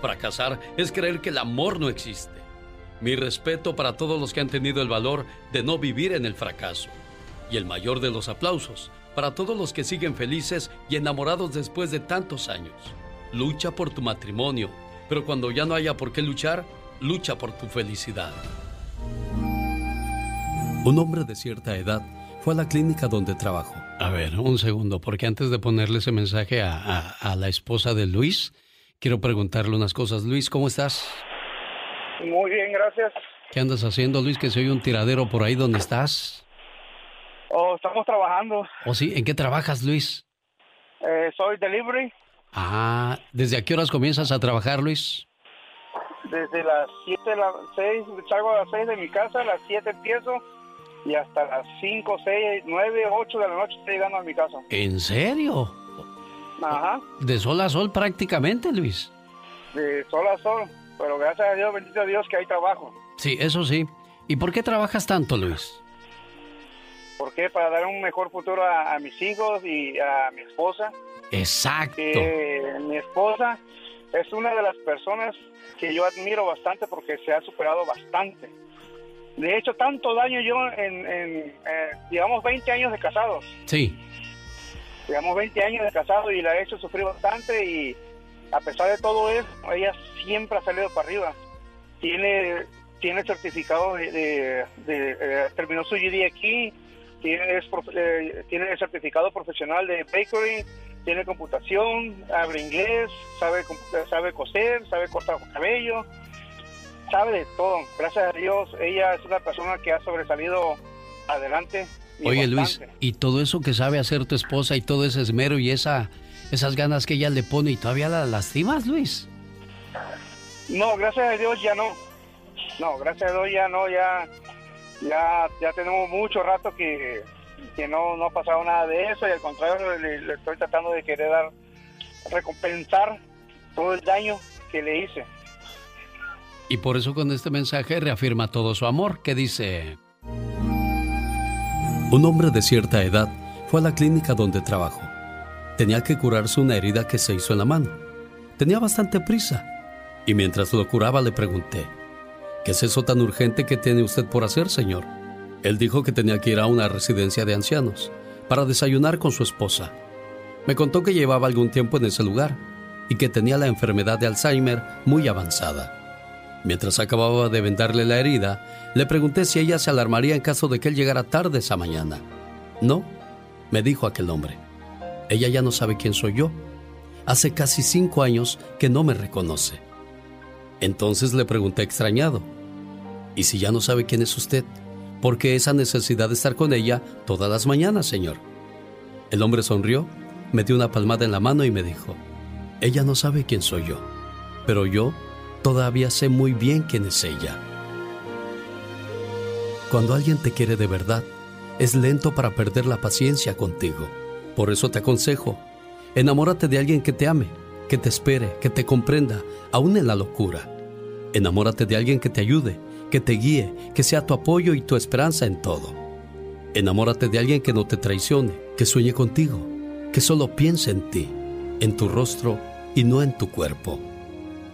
Fracasar es creer que el amor no existe. Mi respeto para todos los que han tenido el valor de no vivir en el fracaso. Y el mayor de los aplausos para todos los que siguen felices y enamorados después de tantos años. Lucha por tu matrimonio, pero cuando ya no haya por qué luchar, lucha por tu felicidad. Un hombre de cierta edad fue a la clínica donde trabajó. A ver, un segundo, porque antes de ponerle ese mensaje a, la esposa de Luis, quiero preguntarle unas cosas. Luis, ¿cómo estás? Muy bien, gracias. ¿Qué andas haciendo, Luis? Que soy un tiradero por ahí donde estás. Oh, estamos trabajando. ¿Oh, sí? ¿En qué trabajas, Luis? Eh, soy delivery. Ah, ¿desde a qué horas comienzas a trabajar, Luis? Desde las 7, las 6, salgo a las 6 de mi casa, a las 7 empiezo y hasta las 5, 6, 9, 8 de la noche estoy llegando a mi casa. ¿En serio? Ajá. De sol a sol prácticamente, Luis. De sol a sol, pero gracias a Dios, bendito Dios que hay trabajo. Sí, eso sí. ¿Y por qué trabajas tanto, Luis? ¿Por qué? Para dar un mejor futuro a, mis hijos y a mi esposa. Exacto. mi esposa es una de las personas que yo admiro bastante porque se ha superado bastante. De hecho, tanto daño yo en, en eh, digamos, 20 años de casados. Sí. Digamos, 20 años de casado y la he hecho sufrir bastante y a pesar de todo eso, ella siempre ha salido para arriba. Tiene tiene certificado de, eh, terminó su GD aquí, tiene, eh, tiene el certificado profesional de bakery, tiene computación, habla inglés, sabe, sabe coser, sabe cortar cabello, sabe de todo. Gracias a Dios, ella es una persona que ha sobresalido adelante. Oye Luis, ¿y todo eso que sabe hacer tu esposa y todo ese esmero y esa, esas ganas que ella le pone y todavía la lastimas, Luis? No, gracias a Dios ya no. No, gracias a Dios ya no, ya, ya, ya tenemos mucho rato que que no, no ha pasado nada de eso y al contrario le, estoy tratando de querer dar, recompensar todo el daño que le hice. Y por eso con este mensaje reafirma todo su amor, que dice... Un hombre de cierta edad fue a la clínica donde trabajó. Tenía que curarse una herida que se hizo en la mano. Tenía bastante prisa. Y mientras lo curaba le pregunté, ¿qué es eso tan urgente que tiene usted por hacer, señor? Él dijo que tenía que ir a una residencia de ancianos para desayunar con su esposa. Me contó que llevaba algún tiempo en ese lugar y que tenía la enfermedad de Alzheimer muy avanzada. Mientras acababa de vendarle la herida, le pregunté si ella se alarmaría en caso de que él llegara tarde esa mañana. No, me dijo aquel hombre. Ella ya no sabe quién soy yo. Hace casi cinco años que no me reconoce. Entonces le pregunté extrañado, ¿y si ya no sabe quién es usted? ¿Por qué esa necesidad de estar con ella todas las mañanas, Señor? El hombre sonrió, me dio una palmada en la mano y me dijo, ella no sabe quién soy yo, pero yo todavía sé muy bien quién es ella. Cuando alguien te quiere de verdad, es lento para perder la paciencia contigo. Por eso te aconsejo, enamórate de alguien que te ame, que te espere, que te comprenda, aún en la locura. Enamórate de alguien que te ayude, que te guíe, que sea tu apoyo y tu esperanza en todo. Enamórate de alguien que no te traicione, que sueñe contigo, que solo piense en ti, en tu rostro y no en tu cuerpo.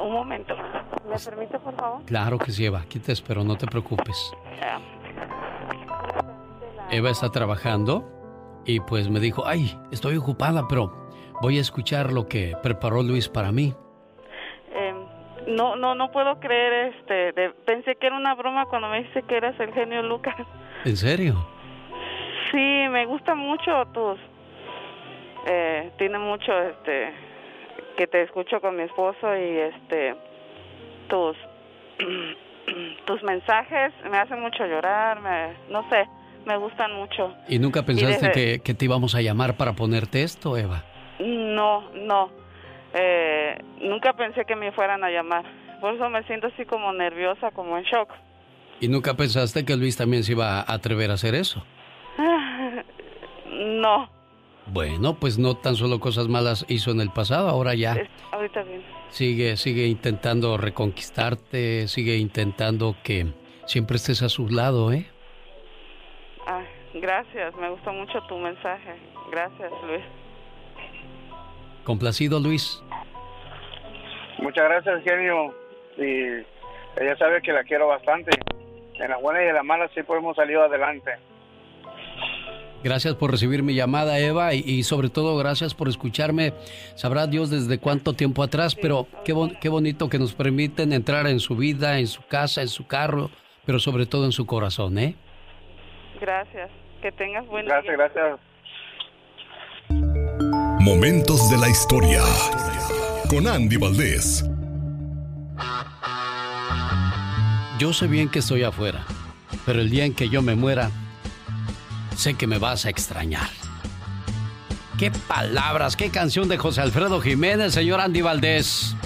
Un momento. ¿Me permite, por favor? Claro que sí, Eva. Aquí te espero, no te preocupes. Eva está trabajando y pues me dijo, ay, estoy ocupada, pero voy a escuchar lo que preparó Luis para mí. Em, no, no, no puedo creer, este, pensé que era una broma cuando me dice que eras el genio Lucas. ¿En serio? Sí, me gusta mucho tus, eh, tiene mucho, este, que te escucho con mi esposo y este, tus, tus mensajes me hacen mucho llorar, me, no sé, me gustan mucho. ¿Y nunca pensaste que, que, te íbamos a llamar para ponerte esto, Eva? No, no. Eh, nunca pensé que me fueran a llamar. Por eso me siento así como nerviosa, como en shock. ¿Y nunca pensaste que Luis también se iba a atrever a hacer eso? no. Bueno, pues no tan solo cosas malas hizo en el pasado, ahora ya. ahorita bien. Sigue, sigue intentando reconquistarte, sigue intentando que siempre estés a su lado, ¿eh? Ah, gracias, me gustó mucho tu mensaje. Gracias, Luis. Complacido, Luis. Muchas gracias, genio. Y ella sabe que la quiero bastante. En las buenas y en las malas siempre hemos salido adelante. Gracias por recibir mi llamada, Eva, y, sobre todo gracias por escucharme. Sabrá Dios desde cuánto tiempo atrás, pero qué, qué bonito que nos permiten entrar en su vida, en su casa, en su carro, pero sobre todo en su corazón, ¿eh? Gracias. Que tengas buen día. Gracias, gracias. Momentos de la historia con Andy Valdés. Yo sé bien que estoy afuera, pero el día en que yo me muera, sé que me vas a extrañar. Qué palabras, qué canción de José Alfredo Jiménez, señor Andy Valdés.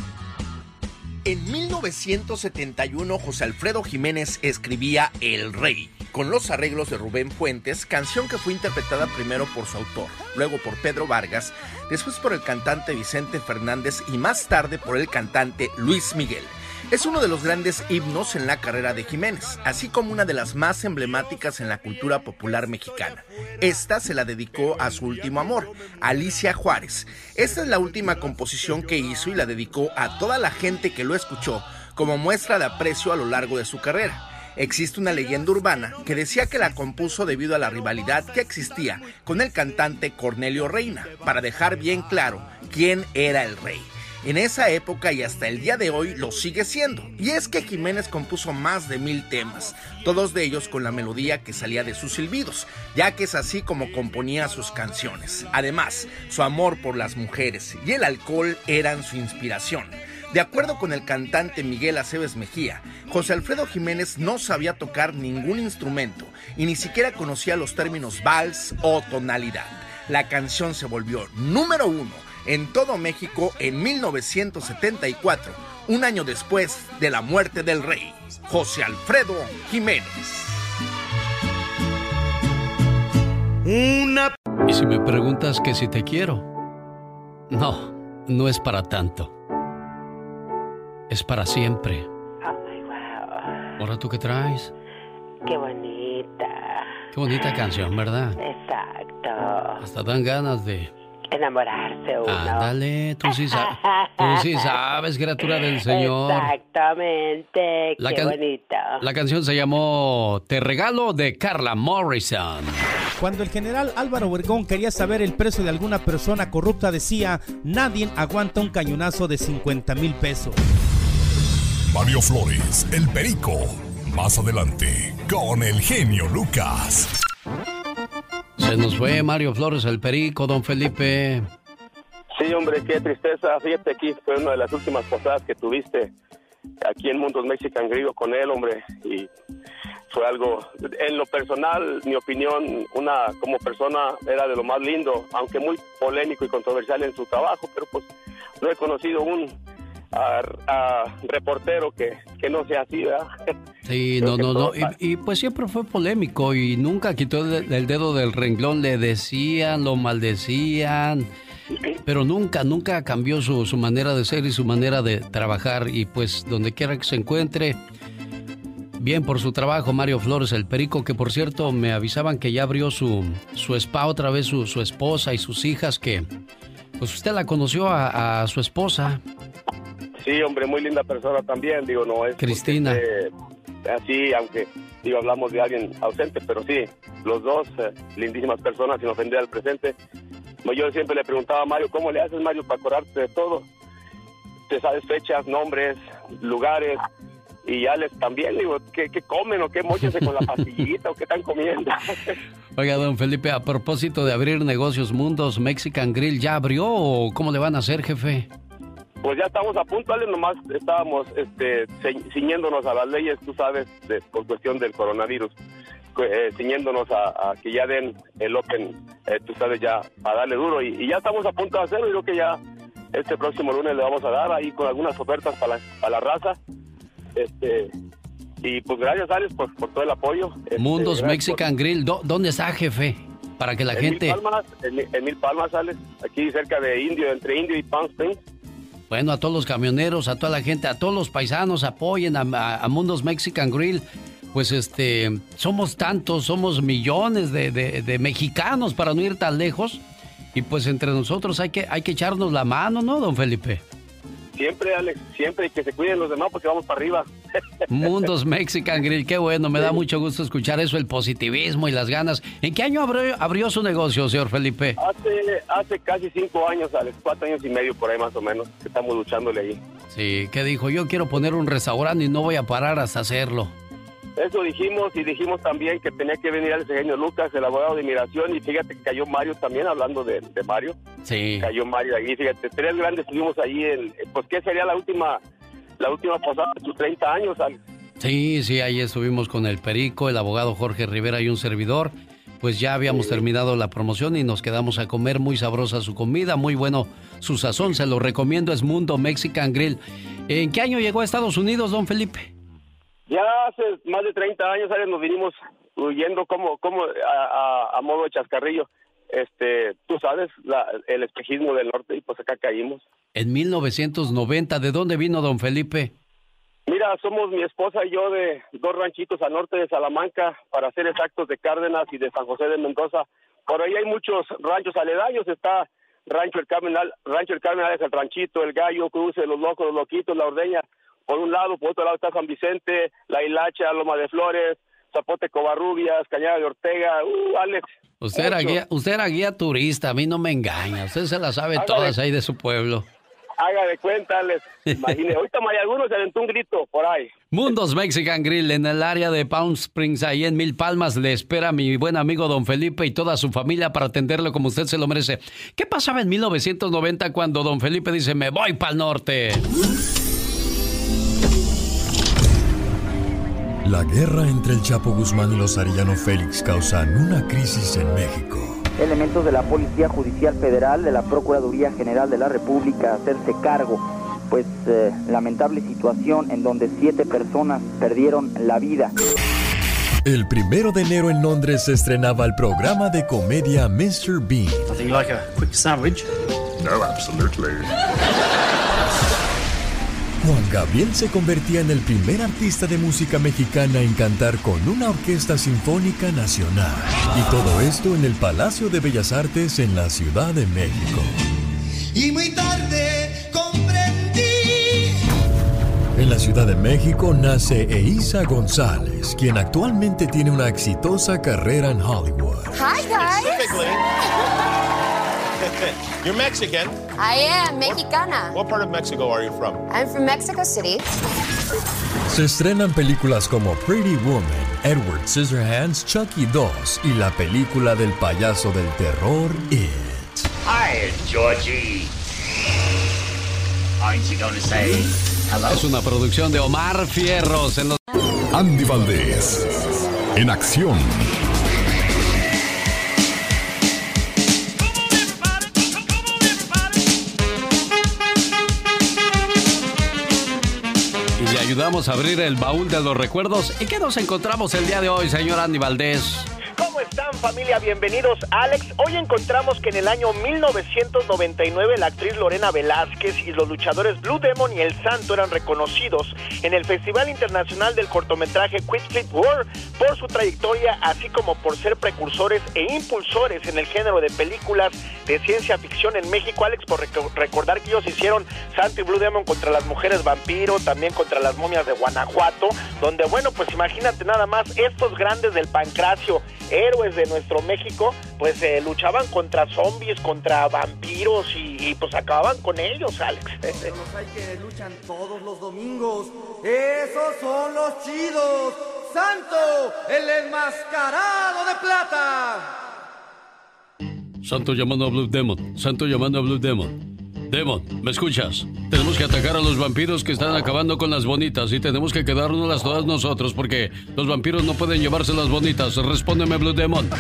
En 1971, José Alfredo Jiménez escribía El Rey, con los arreglos de Rubén Fuentes, canción que fue interpretada primero por su autor, luego por Pedro Vargas, después por el cantante Vicente Fernández y más tarde por el cantante Luis Miguel. Es uno de los grandes himnos en la carrera de Jiménez, así como una de las más emblemáticas en la cultura popular mexicana. Esta se la dedicó a su último amor, Alicia Juárez. Esta es la última composición que hizo y la dedicó a toda la gente que lo escuchó como muestra de aprecio a lo largo de su carrera. Existe una leyenda urbana que decía que la compuso debido a la rivalidad que existía con el cantante Cornelio Reina, para dejar bien claro quién era el rey. En esa época y hasta el día de hoy lo sigue siendo. Y es que Jiménez compuso más de mil temas, todos de ellos con la melodía que salía de sus silbidos, ya que es así como componía sus canciones. Además, su amor por las mujeres y el alcohol eran su inspiración. De acuerdo con el cantante Miguel Aceves Mejía, José Alfredo Jiménez no sabía tocar ningún instrumento y ni siquiera conocía los términos vals o tonalidad. La canción se volvió número uno en todo México en 1974, un año después de la muerte del rey, José Alfredo Jiménez. Y si me preguntas que si te quiero, no, no es para tanto. Es para siempre. Ahora tú qué traes? Qué bonita. Qué bonita canción, ¿verdad? Exacto. Hasta dan ganas de enamorarse uno. Ándale, tú sí, sabes, tú sí sabes, criatura del Señor. Exactamente, qué bonita. La canción se llamó Te regalo de Carla Morrison. Cuando el general Álvaro Obregón quería saber el precio de alguna persona corrupta, decía, nadie aguanta un cañonazo de 50 mil pesos. Mario Flores, el perico. Más adelante, con el genio Lucas. Se nos fue Mario Flores, el perico, don Felipe. Sí, hombre, qué tristeza. Fíjate, aquí fue una de las últimas posadas que tuviste aquí en Mundos Mexican Griego con él, hombre. Y fue algo, en lo personal, mi opinión, una como persona era de lo más lindo, aunque muy polémico y controversial en su trabajo, pero pues no he conocido un a, reportero que, que, no sea así, ¿verdad? Sí, no, no, no. Y, pues siempre fue polémico y nunca quitó el, dedo del renglón. Le decían, lo maldecían. pero nunca, nunca cambió su, su manera de ser y su manera de trabajar. Y pues donde quiera que se encuentre, bien por su trabajo, Mario Flores, el perico, que por cierto me avisaban que ya abrió su, su spa otra vez, su, su esposa y sus hijas, que pues usted la conoció a, su esposa. Sí, hombre, muy linda persona también, digo, no es... Cristina. así, aunque, digo, hablamos de alguien ausente, pero sí, los dos, eh, lindísimas personas, sin ofender al presente. Yo siempre le preguntaba a Mario, ¿cómo le haces, Mario, para acordarte de todo? Te sabes fechas, nombres, lugares, y Alex también, digo, ¿qué, comen o qué mochense con la pastillita o qué están comiendo? Oiga, don Felipe, a propósito de abrir negocios Mundos Mexican Grill, ¿ya abrió o cómo le van a hacer, jefe? Pues ya estamos a punto, Ale, nomás estábamos este, ciñéndonos a las leyes, tú sabes, de, por cuestión del coronavirus, eh, ciñéndonos a, que ya den el Open, eh, tú sabes, ya a darle duro. Y, ya estamos a punto de hacerlo, y creo que ya este próximo lunes le vamos a dar ahí con algunas ofertas para para la raza este, y pues gracias, Alex, por, por todo el apoyo. Este, Mundos Mexican Grill, ¿dónde está, jefe? Para que la gente... Mil Palmas, en, Mil Palmas, Alex, aquí cerca de Indio, entre Indio y Palm Springs. Bueno, a todos los camioneros, a toda la gente, a todos los paisanos, apoyen a, Mundos Mexican Grill. Pues este, somos tantos, somos millones de, de, mexicanos para no ir tan lejos. Y pues entre nosotros hay que, hay que echarnos la mano, ¿no, don Felipe? Siempre, Alex, siempre que se cuiden los demás porque vamos para arriba. Mundos Mexican Grill, qué bueno, me da mucho gusto escuchar eso, el positivismo y las ganas. ¿En qué año abrió, abrió su negocio, señor Felipe? Hace, hace casi cinco años, Alex, cuatro años y medio por ahí más o menos, que estamos luchándole ahí. Sí, ¿qué dijo? Yo quiero poner un restaurante y no voy a parar hasta hacerlo. Eso dijimos y dijimos también que tenía que venir el señor Lucas, el abogado de inmigración, y fíjate que cayó Mario también, hablando de, Mario. Sí. Cayó Mario ahí, fíjate, tres grandes estuvimos ahí, en, pues ¿qué sería la última, la última posada de sus 30 años, Sí, sí, ahí estuvimos con el Perico, el abogado Jorge Rivera y un servidor. Pues ya habíamos terminado la promoción y nos quedamos a comer muy sabrosa su comida, muy bueno su sazón, se lo recomiendo, es Mundo Mexican Grill. ¿En qué año llegó a Estados Unidos, don Felipe? Ya hace más de 30 años nos vinimos huyendo como, como a, modo de chascarrillo. Este, tú sabes, el espejismo del norte y pues acá caímos. En 1990, ¿de dónde vino don Felipe? Mira, somos mi esposa y yo de dos ranchitos al norte de Salamanca, para ser exactos, de Cárdenas y de San José de Mendoza. Por ahí hay muchos ranchos aledaños, está Rancho El Carmenal, Rancho El Carmenal es el ranchito, el gallo, cruce, los locos, los loquitos, la ordeña, por un lado, por otro lado está San Vicente, La Hilacha, Loma de Flores, Zapote Covarrubias, Cañada de Ortega, uh, Alex. Usted era, guía, usted era guía turista, a mí no me engaña, usted se la sabe todas ahí de su pueblo. Haga de cuenta, Alex. Imagine, ahorita algunos se aventó un grito por ahí. Mundos Mexican Grill en el área de Palm Springs, ahí en Mil Palmas, le espera mi buen amigo don Felipe y toda su familia para atenderlo como usted se lo merece. ¿Qué pasaba en 1990 cuando don Felipe dice, me voy para el norte? La guerra entre el Chapo Guzmán y los Arellano Félix causan una crisis en México. Elementos de la Policía Judicial Federal, de la Procuraduría General de la República, hacerse cargo, pues eh, lamentable situación en donde siete personas perdieron la vida. El primero de enero en Londres se estrenaba el programa de comedia Mr. Bean. Nothing like a quick sandwich. No, absolutely. Juan Gabriel se convertía en el primer artista de música mexicana en cantar con una orquesta sinfónica nacional. Y todo esto en el Palacio de Bellas Artes en la Ciudad de México. Y muy tarde comprendí. En la Ciudad de México nace Eiza González, quien actualmente tiene una exitosa carrera en Hollywood. Hi guys. You're Mexican. I am, mexicana. What part of Mexico are you from? I'm from Mexico City. Se estrenan películas como Pretty Woman, Edward Scissorhands, Chucky 2 y la película del payaso del terror It. Hi, Georgie. Aren't you to say hello? Es una producción de Omar Fierros en los... Andy Valdés, en acción. Ayudamos a abrir el baúl de los recuerdos. ¿Y qué nos encontramos el día de hoy, señor Andy Valdés? ¿Cómo están familia? Bienvenidos Alex. Hoy encontramos que en el año 1999 la actriz Lorena Velázquez y los luchadores Blue Demon y El Santo eran reconocidos en el Festival Internacional del Cortometraje Quick Flip World por su trayectoria así como por ser precursores e impulsores en el género de películas de ciencia ficción en México. Alex, por recordar que ellos hicieron Santo y Blue Demon contra las mujeres vampiro, también contra las momias de Guanajuato, donde bueno, pues imagínate nada más estos grandes del pancracio héroes de nuestro México, pues eh, luchaban contra zombies, contra vampiros y, pues acababan con ellos, Alex. Los hay que luchan todos los domingos. Esos son los chidos. Santo, el enmascarado de plata. Santo llamando a Blue Demon. Santo llamando a Blue Demon. Demon, ¿me escuchas? Tenemos que atacar a los vampiros que están acabando con las bonitas y tenemos que quedárnoslas todas nosotros porque los vampiros no pueden llevarse las bonitas. Respóndeme, Blue Demon.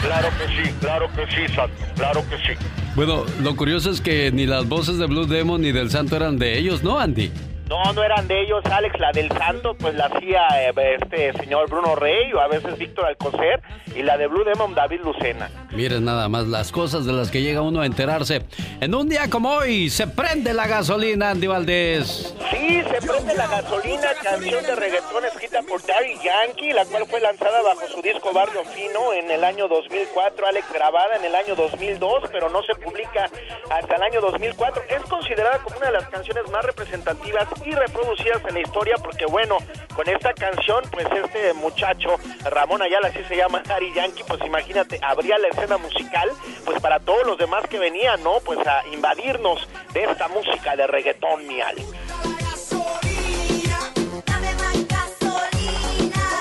Claro que sí, claro que sí, Santo, claro que sí. Bueno, lo curioso es que ni las voces de Blue Demon ni del Santo eran de ellos, ¿no, Andy? No, no eran de ellos, Alex. La del Santo, pues la hacía eh, este señor Bruno Rey o a veces Víctor Alcocer. Y la de Blue Demon, David Lucena. Miren nada más las cosas de las que llega uno a enterarse. En un día como hoy, se prende la gasolina, Andy Valdés. Sí, se prende la gasolina, canción de reggaetón escrita por Daddy Yankee, la cual fue lanzada bajo su disco Barrio Fino en el año 2004. Alex, grabada en el año 2002, pero no se publica hasta el año 2004. Es considerada como una de las canciones más representativas y reproducidas en la historia porque bueno, con esta canción pues este muchacho, Ramón Ayala así se llama, Harry Yankee, pues imagínate, abría la escena musical pues para todos los demás que venían, ¿no? Pues a invadirnos de esta música de reggaetón, mi.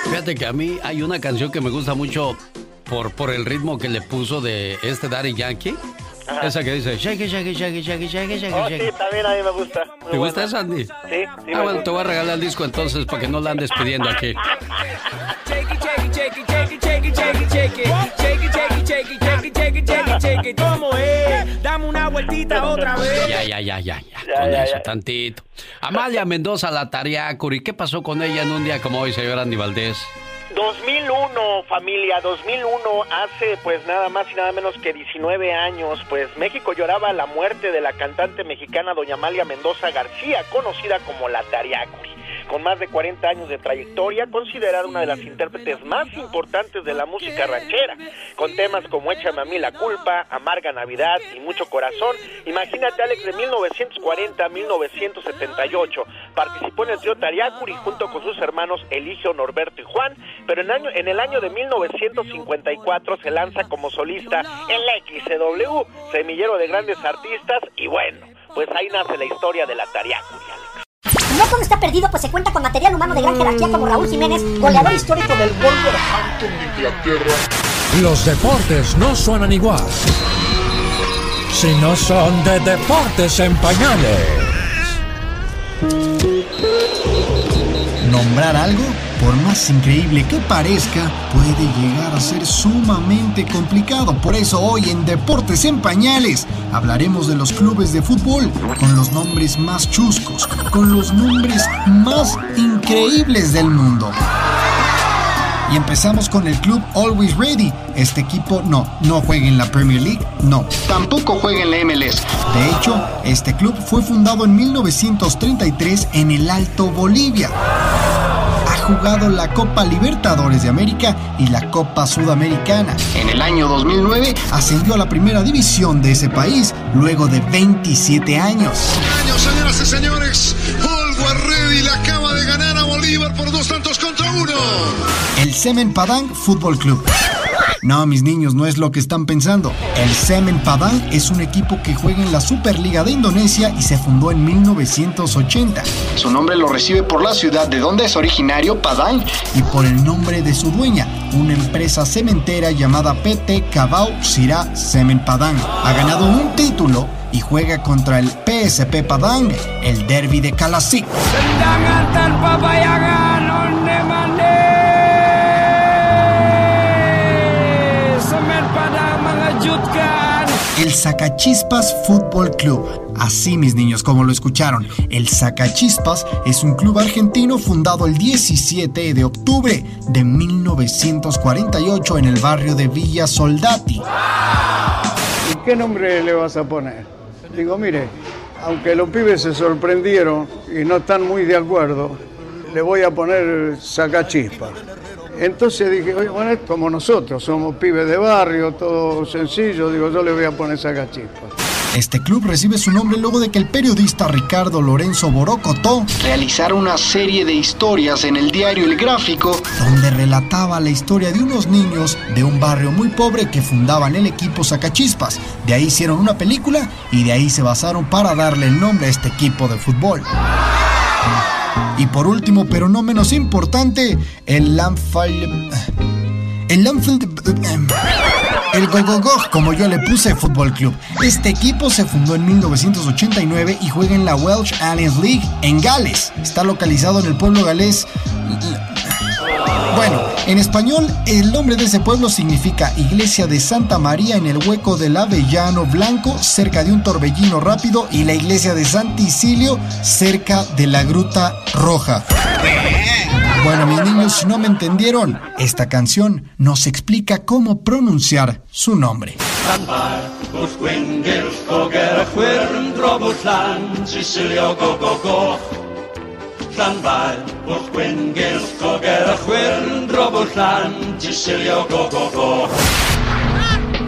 Fíjate que a mí hay una canción que me gusta mucho por, por el ritmo que le puso de este Daddy Yankee. Esa que dice shake, shake, shake, shake, shake, shake, Oh, sí, también a mí me gusta. Muy ¿Te gusta esa, Andy? Sí, sí. Ah, me bueno, te voy a regalar el disco entonces para que no la andes pidiendo aquí. ¿Cómo es? Dame una vueltita otra vez. Ya, ya, ya, ya, ya. Con eso, tantito. Amalia Mendoza, la Tariacuri. ¿Qué pasó con ella en un día como hoy, señor Andy Valdés? 2001, familia, 2001, hace pues nada más y nada menos que 19 años, pues México lloraba la muerte de la cantante mexicana doña Amalia Mendoza García, conocida como la Tariacuri. Con más de 40 años de trayectoria, considerada una de las intérpretes más importantes de la música ranchera, con temas como Échame a mí la culpa, Amarga Navidad y Mucho Corazón. Imagínate, Alex, de 1940 a 1978, participó en el trío Tariacuri junto con sus hermanos Eligio, Norberto y Juan, pero en, año, en el año de 1954 se lanza como solista en la XCW, semillero de grandes artistas, y bueno, pues ahí nace la historia de la Tariacuri, Alex. No todo está perdido, pues se cuenta con material humano de gran jerarquía como Raúl Jiménez, goleador histórico del Wolverhampton de Inglaterra. Los deportes no suenan igual si no son de deportes en pañales. Nombrar algo, por más increíble que parezca, puede llegar a ser sumamente complicado. Por eso hoy en Deportes en Pañales hablaremos de los clubes de fútbol con los nombres más chuscos, con los nombres más increíbles del mundo. Y empezamos con el club Always Ready. Este equipo no, no juega en la Premier League, no, tampoco juega en la MLS. De hecho, este club fue fundado en 1933 en el Alto Bolivia. Jugado la Copa Libertadores de América y la Copa Sudamericana. En el año 2009 ascendió a la primera división de ese país luego de 27 años. años, señoras y señores. Le acaba de ganar a Bolívar por dos tantos contra uno. El Semen Padang Fútbol Club. No, mis niños, no es lo que están pensando. El Semen Padang es un equipo que juega en la Superliga de Indonesia y se fundó en 1980. Su nombre lo recibe por la ciudad de donde es originario, Padang, y por el nombre de su dueña, una empresa cementera llamada PT Cabau Sirá Semen Padang. Ha ganado un título y juega contra el PSP Padang, el derby de Kalasik. El el Zacachispas Fútbol Club. Así, mis niños, como lo escucharon, el Zacachispas es un club argentino fundado el 17 de octubre de 1948 en el barrio de Villa Soldati. ¿Y qué nombre le vas a poner? Digo, mire, aunque los pibes se sorprendieron y no están muy de acuerdo, le voy a poner Zacachispas. Entonces dije, oye, bueno, es como nosotros, somos pibes de barrio, todo sencillo, digo, yo le voy a poner Zacachispas. Este club recibe su nombre luego de que el periodista Ricardo Lorenzo Borocotó realizara una serie de historias en el diario El Gráfico donde relataba la historia de unos niños de un barrio muy pobre que fundaban el equipo Zacachispas. De ahí hicieron una película y de ahí se basaron para darle el nombre a este equipo de fútbol. Y por último, pero no menos importante, el Lamfal... El Lamfield... El Gogogo, como yo le puse Fútbol Club. Este equipo se fundó en 1989 y juega en la Welsh Alliance League en Gales. Está localizado en el pueblo galés. Bueno, en español, el nombre de ese pueblo significa Iglesia de Santa María en el hueco del Avellano Blanco, cerca de un torbellino rápido, y la Iglesia de San Isilio, cerca de la Gruta Roja. Bueno, mis niños, si no me entendieron, esta canción nos explica cómo pronunciar su nombre.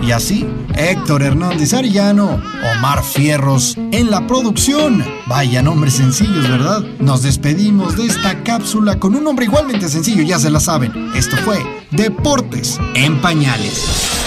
Y así, Héctor Hernández Arellano, Omar Fierros en la producción. Vaya nombres sencillos, ¿verdad? Nos despedimos de esta cápsula con un nombre igualmente sencillo, ya se la saben. Esto fue Deportes en Pañales.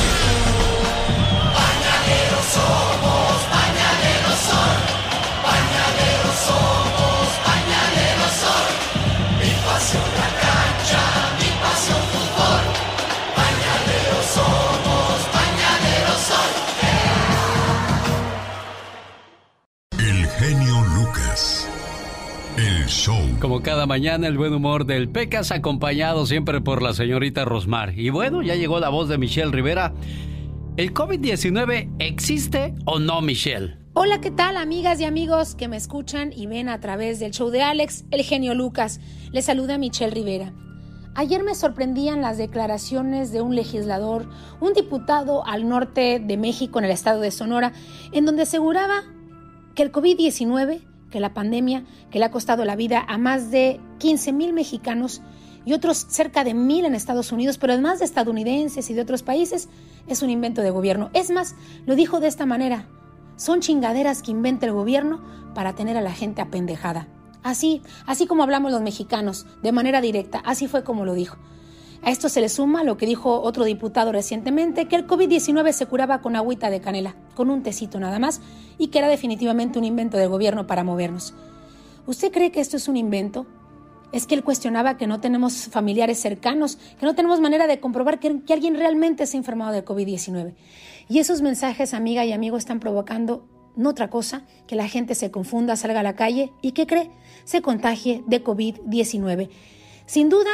El show. Como cada mañana, el buen humor del Pecas, acompañado siempre por la señorita Rosmar. Y bueno, ya llegó la voz de Michelle Rivera. ¿El COVID-19 existe o no, Michelle? Hola, ¿qué tal amigas y amigos que me escuchan y ven a través del show de Alex, el genio Lucas? Les saluda Michelle Rivera. Ayer me sorprendían las declaraciones de un legislador, un diputado al norte de México, en el estado de Sonora, en donde aseguraba que el COVID-19, que la pandemia, que le ha costado la vida a más de 15 mil mexicanos y otros cerca de mil en Estados Unidos, pero además de estadounidenses y de otros países, es un invento de gobierno. Es más, lo dijo de esta manera, son chingaderas que inventa el gobierno para tener a la gente apendejada. Así, así como hablamos los mexicanos, de manera directa, así fue como lo dijo. A esto se le suma lo que dijo otro diputado recientemente, que el COVID-19 se curaba con agüita de canela, con un tecito nada más, y que era definitivamente un invento del gobierno para movernos. ¿Usted cree que esto es un invento? Es que él cuestionaba que no tenemos familiares cercanos, que no tenemos manera de comprobar que, alguien realmente se ha enfermado de COVID-19. Y esos mensajes, amiga y amigo, están provocando no otra cosa que la gente se confunda, salga a la calle y ¿qué cree? Se contagie de COVID-19. Sin duda,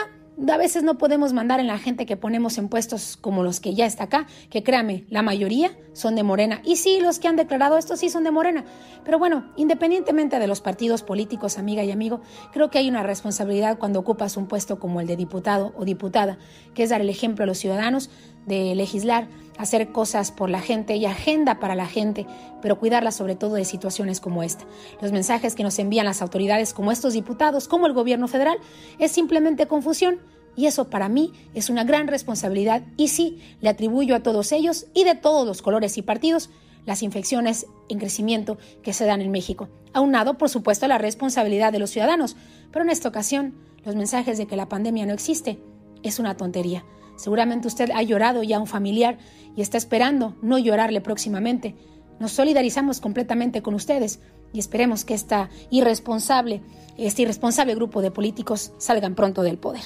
a veces no podemos mandar en la gente que ponemos en puestos como los que ya está acá, que créame, la mayoría son de Morena. Y sí, los que han declarado esto sí son de Morena. Pero bueno, independientemente de los partidos políticos, amiga y amigo, creo que hay una responsabilidad cuando ocupas un puesto como el de diputado o diputada, que es dar el ejemplo a los ciudadanos de legislar, hacer cosas por la gente y agenda para la gente, pero cuidarla sobre todo de situaciones como esta. Los mensajes que nos envían las autoridades como estos diputados, como el gobierno federal, es simplemente confusión y eso para mí es una gran responsabilidad y sí, le atribuyo a todos ellos y de todos los colores y partidos las infecciones en crecimiento que se dan en México. Aunado, por supuesto, a la responsabilidad de los ciudadanos, pero en esta ocasión, los mensajes de que la pandemia no existe es una tontería. Seguramente usted ha llorado ya a un familiar y está esperando no llorarle próximamente. Nos solidarizamos completamente con ustedes y esperemos que esta irresponsable, este irresponsable grupo de políticos salgan pronto del poder.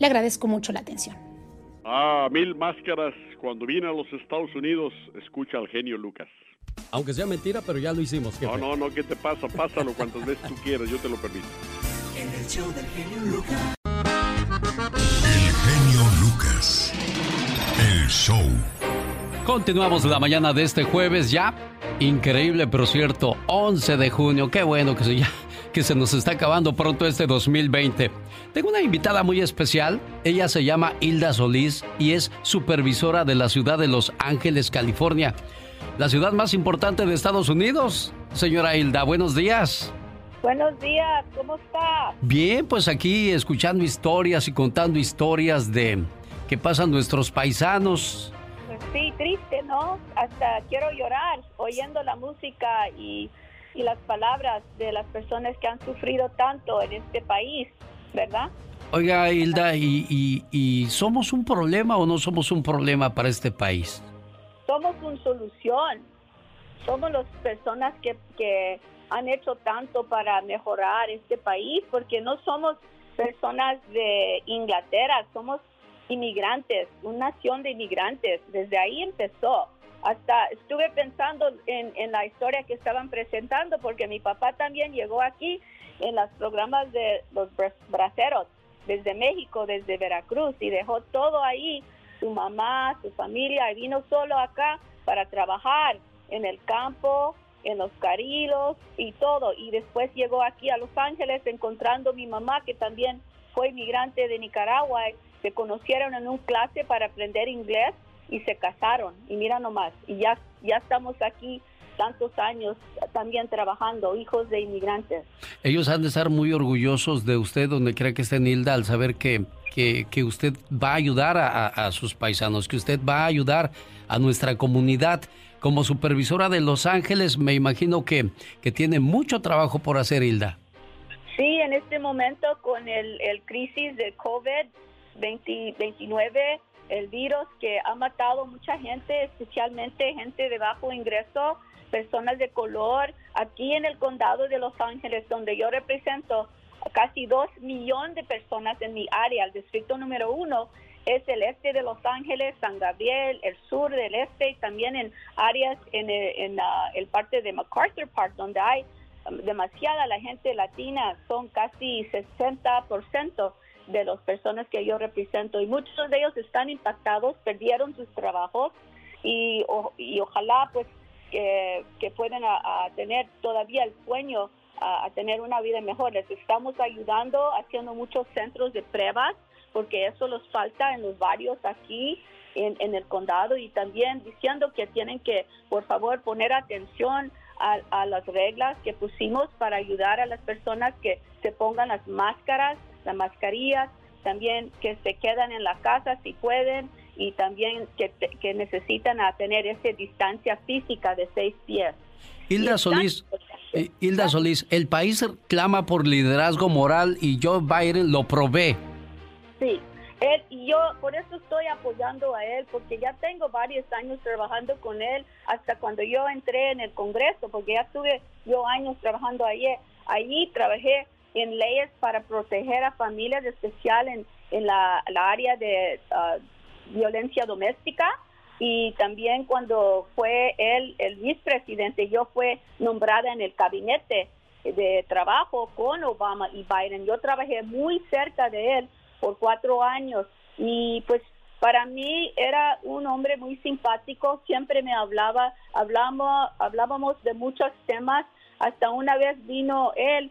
Le agradezco mucho la atención. Ah, mil máscaras. Cuando viene a los Estados Unidos, escucha al genio Lucas. Aunque sea mentira, pero ya lo hicimos. jefe. No, no, no, ¿qué te pasa? Pásalo cuantas veces tú quieras, yo te lo permito. En el show del genio Lucas. Show. Continuamos la mañana de este jueves ya. Increíble, pero cierto, 11 de junio. Qué bueno que se, ya, que se nos está acabando pronto este 2020. Tengo una invitada muy especial. Ella se llama Hilda Solís y es supervisora de la ciudad de Los Ángeles, California. La ciudad más importante de Estados Unidos. Señora Hilda, buenos días. Buenos días, ¿cómo está? Bien, pues aquí escuchando historias y contando historias de qué pasan nuestros paisanos sí, triste, ¿no? Hasta quiero llorar oyendo la música y, las palabras de las personas que han sufrido tanto en este país, ¿verdad? Oiga, Hilda, ¿y, y, somos un problema o no somos un problema para este país? Somos una solución. Somos las personas que, que han hecho tanto para mejorar este país, porque no somos personas de Inglaterra, somos inmigrantes, una nación de inmigrantes. Desde ahí empezó. Hasta estuve pensando en, la historia que estaban presentando, porque mi papá también llegó aquí en los programas de los braceros, desde México, desde Veracruz, y dejó todo ahí, su mamá, su familia, y vino solo acá para trabajar en el campo, en los carilos y todo. Y después llegó aquí a Los Ángeles encontrando a mi mamá, que también fue inmigrante de Nicaragua, se conocieron en un clase para aprender inglés y se casaron. Y mira nomás, y ya, ya estamos aquí tantos años también trabajando, hijos de inmigrantes. Ellos han de estar muy orgullosos de usted, donde crea que esté Nilda, al saber que, que, usted va a ayudar a, sus paisanos, que usted va a ayudar a nuestra comunidad. Como supervisora de Los Ángeles, me imagino que, que tiene mucho trabajo por hacer, Hilda. Sí, en este momento con el, el crisis de COVID, 29, el virus que ha matado mucha gente, especialmente gente de bajo ingreso, personas de color. Aquí en el condado de Los Ángeles, donde yo represento casi dos millones de personas en mi área, el distrito número uno es el este de Los Ángeles, San Gabriel, el sur del este y también en áreas en, en ah, el parte de MacArthur Park, donde hay demasiada la gente latina, son casi 60% de las personas que yo represento y muchos de ellos están impactados, perdieron sus trabajos y, ojalá pues que, que puedan tener todavía el sueño a, tener una vida mejor. Les estamos ayudando haciendo muchos centros de pruebas porque eso los falta en los barrios aquí en, en el condado y también diciendo que tienen que por favor poner atención a, a, las reglas que pusimos para ayudar a las personas que se pongan las máscaras las mascarillas, también que se quedan en la casa si pueden y también que, que necesitan a tener esa distancia física de seis pies. Hilda Solís, eh, Hilda Solís, el país clama por liderazgo moral y Joe Biden lo provee. Sí, él, y yo por eso estoy apoyando a él, porque ya tengo varios años trabajando con él, hasta cuando yo entré en el Congreso, porque ya tuve yo años trabajando allí, allí trabajé en leyes para proteger a familias, especial en, en la, área de uh, violencia doméstica. Y también cuando fue él el vicepresidente, yo fue nombrada en el gabinete de trabajo con Obama y Biden. Yo trabajé muy cerca de él por cuatro años y pues para mí era un hombre muy simpático, siempre me hablaba, hablamos, hablábamos de muchos temas, hasta una vez vino él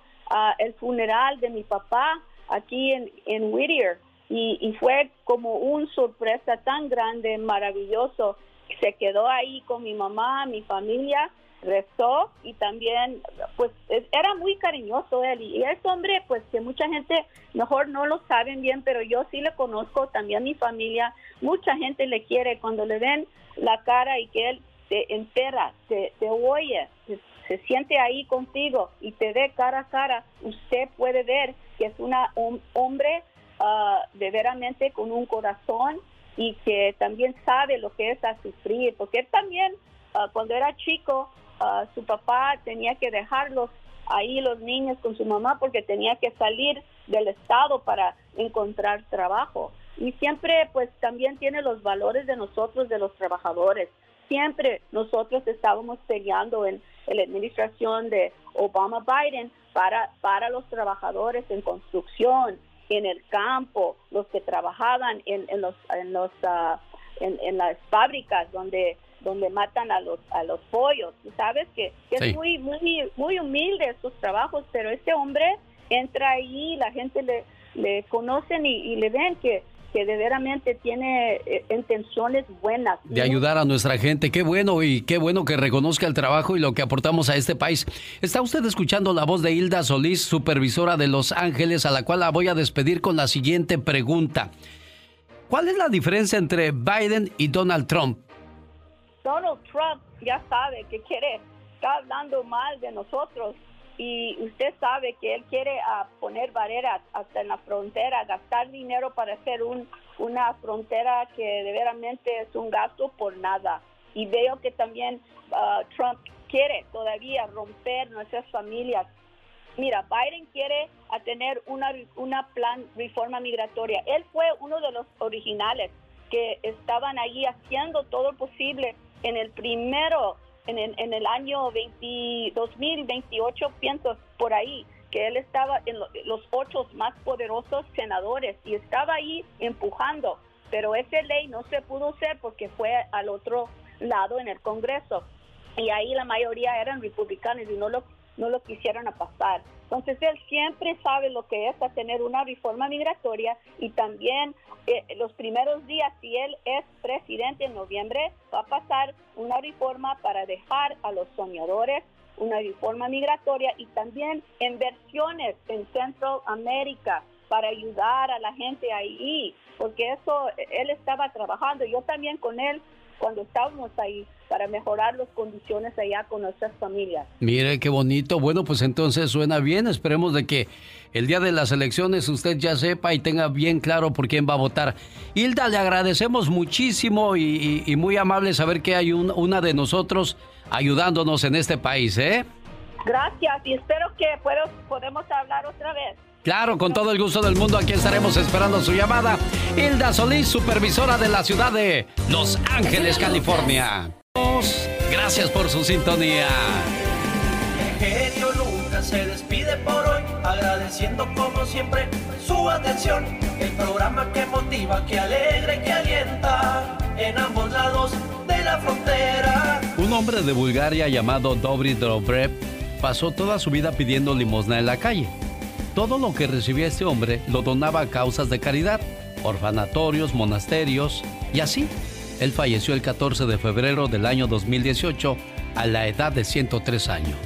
el funeral de mi papá aquí en, en Whittier. Y, fue como una sorpresa tan grande, maravilloso. Se quedó ahí con mi mamá, mi familia, rezó y también pues era muy cariñoso él. Y, ese hombre pues que mucha gente mejor no lo saben bien pero yo sí le conozco también mi familia. Mucha gente le quiere cuando le ven la cara y que él te entera te, te oye se siente ahí contigo y te ve cara a cara, usted puede ver que es una, un hombre uh, de veramente con un corazón y que también sabe lo que es a sufrir, porque él también ah, cuando era chico, ah, su papá tenía que dejarlos ahí los niños con su mamá porque tenía que salir del estado para encontrar trabajo. Y siempre pues también tiene los valores de nosotros, de los trabajadores. Siempre nosotros estábamos peleando en, la administración de Obama Biden para, para los trabajadores en construcción, en el campo, los que trabajaban en, en los, en, los, ah, en, las fábricas donde donde matan a los a los pollos. Sabes que, que Sí. es muy muy muy humilde estos trabajos, pero este hombre entra ahí, la gente le le conocen y, y le ven que que de veramente tiene eh, intenciones buenas. de ayudar a nuestra gente. Qué bueno y qué bueno que reconozca el trabajo y lo que aportamos a este país. Está usted escuchando la voz de Hilda Solís, supervisora de Los Ángeles, a la cual la voy a despedir con la siguiente pregunta. ¿Cuál es la diferencia entre Biden y Donald Trump? Donald Trump ya sabe que quiere, está hablando mal de nosotros y usted sabe que él quiere ah, poner barreras hasta en la frontera, gastar dinero para hacer un, una frontera que de veramente es un gasto por nada. Y veo que también ah, Trump quiere todavía romper nuestras familias. Mira, Biden quiere tener una, una plan reforma migratoria. Él fue uno de los originales que estaban allí haciendo todo lo posible en el primero, en el, en el año 20, 2028, pienso por ahí, que él estaba en lo- los ocho más poderosos senadores y estaba ahí empujando, pero esa ley no se pudo hacer porque fue al otro lado en el Congreso. Y ahí la mayoría eran republicanos y no lo no lo quisieron a pasar. Entonces él siempre sabe lo que es a tener una reforma migratoria y también eh, los primeros días, si él es presidente en noviembre, va a pasar una reforma para dejar a los soñadores una reforma migratoria y también inversiones en Centroamérica para ayudar a la gente ahí, porque eso él estaba trabajando, yo también con él cuando estábamos ahí para mejorar las condiciones allá con nuestras familias. Mire qué bonito. Bueno, pues entonces suena bien. Esperemos de que el día de las elecciones usted ya sepa y tenga bien claro por quién va a votar. Hilda, le agradecemos muchísimo y, y- y muy amable saber que hay un- una de nosotros ayudándonos en este país, ¿eh? Gracias y espero que puedo, podemos hablar otra vez. Claro, con todo el gusto del mundo, aquí estaremos esperando su llamada. Hilda Solís, supervisora de la ciudad de Los Ángeles, California. Gracias por su sintonía. genio Lucas se despide por hoy, agradeciendo como siempre su atención. El programa que motiva, que alegra y que alienta en ambos lados de la frontera. Un hombre de Bulgaria llamado Dobry Dobrev pasó toda su vida pidiendo limosna en la calle. Todo lo que recibía este hombre lo donaba a causas de caridad, orfanatorios, monasterios y así. Él falleció el 14 de febrero del año 2018 a la edad de 103 años.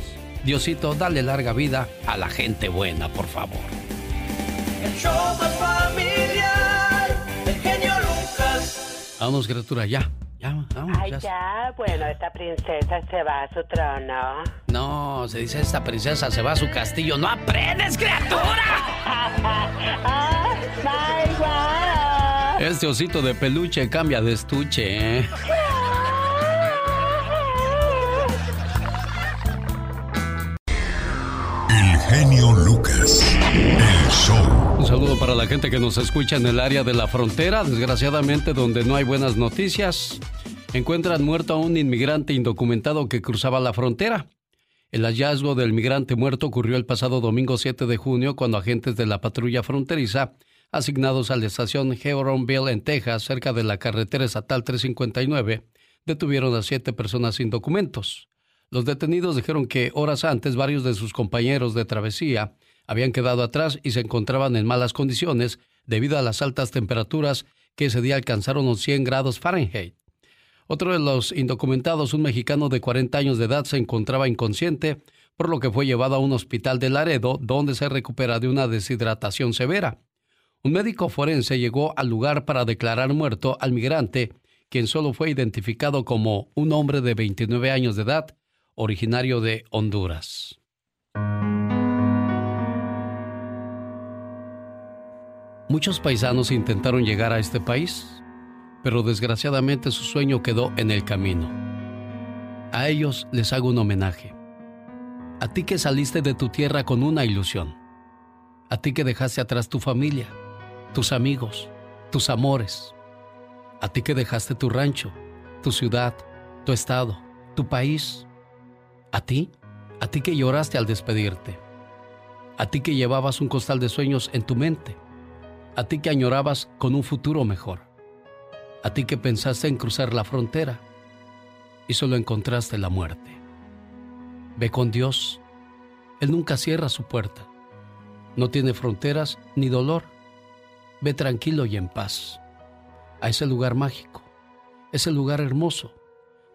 Diosito, dale larga vida a la gente buena, por favor. El show más familiar, el genio Lucas. Vámonos, criatura, ya. Ya, vamos, Ay, ya. ya, bueno, esta princesa se va a su trono. No, se dice esta princesa se va a su castillo. ¡No aprendes, criatura! Guau. Este osito de peluche cambia de estuche, ¿eh? Genio Lucas. El show. Un saludo para la gente que nos escucha en el área de la frontera, desgraciadamente donde no hay buenas noticias. Encuentran muerto a un inmigrante indocumentado que cruzaba la frontera. El hallazgo del migrante muerto ocurrió el pasado domingo 7 de junio cuando agentes de la patrulla fronteriza, asignados a la estación Heronville en Texas, cerca de la carretera estatal 359, detuvieron a siete personas sin documentos. Los detenidos dijeron que horas antes varios de sus compañeros de travesía habían quedado atrás y se encontraban en malas condiciones debido a las altas temperaturas que ese día alcanzaron los 100 grados Fahrenheit. Otro de los indocumentados, un mexicano de 40 años de edad, se encontraba inconsciente, por lo que fue llevado a un hospital de Laredo, donde se recupera de una deshidratación severa. Un médico forense llegó al lugar para declarar muerto al migrante, quien solo fue identificado como un hombre de 29 años de edad, originario de Honduras. Muchos paisanos intentaron llegar a este país, pero desgraciadamente su sueño quedó en el camino. A ellos les hago un homenaje. A ti que saliste de tu tierra con una ilusión. A ti que dejaste atrás tu familia, tus amigos, tus amores. A ti que dejaste tu rancho, tu ciudad, tu estado, tu país. A ti, a ti que lloraste al despedirte. A ti que llevabas un costal de sueños en tu mente. A ti que añorabas con un futuro mejor. A ti que pensaste en cruzar la frontera. y solo encontraste la muerte. Ve con Dios. Él nunca cierra su puerta. No tiene fronteras ni dolor. Ve tranquilo y en paz a ese lugar mágico, ese lugar hermoso,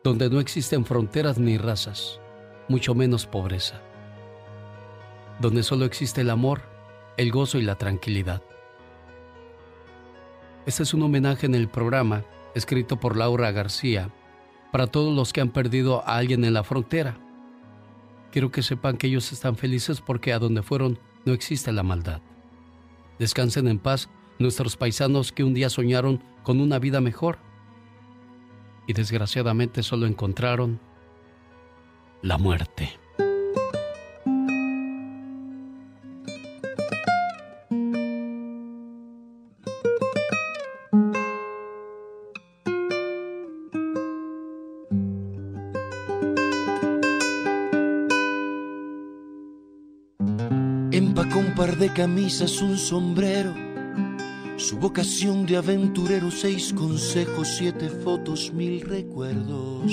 donde no existen fronteras ni razas, mucho menos pobreza, donde solo existe el amor, el gozo y la tranquilidad. Este es un homenaje en el programa escrito por Laura García para todos los que han perdido a alguien en la frontera. Quiero que sepan que ellos están felices porque a donde fueron no existe la maldad. Descansen en paz nuestros paisanos que un día soñaron con una vida mejor y desgraciadamente solo encontraron la muerte. Empacó un par de camisas, un sombrero, su vocación de aventurero, seis consejos, siete fotos, mil recuerdos.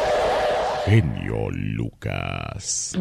Genio Lucas.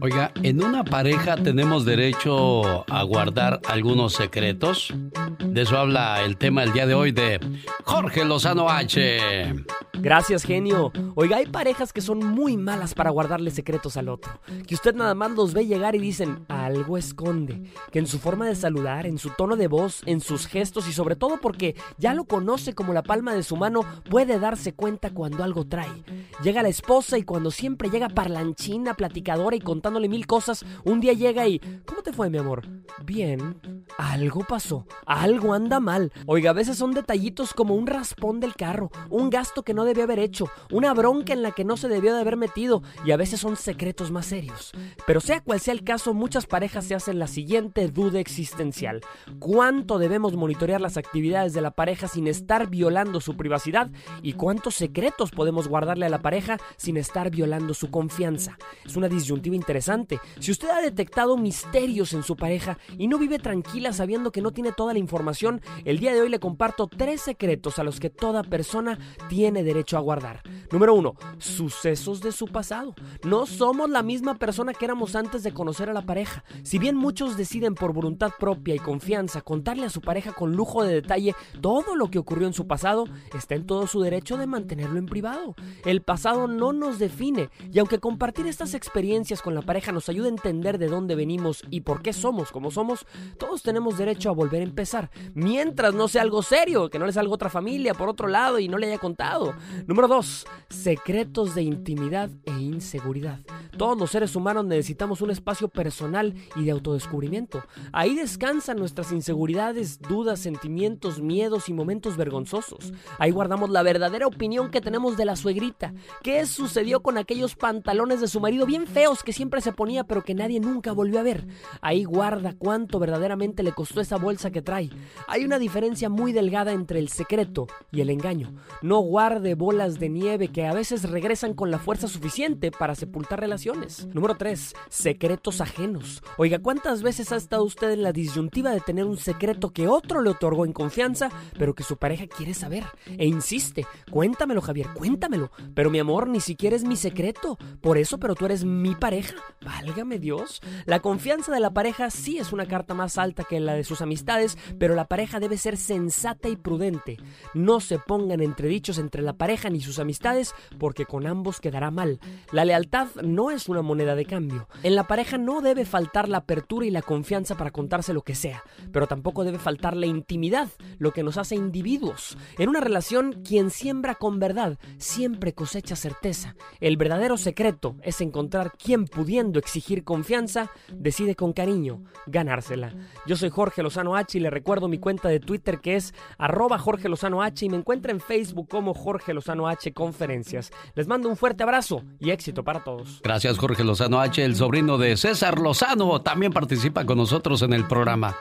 Oiga, en una pareja tenemos derecho a guardar algunos secretos. De eso habla el tema el día de hoy de Jorge Lozano H. Gracias, genio. Oiga, hay parejas que son muy malas para guardarle secretos al otro. Que usted nada más los ve llegar y dicen, algo esconde. Que en su forma de saludar, en su tono de voz, en sus gestos y sobre todo porque ya lo conoce como la palma de su mano, puede darse cuenta cuando algo trae. Llega la esposa y cuando siempre llega parlanchina, platicadora y contándole mil cosas, un día llega y, ¿cómo te fue, mi amor? Bien. Algo pasó. Algo anda mal. Oiga, a veces son detallitos como un raspón del carro, un gasto que no debió haber hecho, una bronca en la que no se debió de haber metido y a veces son secretos más serios. Pero sea cual sea el caso, muchas parejas se hacen la siguiente duda existencial. ¿Cuánto debemos monitorear las actividades de la pareja sin estar violando su privacidad? ¿Y cuántos secretos podemos guardarle a la pareja sin estar violando su confianza? Es una disyuntiva interesante. Si usted ha detectado misterios en su pareja y no vive tranquila sabiendo que no tiene toda la información, el día de hoy le comparto tres secretos a los que toda persona tiene derecho a guardar. Número uno, sucesos de su pasado. No somos la misma persona que éramos antes de conocer a la pareja. Si bien muchos deciden por voluntad propia y confianza contarle a su pareja con lujo de detalle todo lo que ocurrió en su pasado, está en todo su derecho de mantenerlo en privado. El pasado no nos define y aunque compartir estas experiencias con la pareja nos ayuda a entender de dónde venimos y por qué somos como somos, todos tenemos derecho a volver a empezar, mientras no sea algo serio, que no le salga otra familia por otro lado y no le haya contado. Número 2. Secretos de intimidad e inseguridad. Todos los seres humanos necesitamos un espacio personal y de autodescubrimiento. Ahí descansan nuestras inseguridades, dudas, sentimientos, miedos y momentos vergonzosos. Ahí guardamos la verdadera opinión que tenemos de la suegrita. ¿Qué sucedió con aquellos pantalones de su marido bien feos que siempre se ponía pero que nadie nunca volvió a ver? Ahí guarda cuánto verdaderamente le costó esa bolsa que trae. Hay una diferencia muy delgada entre el secreto y el engaño. No guarde bolas de nieve que a veces regresan con la fuerza suficiente para sepultar relaciones. Número 3. Secretos ajenos. Oiga, ¿cuántas veces ha estado usted en la disyuntiva de tener un secreto que otro le otorgó en confianza, pero que su pareja quiere saber? E insiste, cuéntamelo Javier, cuéntamelo. Pero mi amor, ni siquiera es mi secreto. Por eso, pero tú eres mi pareja. Válgame Dios. La confianza de la pareja sí es una carta más alta que la de sus amistades, pero la pareja debe ser sensata y prudente. No se pongan entredichos entre la pareja ni sus amistades, porque con ambos quedará mal. La lealtad no es una moneda de cambio. En la pareja no debe faltar la apertura y la confianza para contarse lo que sea, pero tampoco debe faltar la intimidad, lo que nos hace individuos. En una relación, quien siembra con verdad siempre cosecha certeza. El verdadero secreto es encontrar quien pudiendo exigir confianza, decide con cariño ganársela. Yo soy Jorge Lozano H y le recuerdo mi cuenta de Twitter que es arroba Jorge Lozano H y me encuentra en Facebook como Jorge Lozano H Conferencias. Les mando un fuerte abrazo y éxito para todos. Gracias Jorge Lozano H, el sobrino de César Lozano, también participa con nosotros en el programa.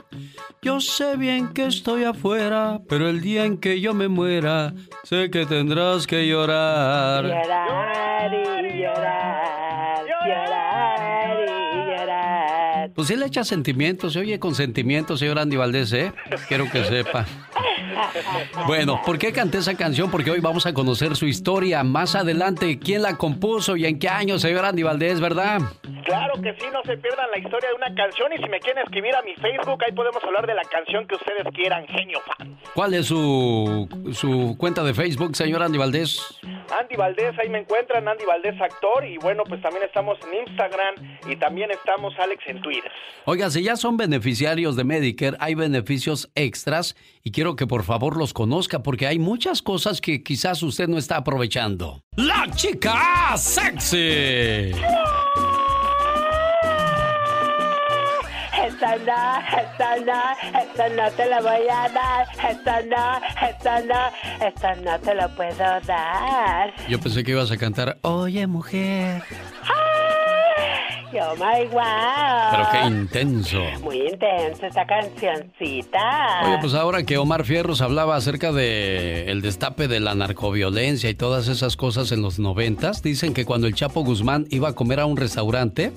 Yo sé bien que estoy afuera, pero el día en que yo me muera, sé que tendrás que llorar. Llorar y llorar, llorar Pues sí le echa sentimientos, se oye con sentimientos, señor Andy Valdés, ¿eh? Quiero que sepa. Bueno, ¿por qué canté esa canción? Porque hoy vamos a conocer su historia. Más adelante, quién la compuso y en qué año, señor Andy Valdés, ¿verdad? Claro que sí, no se pierdan la historia de una canción y si me quieren escribir a mi Facebook, ahí podemos hablar de la canción que ustedes quieran, genio fan. ¿Cuál es su, su cuenta de Facebook, señor Andy Valdés? Andy Valdés, ahí me encuentran, Andy Valdés actor y bueno, pues también estamos en Instagram y también estamos Alex en Twitter. Oiga, si ya son beneficiarios de Medicare, hay beneficios extras y quiero que por favor los conozca porque hay muchas cosas que quizás usted no está aprovechando. La chica sexy. Esta no, esta no, esta no te la voy a dar. Esta no, esta no, esta no te lo puedo dar. Yo pensé que ibas a cantar, oye mujer. Oh my wow. Pero qué intenso. Muy intensa esta cancioncita. Oye, pues ahora que Omar Fierros hablaba acerca de el destape de la narcoviolencia y todas esas cosas en los noventas, dicen que cuando el Chapo Guzmán iba a comer a un restaurante,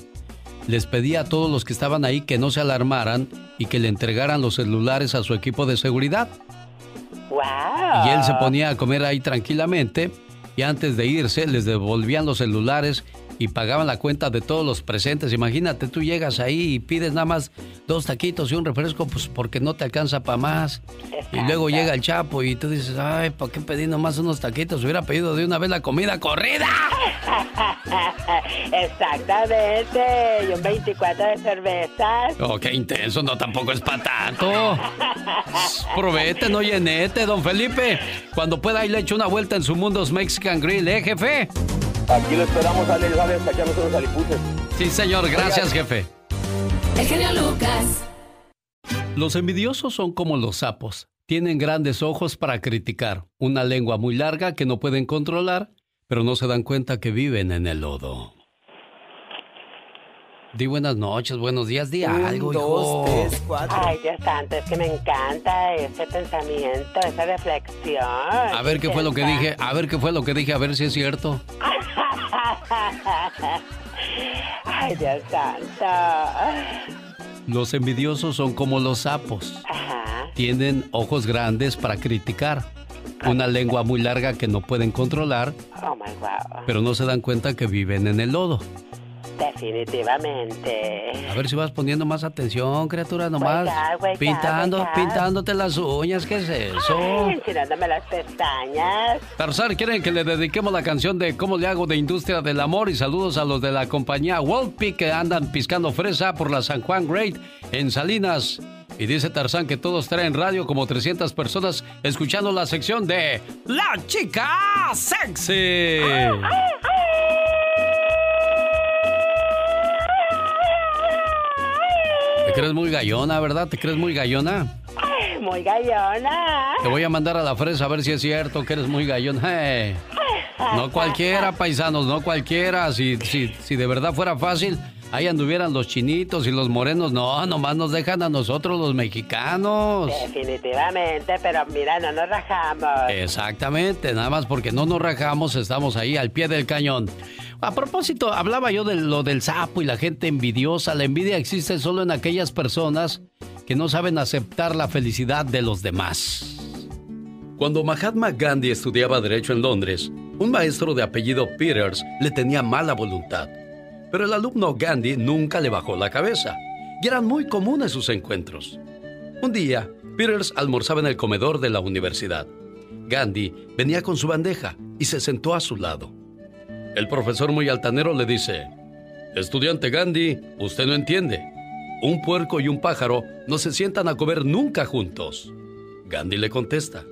les pedía a todos los que estaban ahí que no se alarmaran y que le entregaran los celulares a su equipo de seguridad. Wow. Y él se ponía a comer ahí tranquilamente y antes de irse les devolvían los celulares y pagaban la cuenta de todos los presentes. Imagínate, tú llegas ahí y pides nada más dos taquitos y un refresco, pues porque no te alcanza para más. Y luego llega el Chapo y tú dices, ay, ¿para qué pedí nomás unos taquitos? Hubiera pedido de una vez la comida corrida. Exactamente. Y un 24 de cervezas. Oh, qué intenso, no tampoco es para tanto. Probete, no llenete, don Felipe. Cuando pueda, ahí le echo una vuelta en su Mundos Mexican Grill, ¿eh, jefe? Aquí lo esperamos, Alex, Alex, para echarnos unos aliputes. Sí, señor, gracias, jefe. El genio Lucas. Los envidiosos son como los sapos. Tienen grandes ojos para criticar, una lengua muy larga que no pueden controlar, pero no se dan cuenta que viven en el lodo. Di buenas noches, buenos días, di algo, hijo. Ay, Dios santo, es que me encanta ese pensamiento, esa reflexión. A ver qué fue lo que dije, a ver qué fue lo que dije, a ver si es cierto. Ay, Dios santo. Los envidiosos son como los sapos. Ajá. Tienen ojos grandes para criticar, una lengua muy larga que no pueden controlar, Oh my wow. pero no se dan cuenta que viven en el lodo. Definitivamente. A ver si vas poniendo más atención, criatura, nomás. Pintando, pintándote las uñas, ¿qué es eso? Ay, enchinándome las pestañas. Tarzán, ¿quieren que le dediquemos la canción de cómo le hago de Industria del Amor? Y saludos a los de la compañía Wolpi que andan piscando fresa por la San Juan Great en Salinas. Y dice Tarzán que todos traen radio como 300 personas escuchando la sección de La Chica Sexy. Te crees muy gallona, ¿verdad? ¿Te crees muy gallona? Ay, muy gallona. Te voy a mandar a la fresa a ver si es cierto que eres muy gallona. No cualquiera, paisanos, no cualquiera. Si, si, si de verdad fuera fácil, ahí anduvieran los chinitos y los morenos. No, nomás nos dejan a nosotros los mexicanos. Definitivamente, pero mira, no nos rajamos. Exactamente, nada más porque no nos rajamos, estamos ahí al pie del cañón. A propósito, hablaba yo de lo del sapo y la gente envidiosa. La envidia existe solo en aquellas personas que no saben aceptar la felicidad de los demás. Cuando Mahatma Gandhi estudiaba Derecho en Londres, un maestro de apellido Peters le tenía mala voluntad. Pero el alumno Gandhi nunca le bajó la cabeza, y eran muy comunes sus encuentros. Un día, Peters almorzaba en el comedor de la universidad. Gandhi venía con su bandeja y se sentó a su lado. El profesor muy altanero le dice, Estudiante Gandhi, usted no entiende. Un puerco y un pájaro no se sientan a comer nunca juntos. Gandhi le contesta,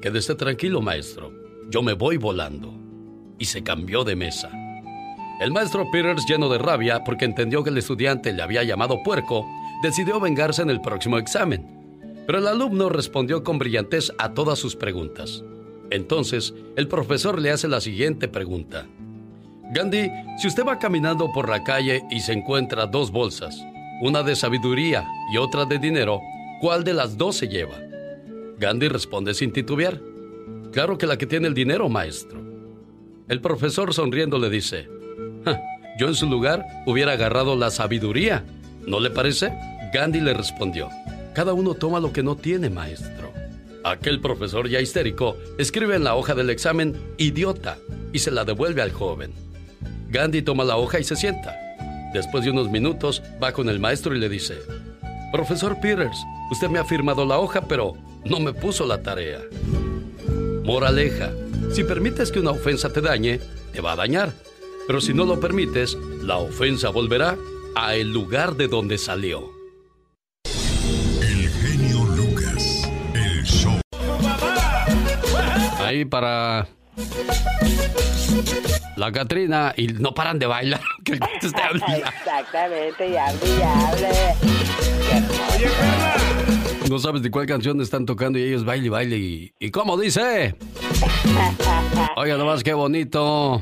Quédese tranquilo, maestro. Yo me voy volando. Y se cambió de mesa. El maestro Peters, lleno de rabia porque entendió que el estudiante le había llamado puerco, decidió vengarse en el próximo examen. Pero el alumno respondió con brillantez a todas sus preguntas. Entonces, el profesor le hace la siguiente pregunta. Gandhi, si usted va caminando por la calle y se encuentra dos bolsas, una de sabiduría y otra de dinero, ¿cuál de las dos se lleva? Gandhi responde sin titubear. Claro que la que tiene el dinero, maestro. El profesor sonriendo le dice, "Ja, yo en su lugar hubiera agarrado la sabiduría. ¿No le parece? Gandhi le respondió, cada uno toma lo que no tiene, maestro. Aquel profesor ya histérico escribe en la hoja del examen idiota y se la devuelve al joven. Gandhi toma la hoja y se sienta. Después de unos minutos va con el maestro y le dice, Profesor Peters, usted me ha firmado la hoja, pero no me puso la tarea. Moraleja, si permites que una ofensa te dañe, te va a dañar. Pero si no lo permites, la ofensa volverá a el lugar de donde salió. El genio Lucas, el show. Ahí para la Catrina y no paran de bailar. Que el cuento esté hablando. Exactamente, y hable y hable. No sabes de cuál canción están tocando y ellos baile y baile y, y cómo dice. Oiga nomás qué bonito.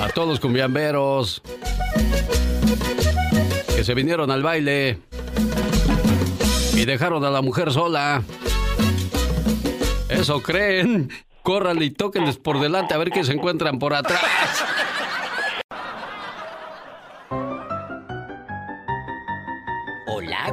A todos los cumbiamberos que se vinieron al baile y dejaron a la mujer sola. Eso creen. Córranle y tóquenles por delante a ver qué se encuentran por atrás.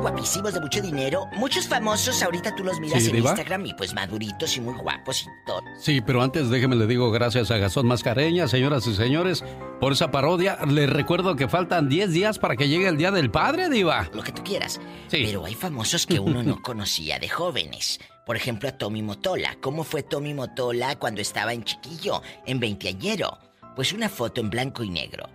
Guapísimos de mucho dinero. Muchos famosos, ahorita tú los miras Sí, en ¿diva? Instagram y pues maduritos y muy guapos y todo. Sí, pero antes déjeme le digo gracias a Gastón Mascareña, señoras y señores, por esa parodia. Les recuerdo que faltan 10 días para que llegue el Día del Padre, Diva. Lo que tú quieras. Pero hay famosos que uno no conocía de jóvenes. Por ejemplo, a Tommy Motola. ¿Cómo fue Tommy Motola cuando estaba en chiquillo, en veinteañero? Pues una foto en blanco y negro,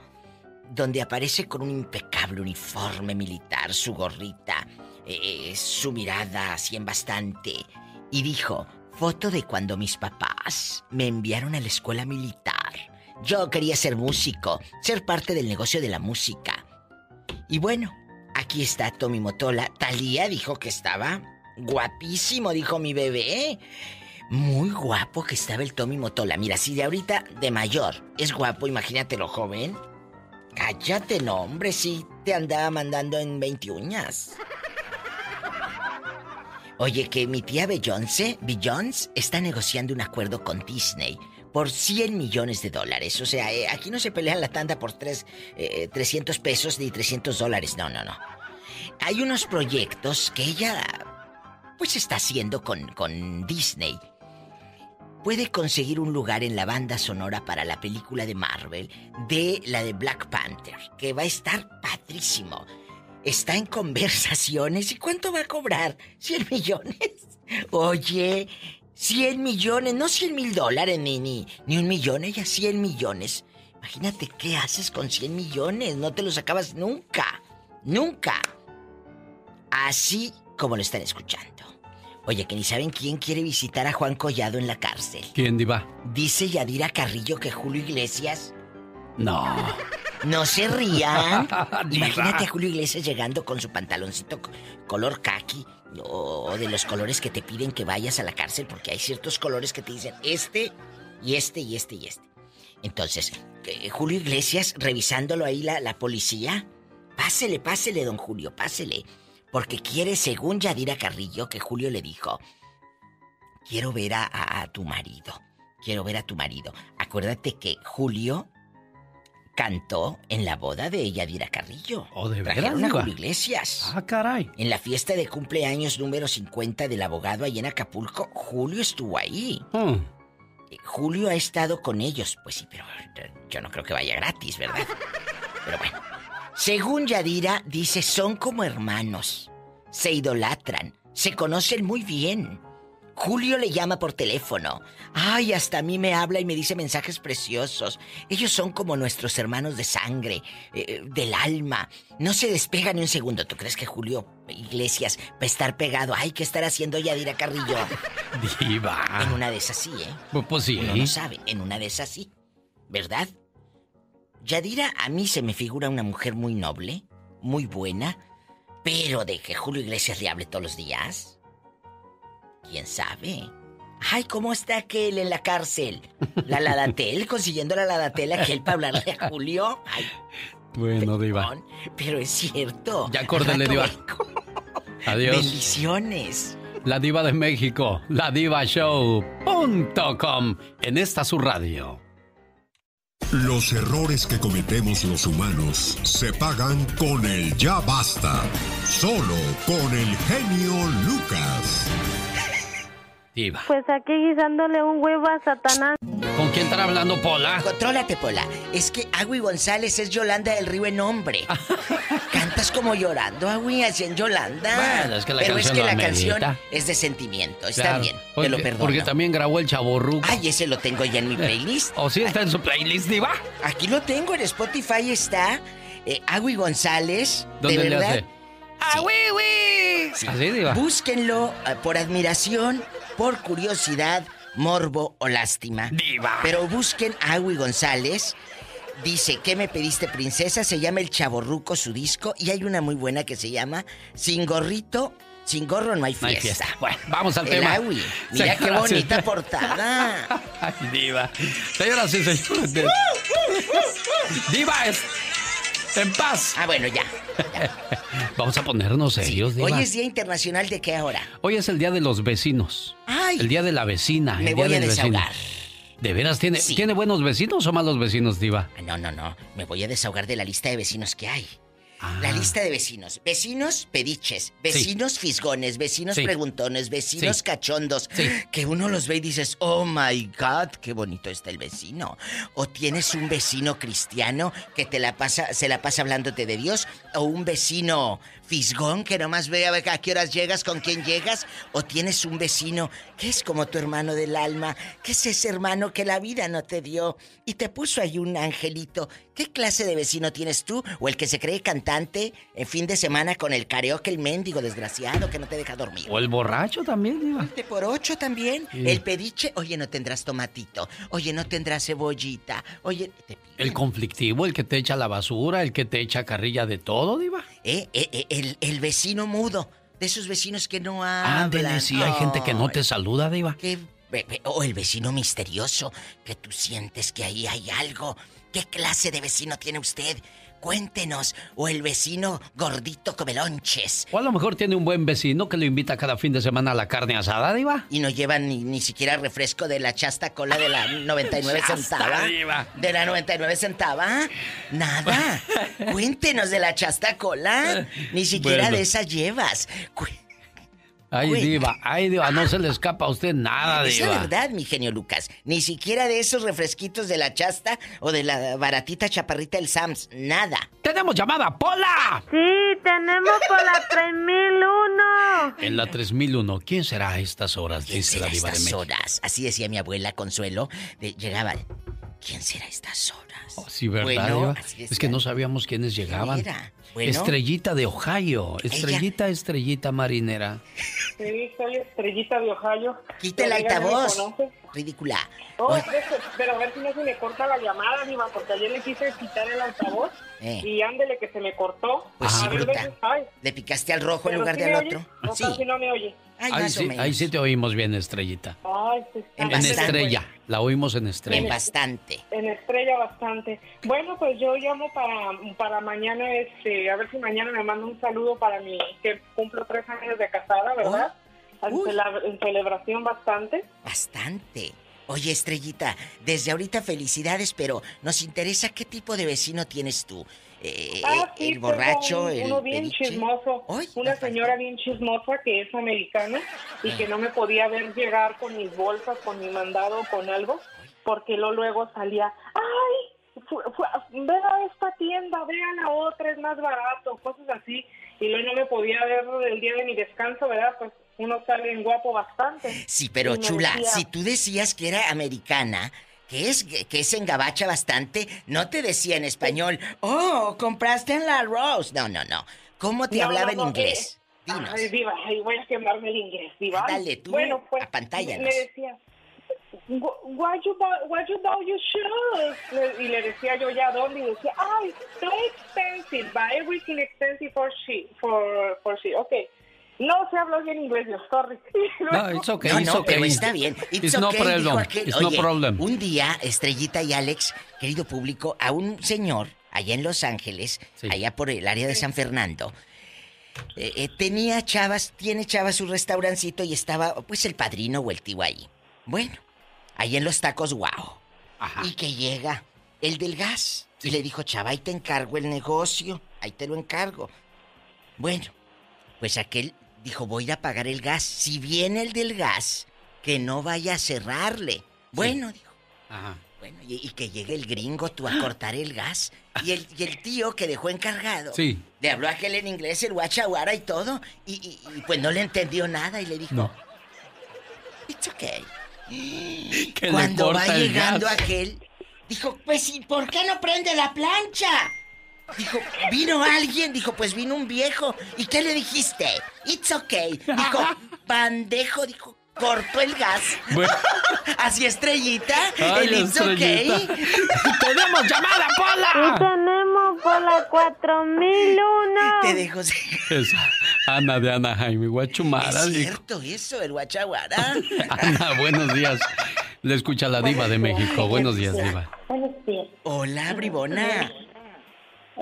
donde aparece con un impecable uniforme militar, su gorrita, eh, su mirada así bastante. Y dijo, foto de cuando mis papás me enviaron a la escuela militar. Yo quería ser músico, ser parte del negocio de la música. Y bueno, aquí está Tommy Motola. Talía dijo que estaba guapísimo, dijo mi bebé. Muy guapo que estaba el Tommy Motola. Mira, si de ahorita de mayor es guapo, imagínatelo joven. Cállate, no, hombre, si te andaba mandando en 20 uñas. Oye, que mi tía Beyoncé, Beyoncé, está negociando un acuerdo con Disney por 100 millones de dólares. O sea, eh, aquí no se pelea la tanda por tres, eh, 300 pesos ni 300 dólares. No, no, no. Hay unos proyectos que ella, pues, está haciendo con, con Disney. Puede conseguir un lugar en la banda sonora para la película de Marvel de la de Black Panther, que va a estar padrísimo. Está en conversaciones. ¿Y cuánto va a cobrar? ¿100 millones? Oye, 100 millones, no 100 mil dólares ni, ni, un millón, ella 100 millones. Imagínate qué haces con 100 millones, no te los acabas nunca, nunca. Así como lo están escuchando. Oye, que ni saben quién quiere visitar a Juan Collado en la cárcel. ¿Quién, Diva? Dice Yadira Carrillo que Julio Iglesias. No. No se rían. Imagínate a Julio Iglesias llegando con su pantaloncito color khaki o de los colores que te piden que vayas a la cárcel porque hay ciertos colores que te dicen este y este y este y este. Entonces, eh, Julio Iglesias revisándolo ahí la, la policía. Pásele, pásele, don Julio, pásele. Porque quiere, según Yadira Carrillo, que Julio le dijo, quiero ver a, a- a tu marido. Quiero ver a tu marido. Acuérdate que Julio cantó en la boda de Yadira Carrillo. ¿Oh, de Trajeron a? Julio Iglesias. Ah, caray. En la fiesta de cumpleaños número 50 del abogado allí en Acapulco, Julio estuvo ahí. Hmm. Eh, Julio ha estado con ellos. Pues sí, pero yo no creo que vaya gratis, ¿verdad? Pero bueno. Según Yadira, dice, son como hermanos. Se idolatran. Se conocen muy bien. Julio le llama por teléfono. Ay, hasta a mí me habla y me dice mensajes preciosos. Ellos son como nuestros hermanos de sangre, eh, del alma. No se despega ni un segundo. ¿Tú crees que Julio Iglesias va a estar pegado? Ay, ¿qué estará haciendo Yadira Carrillo? Diva. En una de esas sí, ¿eh? Pues, pues sí. Uno no sabe, en una de esas sí. ¿Verdad? Yadira a mí se me figura una mujer muy noble, muy buena, pero de que Julio Iglesias le hable todos los días. ¿Quién sabe? Ay, ¿cómo está aquel en la cárcel? La Ladatel, consiguiendo la Ladatel aquel para hablarle a Julio. Ay, Bueno, Diva. pero es cierto. Ya córtale, Al Diva. Adiós. Bendiciones. La Diva de México, la Diva Show.com en esta su radio. Los errores que cometemos los humanos se pagan con el ya basta. Solo con el genio Lucas. Diva. Pues aquí guisándole un huevo a Satanás. ¿Con quién están hablando, Pola? Contrólate, Pola. Es que Agui González es Yolanda del Río en nombre. Cantas como llorando, Agui, así en Yolanda. Bueno, es que la Pero es canción que lo la amerita. canción es de sentimiento. Está Claro, bien, porque, te lo perdono. Porque también grabó el chaborruco. Ay, ese lo tengo ya en mi playlist. ¿O sí está en su playlist, Diva? Aquí lo tengo, en Spotify está. Eh, Agui González. ¿Dónde de le verdad. hace? ¡Ah, ¿Así, Diva? Búsquenlo eh, por admiración, por curiosidad, morbo o lástima. Diva. Pero busquen a Agui González. Dice, ¿qué me pediste, princesa? Se llama El Chaborruco, su disco. Y hay una muy buena que se llama Sin gorrito, sin gorro no hay No hay fiesta. Bueno, vamos al El tema. Agui. Mira qué y- bonita portada. Ay, Diva. Señoras y señores. Diva, es... en paz. Ah, bueno, ya. Vamos a ponernos serios, Diva. Hoy es Día Internacional de qué ahora? Hoy es el día de los vecinos. Ay. El día de la vecina. Me el día voy a del vecino. desahogar. ¿De veras tiene, Sí. tiene buenos vecinos o malos vecinos, Diva? Ah, No, no, no. Me voy a desahogar de la lista de vecinos que hay. Ah. La lista de vecinos. Vecinos pediches, vecinos fisgones, vecinos Sí. preguntones, vecinos Sí. cachondos. Que uno los ve y dices, oh my God, qué bonito está el vecino. O tienes un vecino cristiano que te la pasa, se la pasa hablándote de Dios. O un vecino fisgón que nomás ve a ver a qué horas llegas, con quién llegas. O tienes un vecino que es como tu hermano del alma, que es ese hermano que la vida no te dio y te puso ahí un angelito. ¿Qué clase de vecino tienes tú? ¿O el que se cree cantante en fin de semana con el karaoke, el mendigo desgraciado que no te deja dormir? O el borracho también, Diva. De por ocho también. Sí. El pediche, oye, no tendrás tomatito. Oye, no tendrás cebollita. Oye, te- El conflictivo, el que te echa la basura, el que te echa carrilla de todo, Diva. Eh, eh, eh, el, el vecino mudo. De esos vecinos que no hablan. Ándele, sí, hay gente que no te saluda, Diva. O el vecino misterioso, que tú sientes que ahí hay algo. ¿Qué clase de vecino tiene usted? Cuéntenos. O el vecino gordito come lonches. O a lo mejor tiene un buen vecino que lo invita cada fin de semana a la carne asada, Diva. Y no llevan ni, ni siquiera refresco de la chasta cola de la 99 Chasta, centava. diva. De la 99 centava. Nada. Cuéntenos de la chasta cola. Ni siquiera Bueno. de esa llevas. Cu- Ay, Güey. Diva, ay, Diva, no se le escapa a usted nada, Es la Diva. verdad, mi genio Lucas. Ni siquiera de esos refresquitos de la chasta o de la baratita chaparrita del Sams. Nada. ¡Tenemos llamada, Pola! Sí, tenemos por la 3001. En la 3001, ¿quién será a estas horas? ¿Quién Dice la será Diva de estas México. horas? Así decía mi abuela Consuelo. de- llegaban. ¿Quién será estas horas? Oh, sí, ¿verdad, Bueno, así Es que no sabíamos quiénes llegaban. Bueno. Estrellita de Ohio. Estrellita, estrellita marinera. Sí, soy estrellita de Ohio. Quita el no altavoz. Ridícula. Oh, pero- pero a ver si no se me corta la llamada, Diva, porque ayer le quise quitar el altavoz Eh. y ándele que se me cortó. Pues sí, a ver, bruta. ¿Le picaste al rojo en ¿pero lugar sí de me al oye? otro? ¿O Sí. casi no me oye? Ay, ahí, más sí, o menos. ahí sí te oímos bien, Estrellita. Ay, En bastante. Estrella. La oímos en Estrella. En bastante. En estrella bastante. Bueno, pues yo llamo para, para mañana, este, a ver si mañana me manda un saludo para mi, que cumplo tres años de casada, ¿verdad? En, cela- en celebración bastante. Bastante. Oye, Estrellita, desde ahorita felicidades, pero nos interesa qué tipo de vecino tienes tú. Eh, Ah, sí, el borracho, un- el uno bien chismoso. Una señora bien chismosa que es americana y que no me podía ver llegar con mis bolsas, con mi mandado, con algo, porque lo luego salía, ¡ay! fu- fu- ve a esta tienda, ve a la otra, es más barato, cosas así. Y luego no me podía ver el día de mi descanso, ¿verdad? Pues uno sale en guapo bastante. Sí, pero chula, decía, si tú decías que era americana, que es que es engabacha bastante, no te decía en español, "Oh, compraste en la Rose." No, no, no. ¿Cómo te No, hablaba no, en inglés? eh, Ay, diva, ay, voy a quemarme el inglés, diva. Dale, tú, bueno, pues, apantállanos. Me decía, "Wh- why you buy, why you buy your shoes? Le- Y le decía yo ya dónde y decía, ay, so expensive, buy everything expensive for she, for, for she. Okay. No se habla bien inglés, yo, sorry. No, it's okay, No, it's no, okay. pero está bien. It's, It's no problem. dijo aquel. It's no Oye, problem. Un día, Estrellita y Alex, querido público, a un señor allá en Los Ángeles, allá por el área de San Fernando, eh, eh, tenía chavas, tiene chavas su restaurancito y estaba, pues, el padrino o el tío ahí. Bueno, ahí en los tacos, wow. Y que llega el del gas. Y le dijo, chava, ahí te encargo el negocio, ahí te lo encargo. Bueno, pues aquel dijo, voy a ir a pagar el gas. Si viene el del gas, que no vaya a cerrarle. Bueno, dijo. Ajá. Bueno, y, y que llegue el gringo tú a cortar el gas. Y el, y el tío que dejó encargado. Sí. Le habló a aquel en inglés, el guachaguara y todo. Y, y- y, pues no le entendió nada y le dijo, No. it's okay. Que Cuando va llegando gas. aquel, dijo, pues ¿y por qué no prende la plancha? Dijo, ¿vino alguien? Dijo, pues vino un viejo. ¿Y qué le dijiste? It's okay. Dijo, bandejo, dijo, cortó el gas. Bueno. Así estrellita, Ay, el it's Estrellita. okay. ¡Tenemos llamada, Pola! tenemos por la 4001. Te dejo Es Ana de Anaheim, Guachumara. Es dijo. cierto eso, el guachaguara. Ana, buenos días. Le escucha la diva de México. Buenos días, diva. Buenos días. Hola, bribona.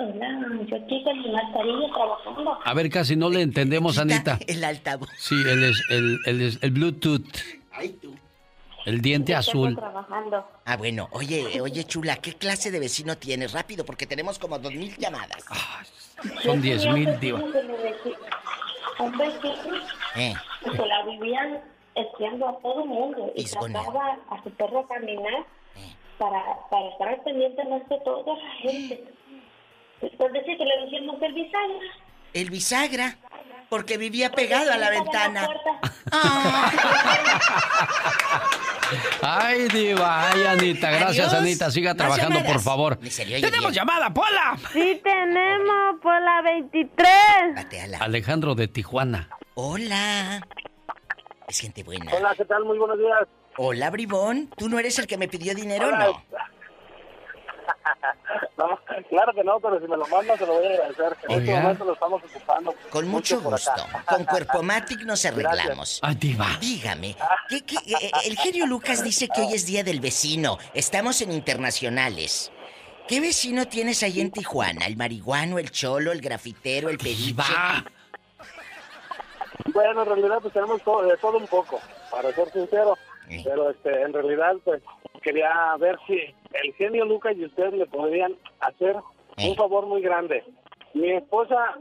Hola, yo aquí con mi mascarilla trabajando. A ver, casi no le entendemos, Anita. El altavoz. Sí, él es el, es el Bluetooth. El diente azul. trabajando. Ah, bueno, oye, oye, chula, ¿qué clase de vecino tienes? Rápido, porque tenemos como dos mil llamadas. Son 10 mil, diva. Un vecino Eh, que la vivían espiando a todo el mundo y sacaba a su perro a caminar para, para estar al pendiente más de toda la gente. Después decir que le decíamos el bisagra. el bisagra, porque vivía pegado a la ventana. Ay, diva. Ay, Anita. Gracias, Adiós. Anita. Siga trabajando, por favor. ¡Tenemos llamada, Pola! Sí tenemos por la 23. Alejandro de Tijuana. Hola. Es gente buena. Hola, ¿qué tal? Muy buenos días. Hola, bribón. ¿Tú no eres el que me pidió dinero, Hola. no? No, claro que no, pero si me lo mandan, se lo voy a agradecer. En este momento lo estamos ocupando. Con mucho gusto. Con Cuerpomatic nos arreglamos. Ah, diva. Dígame, ¿qué- qué- eh, el genio Lucas dice que hoy es día del vecino. Estamos en internacionales. ¿Qué vecino tienes ahí en Tijuana? ¿El marihuano, el cholo, el grafitero, el pediche? Bueno, en realidad pues tenemos todo, de todo un poco, para ser sincero. Pero este, en realidad pues quería ver si el genio Lucas y usted le podrían hacer un favor muy grande. Mi esposa,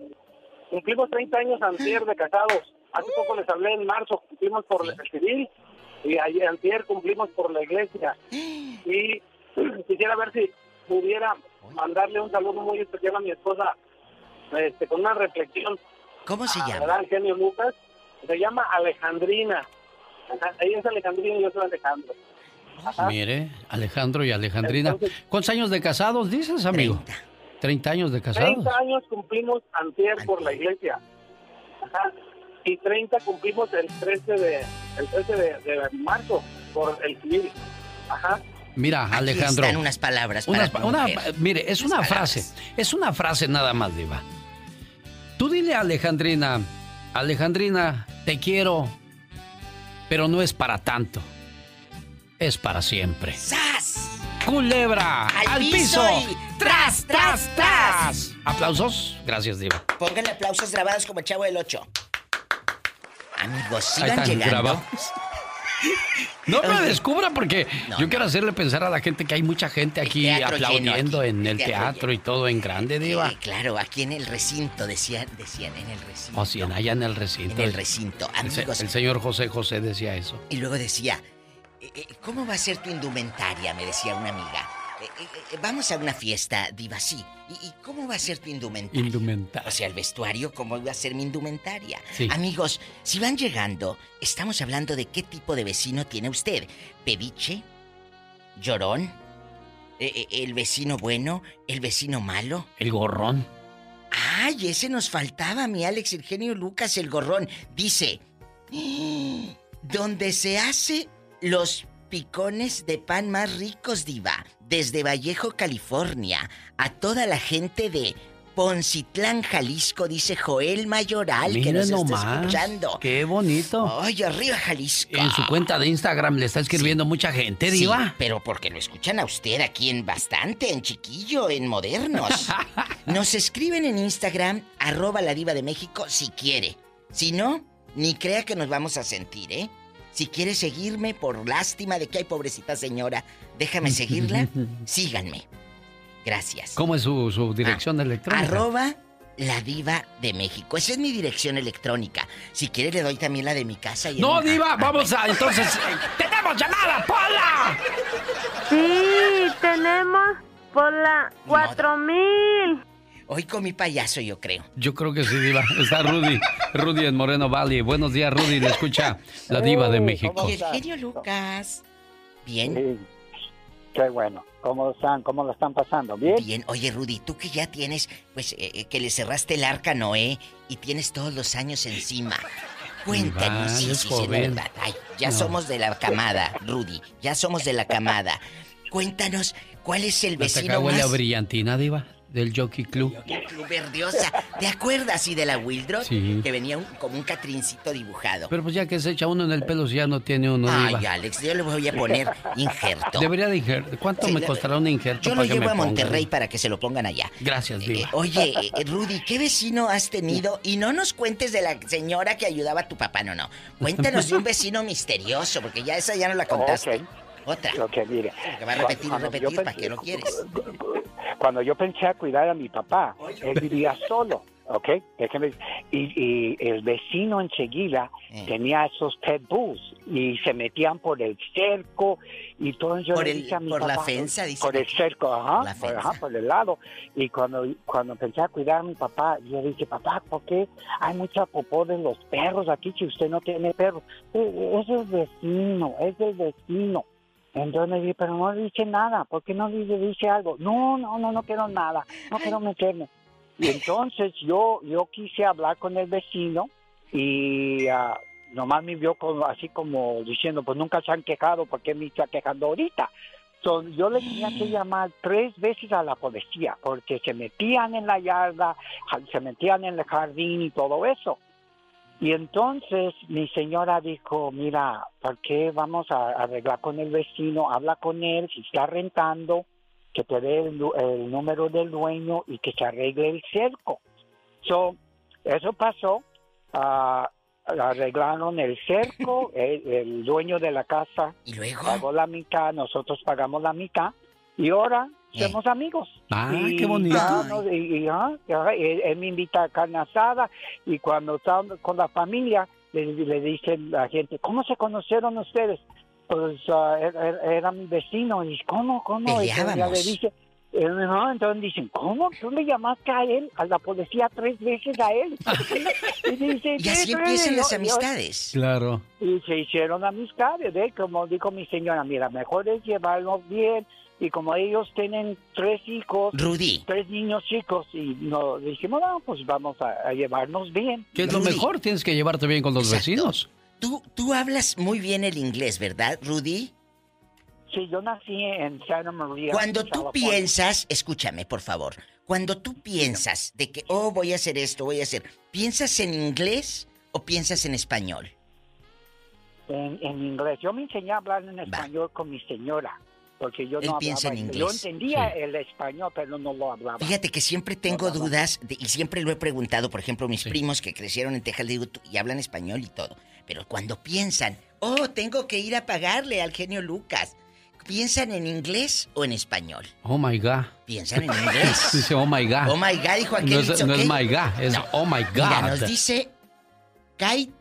cumplimos 30 años antier de casados. Hace poco les hablé en marzo, cumplimos por el civil y ayer antier cumplimos por la iglesia. Y quisiera ver si pudiera mandarle un saludo muy especial a mi esposa este, con una reflexión. ¿Cómo se llama? ¿Verdad? El genio Lucas. Se llama Alejandrina. Ajá, Ella es Alejandrina y yo soy Alejandro. Ajá. Mire, Alejandro y Alejandrina. ¿Cuántos años de casados dices, amigo? 30 años de casados. 30 años cumplimos antier por la iglesia. Ajá. Y 30 cumplimos el 13 de, el 13 de, de marzo por el civil. Ajá. Mira, Alejandro. están unas palabras para tu una- mire, es una frase. Es una frase nada más, Diva. Tú dile a Alejandrina, Alejandrina, te quiero, pero no es para tanto. Es para siempre. ¡Sas! ¡Culebra! ¡Al ¡Al, piso piso! y tras, tras, tras! ¿Aplausos? Gracias, Diva. Pónganle aplausos grabados como el chavo del 8. Amigos, sigan llegando. grabados. No me descubra porque yo quiero hacerle pensar a la gente que hay mucha gente aquí aplaudiendo aquí, en el teatro y todo en grande, Diva. Eh, claro, aquí en el recinto, decían, decían en el recinto. O si en allá en el recinto. En el recinto, amigos. el señor José José decía eso. Y luego decía, eh, eh, ¿cómo va a ser tu indumentaria? Me decía una amiga. Eh, eh, eh, vamos a una fiesta, diva, sí. ¿Y, y cómo va a ser tu indumentaria? Indumentaria. O sea, el vestuario, ¿cómo va a ser mi indumentaria? Sí. Amigos, si van llegando, estamos hablando de qué tipo de vecino tiene usted. ¿Pediche? ¿Llorón? Eh, ¿El vecino bueno? ¿El vecino malo? El gorrón. ¡Ay, ese nos faltaba, mi Alex Eugenio Lucas, el gorrón! Dice, "Mm, donde se hace los picones de pan más ricos, diva, desde Vallejo, California, a toda la gente de Poncitlán, Jalisco, dice Joel Mayoral, que nos está escuchando. Qué bonito. ¡Ay, arriba Jalisco! En su cuenta de Instagram le está escribiendo mucha gente, Sí, Diva. pero porque lo escuchan a usted aquí en bastante, en chiquillo, en modernos. Nos escriben en Instagram, arroba la diva de México, si quiere. Si no, ni crea que nos vamos a sentir, ¿eh? Si quiere seguirme por lástima de que hay pobrecita señora, déjame seguirla, síganme. Gracias. ¿Cómo es su, su dirección electrónica? Arroba la diva de México. Esa es mi dirección electrónica. Si quiere le doy también la de mi casa. Y No, diva, Ah, vamos a... Entonces, eh, ¡tenemos llamada, Pola! Sí, tenemos por la 4000. Hoy con mi payaso, yo creo. Yo creo que sí, diva. Está Rudy. Rudy en Moreno Valley. Buenos días, Rudy. Le escucha la diva de México. Genio Lucas. Bien. Qué bueno. ¿Cómo están? ¿Cómo lo están pasando? ¿Bien? Bien. Oye, Rudy, tú que ya tienes, pues, eh, eh, que le cerraste el arca a Noé y tienes todos los años encima. Cuéntanos. Iván, Sí, es sí, sí, la joven. verdad. Ay, ya No. somos de la camada, Rudy. Ya somos de la camada. Cuéntanos, ¿cuál es el Hasta vecino acá huele a más... brillantina, diva, del Jockey Club. Club Verdiosa. ¿Te acuerdas, sí, de la Wildrop? Sí. Que venía un- como un catrincito dibujado. Pero pues ya que se echa uno en el pelo, si ya no tiene uno, diva. Ay, Alex, yo le voy a poner injerto. Debería de injerto. ¿Cuánto Sí, me costará un injerto Yo lo para que llevo me a Monterrey pongan? para que se lo pongan allá. Gracias, diva. Oye, eh, Rudy, ¿qué vecino has tenido? Y no nos cuentes de la señora que ayudaba a tu papá, no, no. Cuéntanos de un vecino misterioso, porque ya esa ya no la contaste. Otra. Ok, mire. Que va a repetir y Cuando yo repetir, ¿para pensé- qué lo quieres? Cuando yo pensé a cuidar a mi papá, él vivía solo, ¿ok? Déjeme- Y, y el vecino enseguida Eh. tenía esos pet bulls y se metían por el cerco y todo. Yo Por le el- a mi por la fensa, dice Por el que- cerco, ajá, la por, ajá, por el lado. Y cuando, cuando empecé a cuidar a mi papá, yo le dije, papá, ¿por qué hay mucha popó de los perros aquí si usted no tiene perros? "Eh, Es el vecino, es el vecino. Entonces me dije, pero no le dice nada, ¿por qué no le dice algo? No, no, no, no quiero nada, no quiero meterme. Y entonces yo, yo quise hablar con el vecino y ah, nomás me vio como, así como diciendo, pues nunca se han quejado, ¿por qué me está quejando ahorita? So, yo le tenía que llamar tres veces a la policía porque se metían en la yarda, se metían en el jardín y todo eso. Y entonces mi señora dijo, mira, ¿por qué vamos a arreglar con el vecino? Habla con él, si está rentando, que te dé el, número del dueño y que se arregle el cerco. So, eso pasó, ah, arreglaron el cerco, el, el dueño de la casa pagó la mitad, nosotros pagamos la mitad y ahora somos amigos. Ah, Y qué bonito. ya nos- y- y, ah, ya, él, él me invita a carne asada y cuando estamos con la familia le, le dice la gente, ¿cómo se conocieron ustedes? Pues ah, era, mi vecino y ¿cómo? ¿Cómo? Y le dice, eh, no, entonces dicen, ¿cómo? ¿Tú le llamaste a él, a la policía tres veces a él? y dice, Y así "Sí, empiezan las yo- amistades. Claro. y se hicieron amistades, ¿eh? Como dijo mi señora, mira, mejor es llevarlos bien. Y como ellos tienen tres hijos, Rudy. tres niños chicos, y nos dijimos, no, pues vamos a, a llevarnos bien. ¿Qué es lo mejor? Tienes que llevarte bien con los vecinos. Tú, tú hablas muy bien el inglés, ¿verdad, Rudy? Sí, yo nací en Santa María. Cuando tú California. piensas, escúchame, por favor. Cuando tú piensas de que, oh, voy a hacer esto, voy a hacer, ¿piensas en inglés o piensas en español? En, en inglés. Yo me enseñé a hablar en español con mi señora, porque yo Él no piensa hablaba en Yo inglés. entendía Sí. el español, pero no lo hablaba. Fíjate que siempre tengo dudas de- y siempre lo he preguntado, por ejemplo, mis primos que crecieron en Texas digo, "Tú- y hablan español y todo. Pero cuando piensan, oh, tengo que ir a pagarle al genio Lucas, ¿piensan en inglés o en español? Oh my God. Piensan en inglés. Dice, oh my God. Oh my God, dijo aquel. No es, "It's no es okay". my God, es No. oh my God. Mira, nos dice Kai.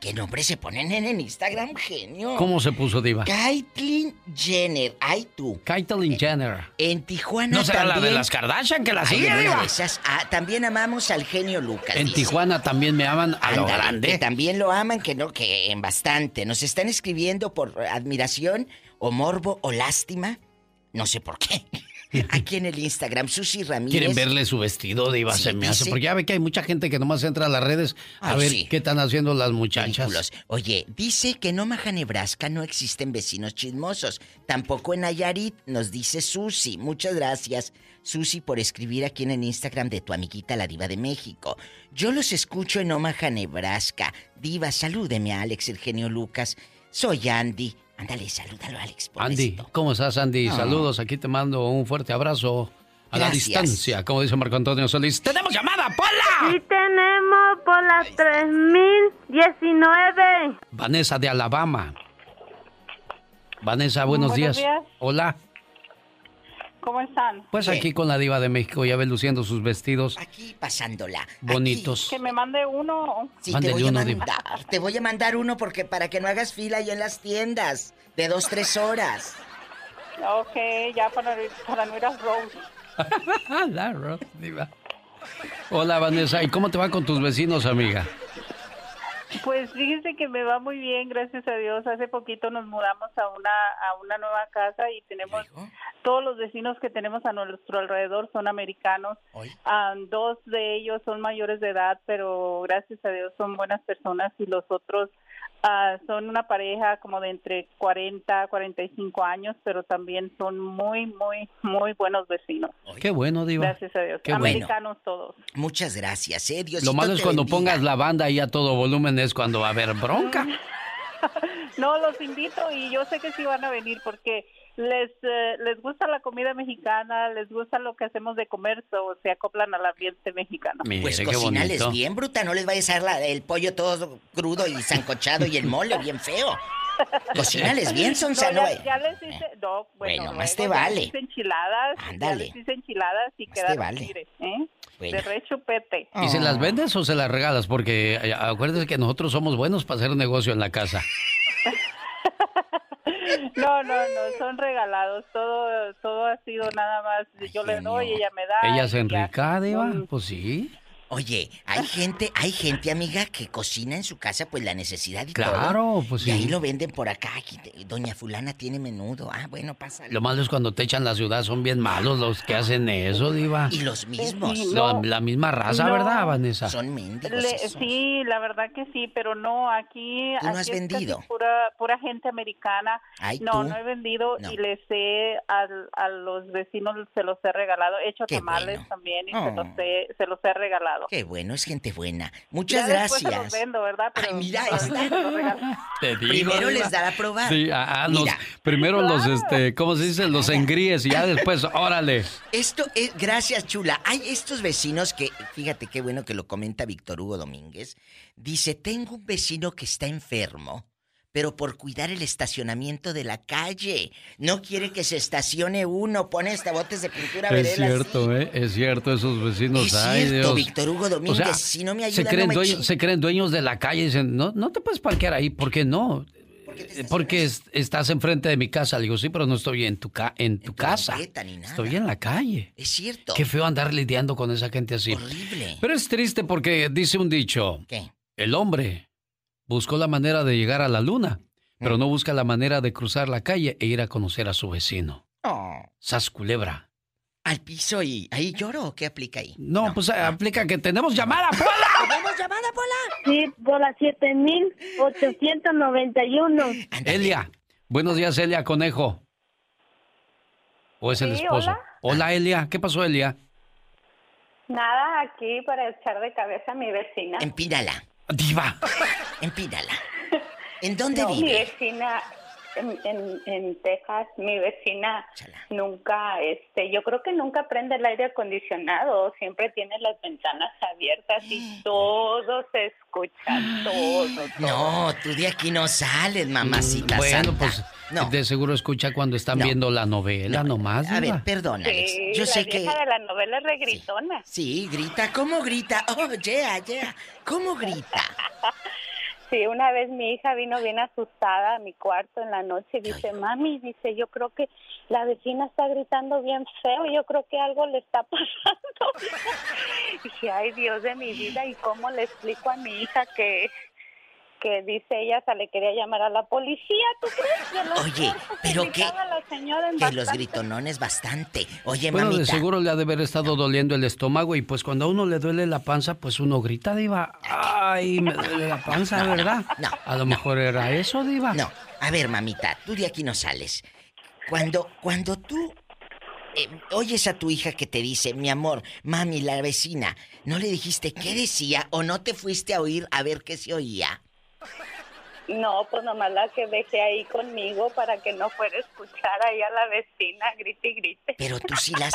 ¿Qué nombre se ponen en el Instagram, genio? ¿Cómo se puso, Diva? Caitlyn Jenner. Ay, tú. Caitlyn Jenner. En Tijuana ¿No será la también... de las Kardashian que la sigue, Diva? esas. Ah, también amamos al genio Lucas. En dice. Tijuana también me aman a lo Ándale, que grande. también lo aman, que no, que en bastante. Nos están escribiendo por admiración o morbo o lástima. No sé por qué. Aquí en el Instagram, Susi Ramírez. Quieren verle su vestido, Diva, Sí, se me hace. dice- Porque ya ve que hay mucha gente que nomás entra a las redes a ver sí. qué están haciendo las muchachas. Ridículos. Oye, dice que en Omaha, Nebraska no existen vecinos chismosos. Tampoco en Nayarit, nos dice Susi. Muchas gracias, Susi, por escribir aquí en el Instagram de tu amiguita la Diva de México. Yo los escucho en Omaha, Nebraska. Diva, salúdeme a Alex, el genio Lucas. Soy Andy. Ándale, salúdalo, Alex. Andy, ¿cómo estás, Andy? No. Saludos, aquí te mando un fuerte abrazo a la distancia, como dice Marco Antonio Solís. ¡Tenemos llamada, Pola! Sí tenemos por las 3019. Vanessa de Alabama. Vanessa, buenos, Buenos días. días. Hola. ¿Cómo están? Pues aquí con la diva de México, ya ve luciendo sus vestidos. Aquí pasándola. Bonitos. Que me mande uno. Sí, te voy a mandar. Te voy a mandar uno porque para que no hagas fila ahí en las tiendas de dos, tres horas. Ok, ya para, para no ir a Rose, diva. Hola, Vanessa. ¿Y cómo te va con tus vecinos, amiga? Pues fíjese que me va muy bien, gracias a Dios. Hace poquito nos mudamos a una a una nueva casa y tenemos todos los vecinos que tenemos a nuestro alrededor son americanos. Ah, dos de ellos son mayores de edad, pero gracias a Dios son buenas personas y los otros ah, son una pareja como de entre 40 a 45 años, pero también son muy, muy, muy buenos vecinos. Qué bueno, Diva. Gracias a Dios. Qué bueno. Americanos todos. Muchas gracias, eh. Lo malo es cuando bendiga. pongas la banda ahí a todo volumen, es cuando va a haber bronca. No, los invito y yo sé que sí van a venir porque les eh, les gusta la comida mexicana, les gusta lo que hacemos de comer, o se acoplan al ambiente mexicano. Pues cocinales bien, bruta, no les vayas a dar la- el pollo todo crudo y zancochado y el mole bien feo. Cocínales bien, Sonsa, no, ya, eh. ya les hice, no, bueno, Bueno, más luego te ya vale. les hice enchiladas, Ándale. ya les hice enchiladas y Más te quedaron, vale. mire, ¿eh? Bueno. De re chupete. ¿Y se las vendes o se las regalas? Porque eh, acuérdese que nosotros somos buenos para hacer negocio en la casa. No, no, no, son regalados, todo todo ha sido nada más, yo le doy, ella me da. Ella se enrica, Diva. Pues sí. Oye, hay gente, hay gente, amiga, que cocina en su casa, pues la necesidad y todo. Claro, pues Y ahí sí. lo venden por acá. Doña fulana tiene menudo. Ah, bueno, pasa. Lo malo es cuando te echan la ciudad, son bien malos los que hacen eso, Diva. Y los mismos. La misma raza, No. ¿verdad, Vanessa? Son mendigos Le- esos. sí, la verdad que sí, pero no, aquí, ¿Tú no aquí has es casi vendido? pura, pura gente americana. Ay, no, tú. no he vendido No. y les he, al- a los vecinos se los he regalado. He hecho Qué tamales bueno. también y se, Oh. los he, se los he regalado. Qué bueno, es gente buena. Muchas Ya después se los gracias. vendo, ¿verdad? Pero Ay, mira, se. Te digo, Primero les dará a probar. Sí, ah, ah, los- primero los, este, ¿cómo se dice? Los engríes y ya después, órale. Esto es, gracias, chula. Hay estos vecinos que, fíjate qué bueno que lo comenta Víctor Hugo Domínguez. Dice, tengo un vecino que está enfermo, pero por cuidar el estacionamiento de la calle. No quiere que se estacione uno, pone hasta botes de pintura Es verela así. cierto, ¿eh? Es cierto, esos vecinos. Es ay, cierto, Dios. Víctor Hugo Domínguez, O sea, si no me se ayuda, creen, no me dueños, se creen dueños de la calle y dicen, no, no te puedes parquear ahí. ¿Por qué no? Porque es- estás enfrente de mi casa. Le digo, sí, pero no estoy en tu, ca en tu casa. banqueta ni nada. Estoy en la calle. Es cierto. Qué feo andar lidiando con esa gente así. Horrible. Pero es triste porque dice un dicho. ¿Qué? El hombre buscó la manera de llegar a la luna, pero Mm. no busca la manera de cruzar la calle e ir a conocer a su vecino. Oh, Sas culebra. al piso y ahí lloro o qué aplica ahí. No, pues eh, aplica que tenemos llamada, Pola. ¿Tenemos llamada, Pola? Sí, por la 7891. Elia. Buenos días, Elia Conejo. ¿O es el Sí, esposo? hola. Hola, Elia. ¿Qué pasó, Elia? Nada, aquí para echar de cabeza a mi vecina. Empínala. Diva. Empínala. ¿En dónde No, mi vive? vecina en, en, en Texas, mi vecina nunca, este, yo creo que nunca prende el aire acondicionado, siempre tiene las ventanas abiertas y todo se escucha, todo. No, tú de aquí no sales, mamacita Bueno, santa. pues de seguro escucha cuando están No. viendo la novela nomás. A ver, perdona, Alex. Sí, Yo la sé que... vieja de la novela es regritona. Sí, grita. ¿Cómo grita? Oh, yeah, yeah. ¿Cómo grita? Sí, una vez mi hija vino bien asustada a mi cuarto en la noche y dice, mami, dice, yo creo que la vecina está gritando bien feo, yo creo que algo le está pasando. Y dije, ay Dios de mi vida, ¿y cómo le explico a mi hija que, que dice ella se le quería llamar a la policía? ¿Tú crees? De los Oye, pero que- gritaba la señora en Que los gritonones bastante. Oye, Bueno, de mamita. seguro le ha de haber estado doliendo el estómago y pues cuando a uno le duele la panza, pues uno grita, Diva. Ay, me duele la panza, No, ¿verdad? no, A lo mejor era eso, Diva. No, a ver, mamita, tú de aquí no sales. Cuando, cuando tú eh, oyes a tu hija que te dice, mi amor, mami, la vecina, ¿no le dijiste qué decía o no te fuiste a oír a ver qué se oía? No, pues nomás la que dejé ahí conmigo para que no fuera a escuchar ahí a la vecina, grite y grite. Pero tú sí las,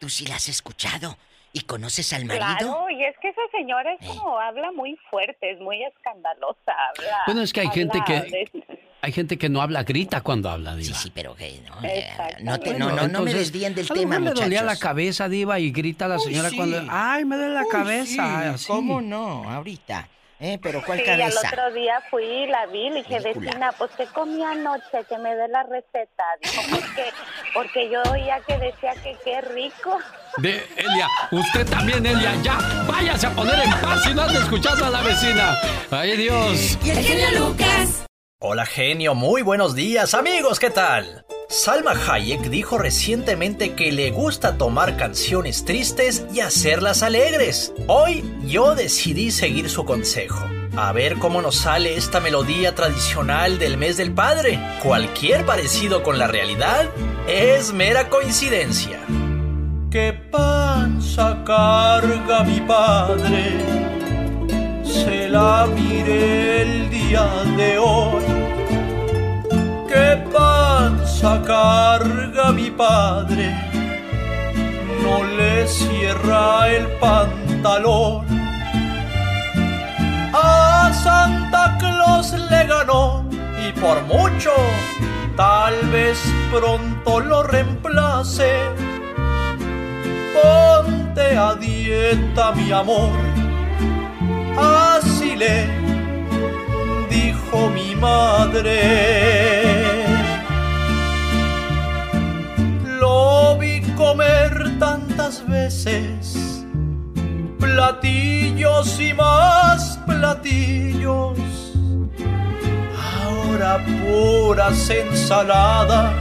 tú sí las has escuchado y conoces al marido. Claro, y es que esa señora es como habla muy fuerte, es muy escandalosa, habla. Bueno, es que hay gente que- de- Hay gente que no habla, grita cuando habla, Diva. Sí, sí, pero que no, Exactamente. no, te- no, no, no me Entonces, desvíen del a tema, mejor le dolía la muchachos. cabeza, Diva, y grita a la Uy, señora sí. cuando. ¡Ay, me duele la Uy, cabeza! sí. ¿Cómo no? Ahorita. ¿Eh? ¿Pero cuál Sí, al cabeza? otro día fui y la vi, le dije, vecina, pues ¿qué comí anoche? Que me dé la receta. Dijo, porque, porque yo oía que decía que qué rico. De Elia, usted también, Elia, ya váyase a poner en paz si no anda escuchando a la vecina. ¡Ay, Dios! Y el genio Lucas. Hola genio, muy buenos días amigos, ¿qué tal? Salma Hayek dijo recientemente que le gusta tomar canciones tristes y hacerlas alegres. Hoy yo decidí seguir su consejo. A ver cómo nos sale esta melodía tradicional del mes del padre. Cualquier parecido con la realidad es mera coincidencia. ¿Qué panza carga mi padre? Se la miré el día de hoy. ¿Qué panza carga mi padre? No le cierra el pantalón. A Santa Claus le ganó y por mucho, tal vez pronto lo reemplace. Ponte a dieta, mi amor así le dijo mi madre. Lo vi comer tantas veces, platillos y más platillos. Ahora puras ensaladas,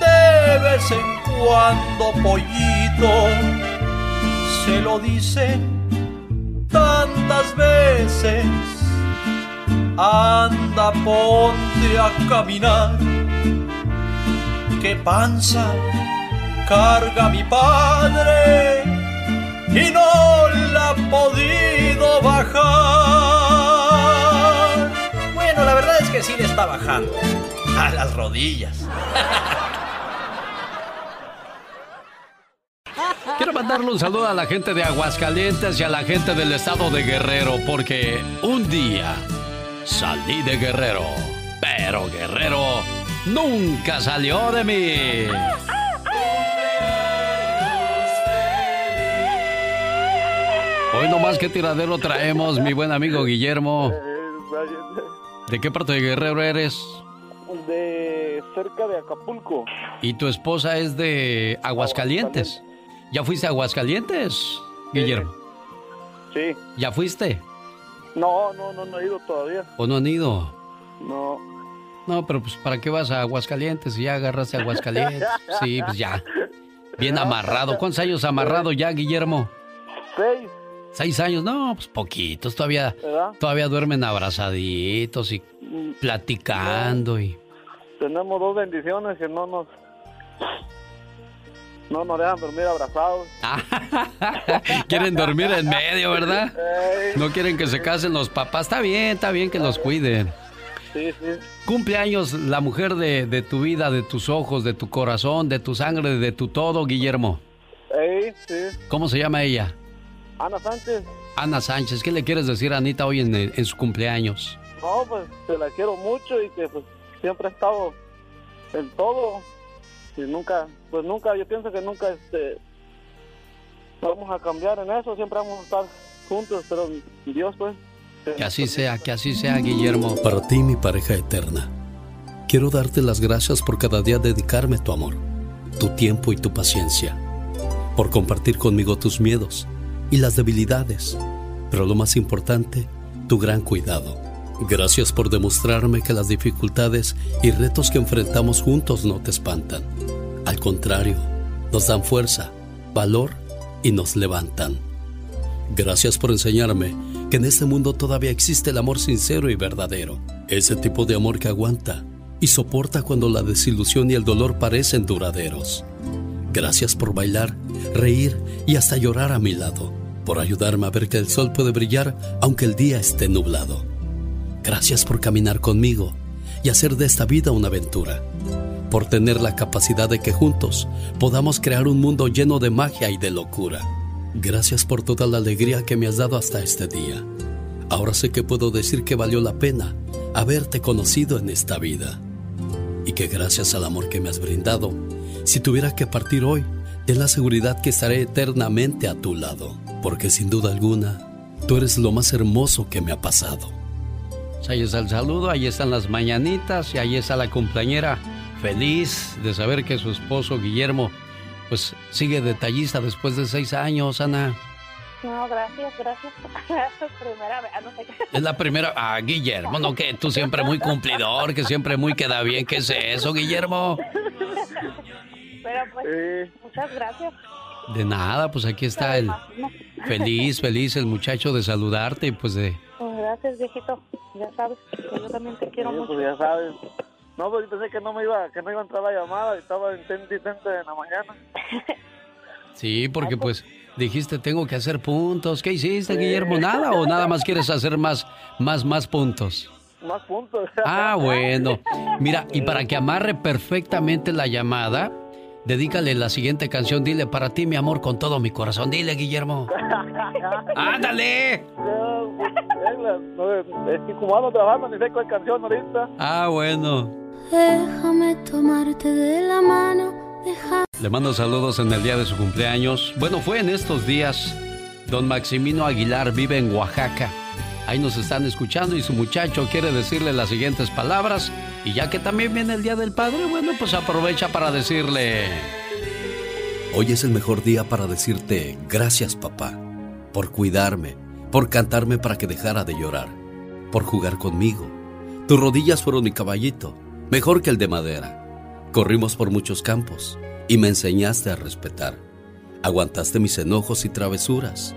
de vez en cuando pollito, se lo dicen tantas veces. Anda, ponte a caminar. Qué panza carga mi padre y no la ha podido bajar. Bueno, la verdad es que sí le está bajando. A las rodillas. Quiero mandarle un saludo a la gente de Aguascalientes y a la gente del estado de Guerrero, porque un día salí de Guerrero, pero Guerrero nunca salió de mí. Hoy nomás qué tiradero traemos, mi buen amigo Guillermo. ¿De qué parte de Guerrero eres? De cerca de Acapulco. Y tu esposa es de Aguascalientes. ¿Ya fuiste a Aguascalientes, Guillermo? Sí. ¿Ya fuiste? No, no, no, no he ido todavía. ¿O no han ido? No. No, pero pues ¿para qué vas a Aguascalientes? Si ya agarraste a Aguascalientes. Sí, pues ya. Bien amarrado. ¿Cuántos años amarrado ya, Guillermo? Seis. Seis años, no, pues poquitos. Todavía, ¿Verdad? todavía duermen abrazaditos y platicando y. Tenemos dos bendiciones que no nos... No nos dejan dormir abrazados. Quieren dormir en medio, ¿verdad? No quieren que se casen los papás. Está bien, está bien que los cuiden. Sí, sí. Cumpleaños la mujer de, de tu vida, de tus ojos, de tu corazón, de tu sangre, de tu todo, Guillermo. Ey, sí. ¿Cómo se llama ella? Ana Sánchez. Ana Sánchez. ¿Qué le quieres decir a Anita hoy en, en su cumpleaños? No, pues te la quiero mucho y que pues siempre ha estado en todo. Y nunca, pues nunca, yo pienso que nunca este vamos a cambiar en eso, siempre vamos a estar juntos, pero Dios pues. Que así sea, que así sea, Guillermo. Para ti, mi pareja eterna, quiero darte las gracias por cada día dedicarme tu amor, tu tiempo y tu paciencia, por compartir conmigo tus miedos y las debilidades, pero lo más importante, tu gran cuidado. Gracias por demostrarme que las dificultades y retos que enfrentamos juntos no te espantan. Al contrario, nos dan fuerza, valor y nos levantan. Gracias por enseñarme que en este mundo todavía existe el amor sincero y verdadero. Ese tipo de amor que aguanta y soporta cuando la desilusión y el dolor parecen duraderos. Gracias por bailar, reír y hasta llorar a mi lado. Por ayudarme a ver que el sol puede brillar aunque el día esté nublado. Gracias por caminar conmigo y hacer de esta vida una aventura. Por tener la capacidad de que juntos podamos crear un mundo lleno de magia y de locura. Gracias por toda la alegría que me has dado hasta este día. Ahora sé que puedo decir que valió la pena haberte conocido en esta vida. Y que gracias al amor que me has brindado, si tuviera que partir hoy, ten la seguridad que estaré eternamente a tu lado. Porque sin duda alguna, tú eres lo más hermoso que me ha pasado. Pues ahí está el saludo, ahí están las mañanitas y ahí está la compañera feliz de saber que su esposo Guillermo pues sigue detallista después de seis años, Ana. No, gracias, gracias. primera vez, ah, no sé Es la primera. Ah, Guillermo, no que tú siempre muy cumplidor, que siempre muy queda bien. ¿Qué es eso, Guillermo? Pero pues, muchas gracias. De nada, pues aquí está el feliz, feliz el muchacho de saludarte y pues de. Pues gracias, viejito. Ya sabes que yo también te quiero Sí, mucho. pues ya sabes. No, pues yo pensé que no me iba, que no iba a entrar la llamada, estaba intente en la mañana. Sí, porque pues dijiste tengo que hacer puntos. ¿Qué hiciste, Guillermo? ¿Nada o nada más quieres hacer más, más, más puntos? Más puntos. Ah, bueno. Mira, y para que amarre perfectamente la llamada, dedícale la siguiente canción. Dile para ti, mi amor, con todo mi corazón. Dile, Guillermo. ¡Ándale! Pues, es que como ando trabajando, ni sé cuál canción ahorita. Ah, bueno. Déjame tomarte de la mano, deja... Le mando saludos en el día de su cumpleaños. Bueno, fue en estos días. Don Maximino Aguilar vive en Oaxaca. Ahí nos están escuchando y su muchacho quiere decirle las siguientes palabras. Y ya que también viene el Día del Padre, bueno, pues aprovecha para decirle... Hoy es el mejor día para decirte gracias papá, por cuidarme, por cantarme para que dejara de llorar, por jugar conmigo. Tus rodillas fueron mi caballito, mejor que el de madera. Corrimos por muchos campos y me enseñaste a respetar. Aguantaste mis enojos y travesuras.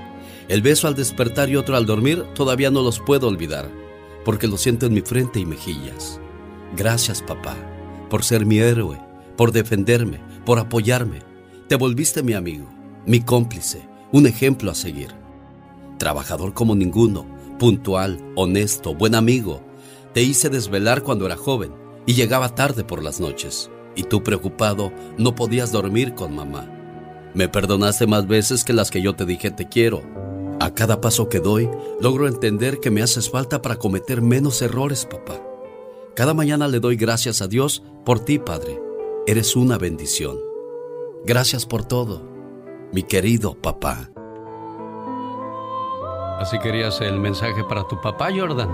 El beso al despertar y otro al dormir todavía no los puedo olvidar, porque lo siento en mi frente y mejillas. Gracias, papá, por ser mi héroe, por defenderme, por apoyarme. Te volviste mi amigo, mi cómplice, un ejemplo a seguir. Trabajador como ninguno, puntual, honesto, buen amigo. Te hice desvelar cuando era joven y llegaba tarde por las noches. Y tú preocupado no podías dormir con mamá. Me perdonaste más veces que las que yo te dije te quiero. A cada paso que doy, logro entender que me haces falta para cometer menos errores, papá. Cada mañana le doy gracias a Dios por ti, Padre. Eres una bendición. Gracias por todo, mi querido papá. Así querías el mensaje para tu papá, Jordan.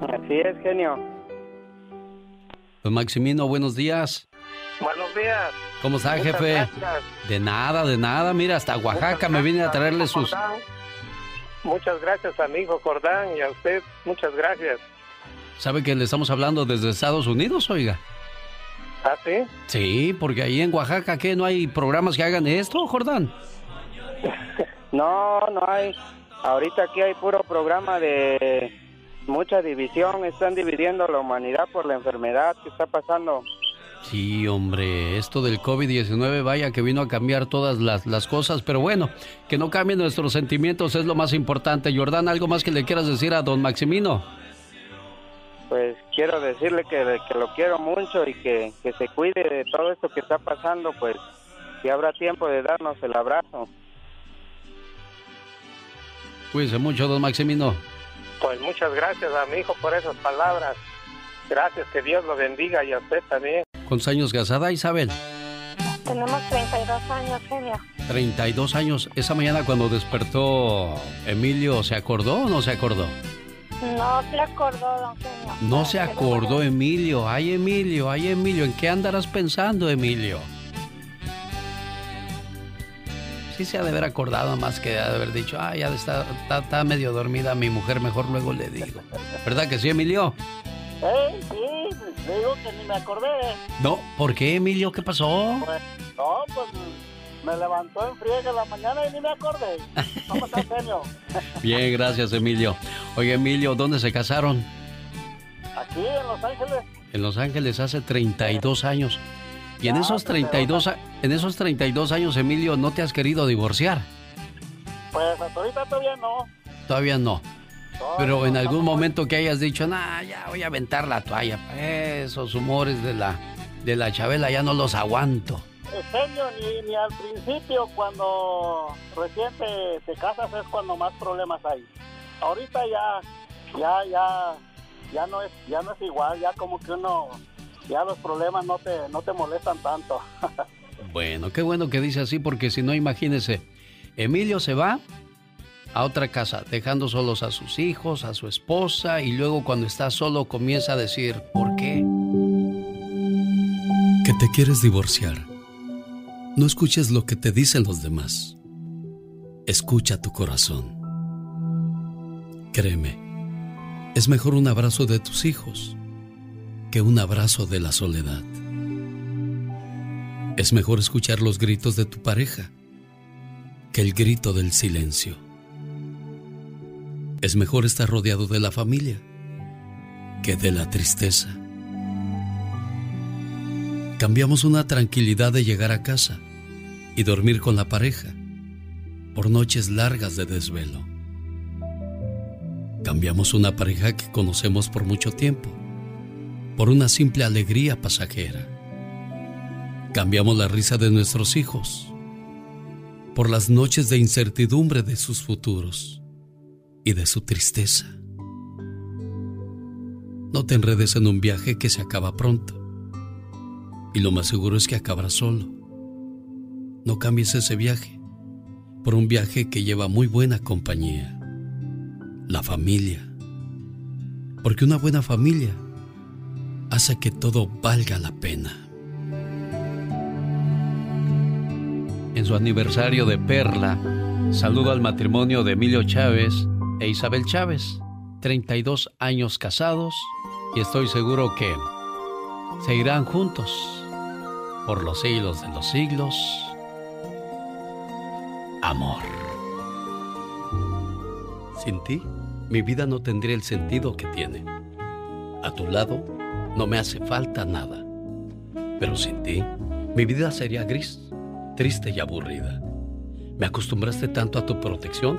Así es, genio. Don Maximino, buenos días. Buenos días. ¿Cómo está, Muchas jefe? gracias. De nada, de nada. Mira, hasta Oaxaca me vine a traerle sus... Muchas gracias, amigo Jordán, y a usted, muchas gracias. ¿Sabe que le estamos hablando desde Estados Unidos, oiga? ¿Ah, sí? Sí, porque ahí en Oaxaca, ¿qué? ¿No hay programas que hagan esto, Jordán? No, no hay. Ahorita aquí hay puro programa de mucha división. Están dividiendo la humanidad por la enfermedad que está pasando. Sí, hombre, esto del COVID-19, vaya que vino a cambiar todas las, las cosas, pero bueno, que no cambien nuestros sentimientos es lo más importante. Jordán, ¿algo más que le quieras decir a don Maximino? Pues quiero decirle que, que lo quiero mucho y que, que se cuide de todo esto que está pasando, pues si habrá tiempo de darnos el abrazo. Cuídese mucho, don Maximino. Pues muchas gracias a mi hijo por esas palabras. Gracias, que Dios lo bendiga y a usted también. ¿Cuántos años casada, Isabel? Tenemos 32 años, genio. 32 años. Esa mañana cuando despertó Emilio, ¿se acordó o no se acordó? No se acordó, don genio. No se acordó Emilio. Ay, Emilio, ay, Emilio. ¿En qué andarás pensando, Emilio? Sí se ha de haber acordado más que de haber dicho, ah, ya está, está, está medio dormida mi mujer, mejor luego le digo. ¿Verdad que sí, Emilio? Eh, sí, le digo que ni me acordé. No, ¿por qué, Emilio? ¿Qué pasó? Pues, no, pues me levantó en friega en la mañana y ni me acordé. ¿Cómo está, genio? Bien, gracias, Emilio. Oye, Emilio, ¿dónde se casaron? Aquí en Los Ángeles. En Los Ángeles hace 32 años. Y en esos 32, a- en esos 32 años, Emilio, ¿no te has querido divorciar? Pues hasta ahorita todavía no. Todavía no. Pero en algún momento que hayas dicho, nah, ya voy a aventar la toalla. Esos humores de la, de la Chabela ya no los aguanto. Genio, ni, ni al principio, cuando recién te, te casas, es cuando más problemas hay. ahorita ya, ya, ya, ya no es, ya no es igual, ya como que uno, ya los problemas no te, no te molestan tanto. bueno, qué bueno que dice así, porque si no, imagínese, Emilio se va a otra casa, dejando solos a sus hijos, a su esposa, y luego cuando está solo comienza a decir, ¿por qué? Que te quieres divorciar. No escuches lo que te dicen los demás. Escucha tu corazón. Créeme, es mejor un abrazo de tus hijos que un abrazo de la soledad. Es mejor escuchar los gritos de tu pareja que el grito del silencio. Es mejor estar rodeado de la familia que de la tristeza. Cambiamos una tranquilidad de llegar a casa y dormir con la pareja por noches largas de desvelo Cambiamos una pareja que conocemos por mucho tiempo por una simple alegría pasajera. Cambiamos la risa de nuestros hijos por las noches de incertidumbre de sus futuros y de su tristeza. No te enredes en un viaje que se acaba pronto y lo más seguro es que acabará solo. No cambies ese viaje por un viaje que lleva muy buena compañía la familia. Porque una buena familia hace que todo valga la pena. En su aniversario de Perla, saludo al matrimonio de Emilio Chávez e Isabel Chávez, 32 años casados, y estoy seguro que seguirán juntos por los siglos de los siglos. Amor. Sin ti mi vida no tendría el sentido que tiene. A tu lado no me hace falta nada. Pero sin ti, mi vida sería gris, triste y aburrida. Me acostumbraste tanto a tu protección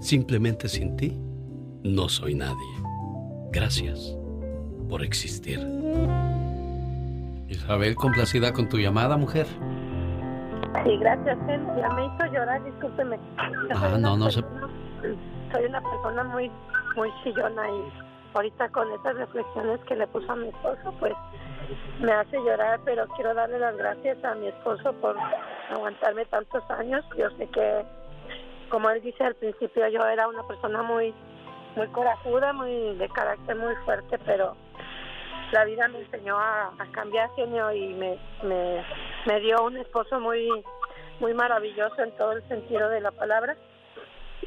simplemente sin ti, no soy nadie. Gracias por existir. Isabel, complacida con tu llamada, mujer. Sí, gracias, él ya me hizo llorar, discúlpeme. Ah, no, no se... Soy una persona muy muy chillona y ahorita con esas reflexiones que le puso a mi esposo, pues me hace llorar, pero quiero darle las gracias a mi esposo por aguantarme tantos años. Yo sé que, como él dice al principio, yo era una persona muy, muy corajuda, muy de carácter muy fuerte, pero la vida me enseñó a, cambiar genio y me, me, me dio un esposo muy, muy maravilloso en todo el sentido de la palabra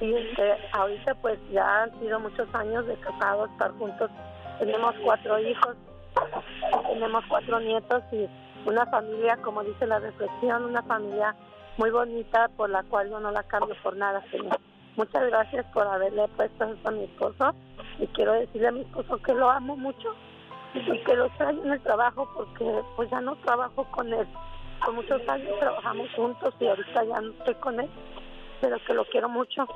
y este, ahorita pues ya han sido muchos años de casados, estar juntos. Tenemos cuatro hijos, tenemos cuatro nietos y una familia, como dice la reflexión, una familia muy bonita por la cual yo no la cambio por nada, señor. Muchas gracias por haberle puesto eso a mi esposo y quiero decirle a mi esposo que lo amo mucho y que lo extraño en el trabajo porque pues ya no trabajo con él. Por muchos años trabajamos juntos y ahorita ya no estoy con él pero que lo quiero mucho.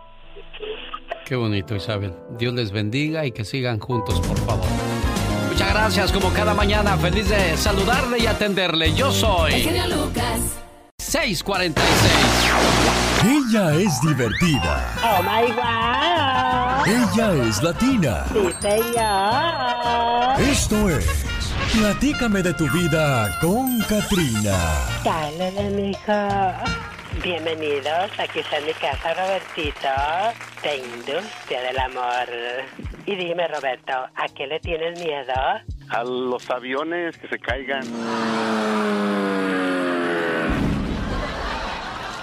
Qué bonito, Isabel. Dios les bendiga y que sigan juntos, por favor. Muchas gracias, como cada mañana. Feliz de saludarle y atenderle. Yo soy. Lucas. 646. Ella es divertida. Oh my God. Ella es latina. Sí, señor. Esto es. Platícame de tu vida con Katrina. Dale, mija. Bienvenidos, aquí está mi casa, Robertito, de Industria del Amor. Y dime, Roberto, ¿a qué le tienes miedo? A los aviones que se caigan.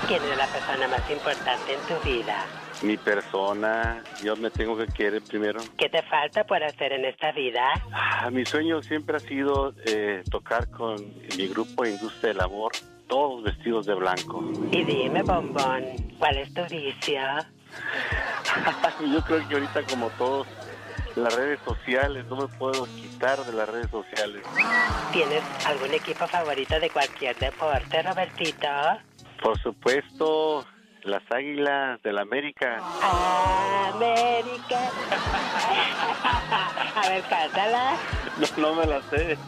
¿Quién es la persona más importante en tu vida? Mi persona, yo me tengo que querer primero. ¿Qué te falta por hacer en esta vida? Ah, mi sueño siempre ha sido eh, tocar con mi grupo Industria del Amor todos vestidos de blanco. Y dime, bombón, ¿cuál es tu vicio? Yo creo que ahorita como todos, las redes sociales, no me puedo quitar de las redes sociales. ¿Tienes algún equipo favorito de cualquier deporte, Robertito? Por supuesto, las Águilas del América. América. A ver, cántala. No, no me la sé.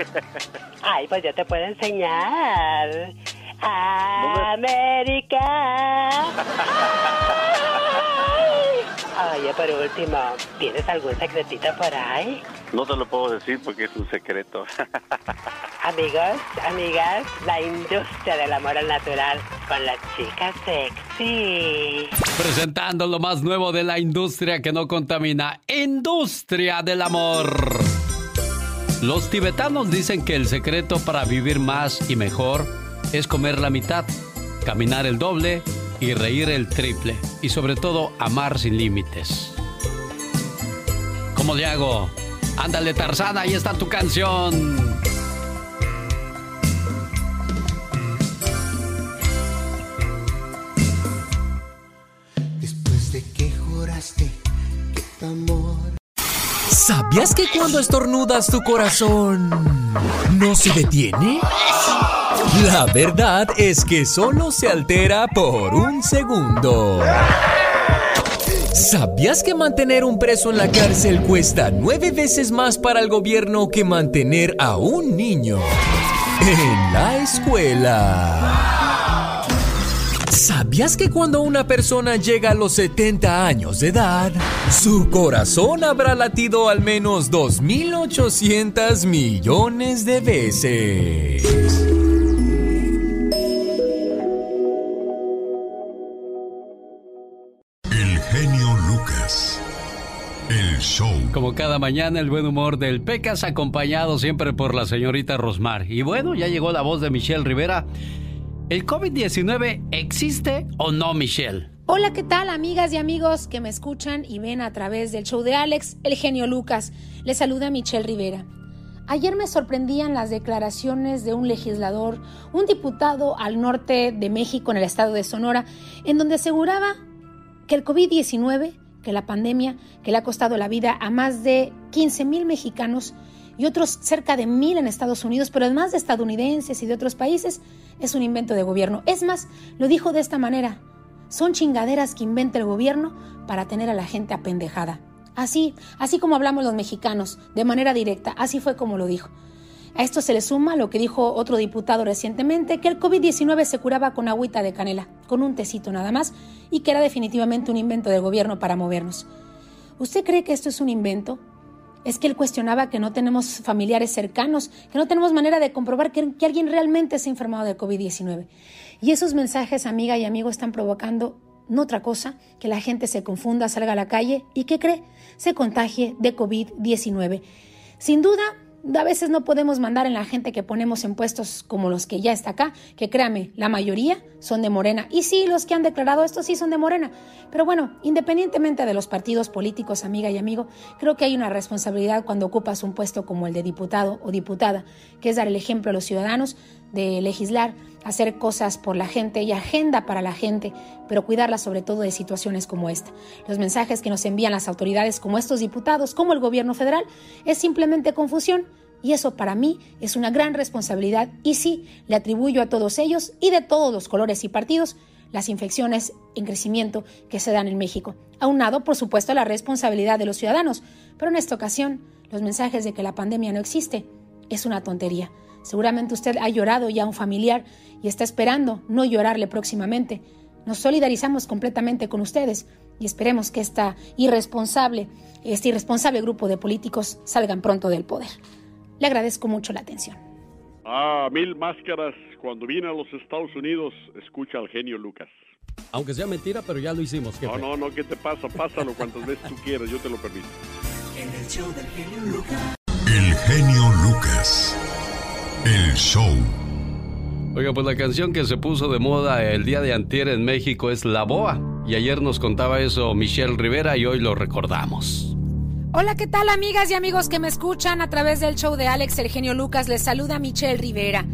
Ay, pues yo te puedo enseñar. América. Oye, por último, ¿tienes algún secretito por ahí? No te lo puedo decir porque es un secreto. Amigos, amigas, la industria del amor al natural con la chica sexy. Presentando lo más nuevo de la industria que no contamina, industria del amor. Los tibetanos dicen que el secreto para vivir más y mejor es comer la mitad, caminar el doble y reír el triple. Y sobre todo, amar sin límites. ¿Cómo le hago? Ándale, Tarzana, ahí está tu canción. Después de que juraste que tu amor. ¿Sabías que cuando estornudas tu corazón no se detiene? La verdad es que solo se altera por un segundo. ¿Sabías que mantener un preso en la cárcel cuesta nueve veces más para el gobierno que mantener a un niño en la escuela? ¿Sabías que cuando una persona llega a los 70 años de edad, su corazón habrá latido al menos 2.800 millones de veces? El genio Lucas. El show. Como cada mañana, el buen humor del Pecas, acompañado siempre por la señorita Rosmar. Y bueno, ya llegó la voz de Michelle Rivera. ¿El COVID-19 existe o no, Michelle? Hola, ¿qué tal amigas y amigos que me escuchan y ven a través del show de Alex, el genio Lucas? Les saluda Michelle Rivera. Ayer me sorprendían las declaraciones de un legislador, un diputado al norte de México, en el estado de Sonora, en donde aseguraba que el COVID-19, que la pandemia, que le ha costado la vida a más de 15 mil mexicanos y otros cerca de mil en Estados Unidos, pero además de estadounidenses y de otros países, es un invento de gobierno. Es más, lo dijo de esta manera, son chingaderas que inventa el gobierno para tener a la gente apendejada. Así, así como hablamos los mexicanos, de manera directa, así fue como lo dijo. A esto se le suma lo que dijo otro diputado recientemente, que el COVID-19 se curaba con agüita de canela, con un tecito nada más, y que era definitivamente un invento del gobierno para movernos. ¿Usted cree que esto es un invento? Es que él cuestionaba que no tenemos familiares cercanos, que no tenemos manera de comprobar que, que alguien realmente se ha enfermado de COVID-19. Y esos mensajes, amiga y amigo, están provocando no otra cosa que la gente se confunda, salga a la calle y ¿qué cree? Se contagie de COVID-19. Sin duda, a veces no podemos mandar en la gente que ponemos en puestos como los que ya está acá, que créame, la mayoría son de Morena. Y sí, los que han declarado esto sí son de Morena. Pero bueno, independientemente de los partidos políticos, amiga y amigo, creo que hay una responsabilidad cuando ocupas un puesto como el de diputado o diputada, que es dar el ejemplo a los ciudadanos de legislar, hacer cosas por la gente y agenda para la gente, pero cuidarla sobre todo de situaciones como esta. Los mensajes que nos envían las autoridades como estos diputados, como el gobierno federal, es simplemente confusión y eso para mí es una gran responsabilidad y sí, le atribuyo a todos ellos y de todos los colores y partidos las infecciones en crecimiento que se dan en México. Aunado, por supuesto, a la responsabilidad de los ciudadanos, pero en esta ocasión, los mensajes de que la pandemia no existe es una tontería. Seguramente usted ha llorado ya a un familiar y está esperando no llorarle próximamente. Nos solidarizamos completamente con ustedes y esperemos que esta irresponsable, este irresponsable grupo de políticos salgan pronto del poder. Le agradezco mucho la atención. Ah, mil máscaras. Cuando viene a los Estados Unidos, escucha al genio Lucas. Aunque sea mentira, pero ya lo hicimos. jefe. No, no, no, ¿qué te pasa? Pásalo cuantas veces tú quieras, yo te lo permito. En el show del genio Lucas. El genio Lucas. El show. Oiga, pues la canción que se puso de moda el día de antier en México es La Boa. Y ayer nos contaba eso Michelle Rivera y hoy lo recordamos. Hola, ¿qué tal amigas y amigos que me escuchan a través del show de Alex El Genio Lucas? Les saluda Michelle Rivera.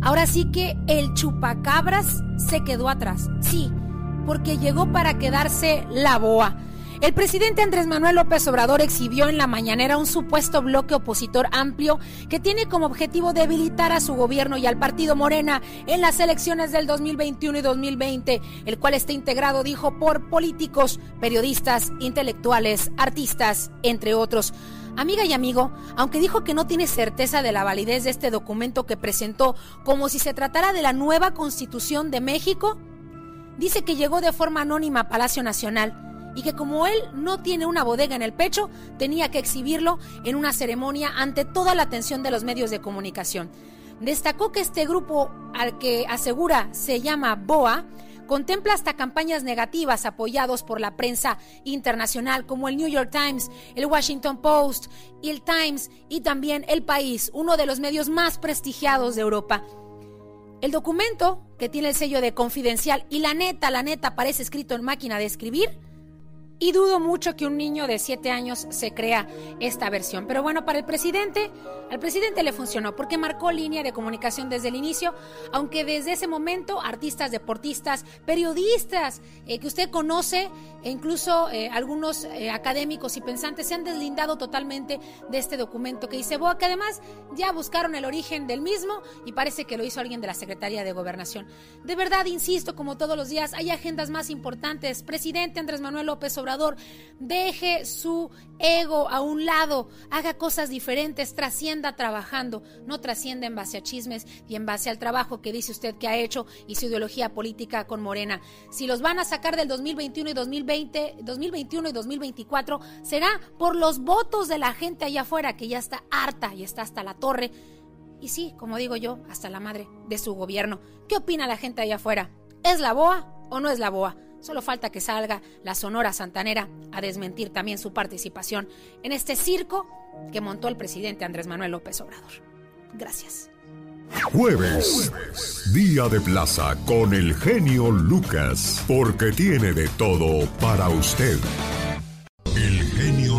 Ahora sí que el chupacabras se quedó atrás. Sí, porque llegó para quedarse la boa. El presidente Andrés Manuel López Obrador exhibió en la mañanera un supuesto bloque opositor amplio que tiene como objetivo debilitar a su gobierno y al partido Morena en las elecciones del 2021 y 2020, el cual está integrado, dijo, por políticos, periodistas, intelectuales, artistas, entre otros. Amiga y amigo, aunque dijo que no tiene certeza de la validez de este documento que presentó como si se tratara de la nueva constitución de México, dice que llegó de forma anónima a Palacio Nacional y que como él no tiene una bodega en el pecho, tenía que exhibirlo en una ceremonia ante toda la atención de los medios de comunicación. Destacó que este grupo, al que asegura se llama BOA, contempla hasta campañas negativas apoyados por la prensa internacional como el New York Times, el Washington Post el Times y también El País, uno de los medios más prestigiados de Europa. El documento, que tiene el sello de confidencial y la neta, la neta parece escrito en máquina de escribir, y dudo mucho que un niño de 7 años se crea esta versión. Pero bueno, para el presidente, al presidente le funcionó porque marcó línea de comunicación desde el inicio, aunque desde ese momento artistas, deportistas, periodistas eh, que usted conoce e incluso eh, algunos eh, académicos y pensantes se han deslindado totalmente de este documento que dice Boa, que además ya buscaron el origen del mismo y parece que lo hizo alguien de la Secretaría de Gobernación. De verdad, insisto, como todos los días, hay agendas más importantes. Presidente Andrés Manuel López Obrador, deje su ego a un lado, haga cosas diferentes, trascienda trabajando, no trascienda en base a chismes y en base al trabajo que dice usted que ha hecho y su ideología política con Morena. Si los van a sacar del 2021 y 2020, 2021 y 2024, será por los votos de la gente allá afuera que ya está harta y está hasta la torre. Y sí, como digo yo, hasta la madre de su gobierno. ¿Qué opina la gente allá afuera? ¿Es la boa o no es la boa? Solo falta que salga la Sonora Santanera a desmentir también su participación en este circo que montó el presidente Andrés Manuel López Obrador. Gracias. Jueves, día de plaza con el genio Lucas, porque tiene de todo para usted. El genio.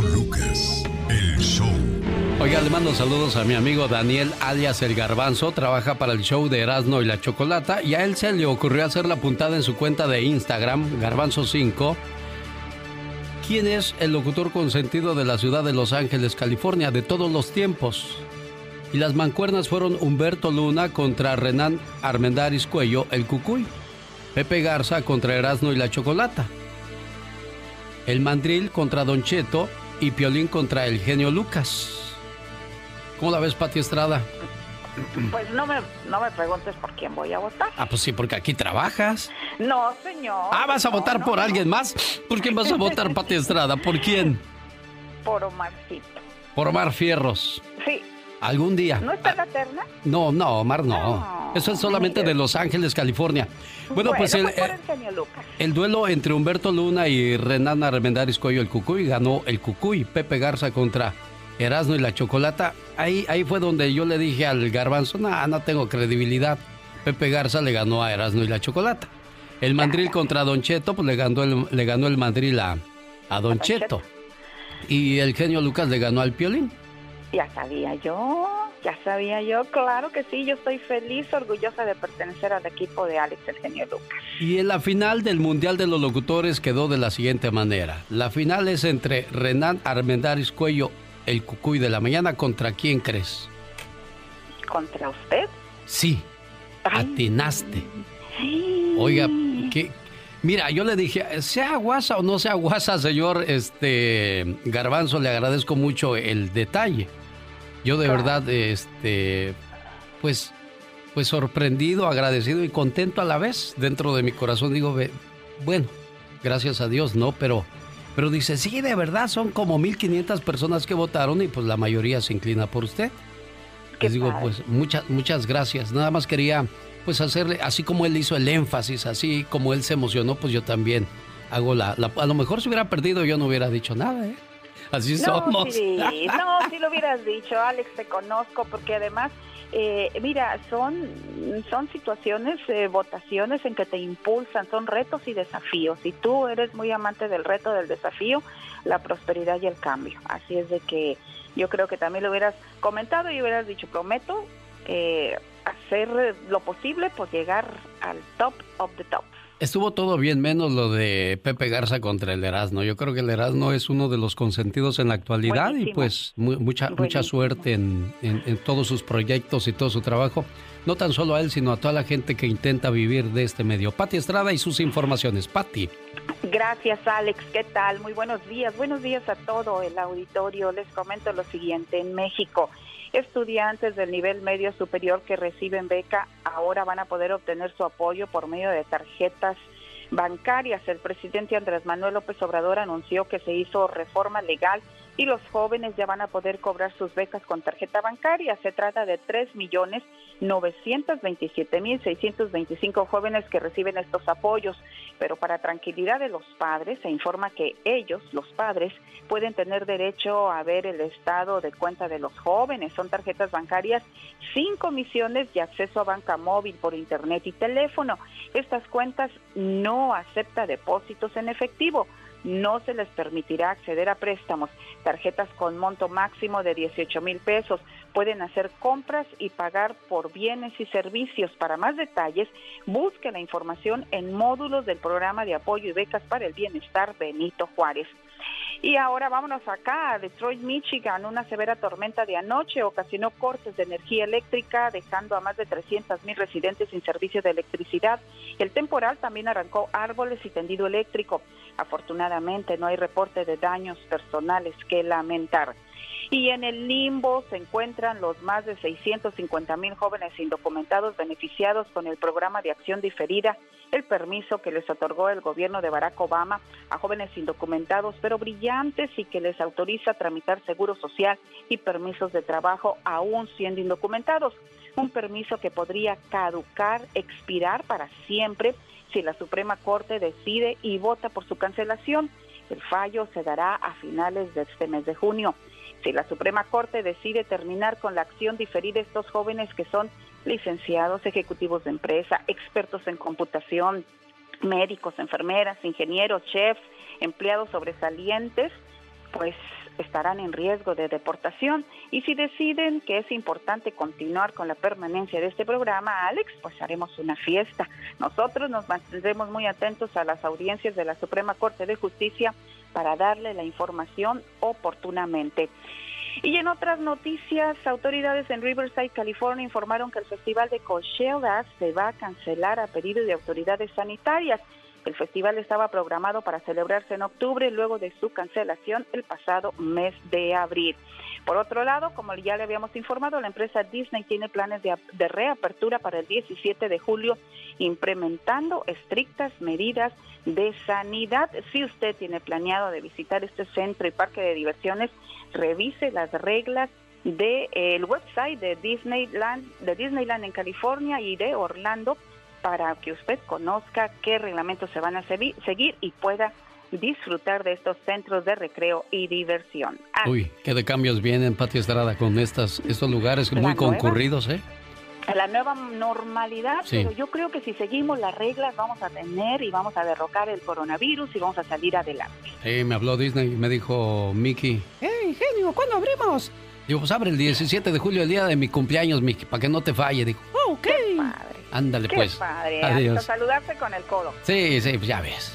Oiga, le mando saludos a mi amigo Daniel alias El Garbanzo, trabaja para el show de Erasmo y la Chocolata y a él se le ocurrió hacer la puntada en su cuenta de Instagram, Garbanzo5. ¿Quién es el locutor consentido de la ciudad de Los Ángeles, California, de todos los tiempos? Y las mancuernas fueron Humberto Luna contra Renan Armendaris Cuello, el Cucuy. Pepe Garza contra Erasmo y la Chocolata. El Mandril contra Don Cheto y Piolín contra el genio Lucas. ¿Cómo la ves, Pati Estrada? Pues no me, no me preguntes por quién voy a votar. Ah, pues sí, porque aquí trabajas. No, señor. Ah, ¿vas a votar por alguien más? ¿Por quién vas a votar, Pati Estrada? ¿Por quién? Por Omarcito. Por Omar Fierros. Sí. Algún día. ¿No está la terna? No, no, Omar no. Eso es solamente de Los Ángeles, California. Bueno, pues el, genio Lucas. el duelo entre Humberto Luna y Renan Armendáriz Cuello el Cucuy ganó el Cucuy. Pepe Garza contra Erasmo y la Chocolata. Ahí, ahí fue donde yo le dije al garbanzo, no, no tengo credibilidad. Pepe Garza le ganó a Erasmo y la Chocolata. El mandril contra Don Cheto, pues le ganó el, le ganó el mandril a, a Don Cheto. Y el genio Lucas le ganó al Piolín. Ya sabía yo, ya sabía yo, claro que sí, yo estoy feliz, orgullosa de pertenecer al equipo de Alex, el genio Lucas. Y en la final del Mundial de los Locutores quedó de la siguiente manera. La final es entre Renan Armendáriz Cuello, el Cucuy de la Mañana, ¿contra quién crees? ¿Contra usted? Sí, atinaste. Oiga, que, mira, yo le dije, sea guasa o no sea guasa, señor este Garbanzo, le agradezco mucho el detalle. Yo de verdad, este, pues, pues sorprendido, agradecido y contento a la vez. Dentro de mi corazón digo, bueno, gracias a Dios, ¿no? Pero, pero dice, sí, de verdad, son como 1500 personas que votaron y pues la mayoría se inclina por usted. Les digo, pues muchas, muchas gracias. Nada más quería pues hacerle, así como él hizo el énfasis, así como él se emocionó, pues yo también hago la, la- a lo mejor si hubiera perdido yo no hubiera dicho nada, ¿eh? Así no, somos. Sí, no, sí lo hubieras dicho, Alex, te conozco, porque además, eh, mira, son, son situaciones, eh, votaciones en que te impulsan, son retos y desafíos. Y tú eres muy amante del reto, del desafío, la prosperidad y el cambio. Así es de que yo creo que también lo hubieras comentado y hubieras dicho, prometo eh, hacer lo posible por llegar al top of the top. Estuvo todo bien, menos lo de Pepe Garza contra el Erasmo. Yo creo que el Erasmo es uno de los consentidos en la actualidad y pues mucha, mucha suerte en, en, todos sus proyectos y todo su trabajo. No tan solo a él, sino a toda la gente que intenta vivir de este medio. Pati Estrada y sus informaciones. Pati. Gracias, Alex. ¿Qué tal? Muy buenos días. Buenos días a todo el auditorio. Les comento lo siguiente. En México, Estudiantes del nivel medio superior que reciben beca ahora van a poder obtener su apoyo por medio de tarjetas bancarias. El presidente Andrés Manuel López Obrador anunció que se hizo reforma legal y los jóvenes ya van a poder cobrar sus becas con tarjeta bancaria. Se trata de 3 millones 927 mil 625 jóvenes que reciben estos apoyos, pero para tranquilidad de los padres se informa que ellos, los padres, pueden tener derecho a ver el estado de cuenta de los jóvenes. Son tarjetas bancarias sin comisiones y acceso a banca móvil por internet y teléfono. Estas cuentas no acepta depósitos en efectivo no se les permitirá acceder a préstamos. Tarjetas con monto máximo de 18 mil pesos pueden hacer compras y pagar por bienes y servicios. Para más detalles, busque la información en módulos del programa de apoyo y becas para el bienestar Benito Juárez. Y ahora vámonos acá a Detroit, Michigan. Una severa tormenta de anoche ocasionó cortes de energía eléctrica, dejando a más de 300 mil residentes sin servicio de electricidad. El temporal también arrancó árboles y tendido eléctrico. Afortunadamente no hay reporte de daños personales que lamentar. Y en el limbo se encuentran los más de 650 mil jóvenes indocumentados beneficiados con el programa de acción diferida, el permiso que les otorgó el gobierno de Barack Obama a jóvenes indocumentados pero brillantes y que les autoriza tramitar seguro social y permisos de trabajo aún siendo indocumentados. Un permiso que podría caducar, expirar para siempre si la Suprema Corte decide y vota por su cancelación. El fallo se dará a finales de este mes de junio. Si la Suprema Corte decide terminar con la acción diferida, estos jóvenes que son licenciados, ejecutivos de empresa, expertos en computación, médicos, enfermeras, ingenieros, chefs, empleados sobresalientes, pues estarán en riesgo de deportación y si deciden que es importante continuar con la permanencia de este programa, Alex, pues haremos una fiesta. Nosotros nos mantendremos muy atentos a las audiencias de la Suprema Corte de Justicia para darle la información oportunamente. Y en otras noticias, autoridades en Riverside, California, informaron que el Festival de Coachella se va a cancelar a pedido de autoridades sanitarias. El festival estaba programado para celebrarse en octubre luego de su cancelación el pasado mes de abril. Por otro lado, como ya le habíamos informado, la empresa Disney tiene planes de, de, reapertura para el 17 de julio, implementando estrictas medidas de sanidad. Si usted tiene planeado de visitar este centro y parque de diversiones, revise las reglas del el website de Disneyland, de Disneyland en California y de Orlando para que usted conozca qué reglamentos se van a seguir y pueda disfrutar de estos centros de recreo y diversión. Uy, qué de cambios vienen, Pati Estrada, con estas, estos lugares muy concurridos, ¿eh? La nueva normalidad, pero yo creo que si seguimos las reglas vamos a tener y vamos a derrocar el coronavirus y vamos a salir adelante. Sí, me habló Disney y me dijo Mickey. ¡Hey, genio! ¿Cuándo abrimos? Digo, pues abre el 17 de julio, el día de mi cumpleaños, Mickey, para que no te falle. Dijo, ok. Ándale, Qué pues. Padre. Adiós. Hasta saludarte con el codo. Sí, sí, pues ya ves.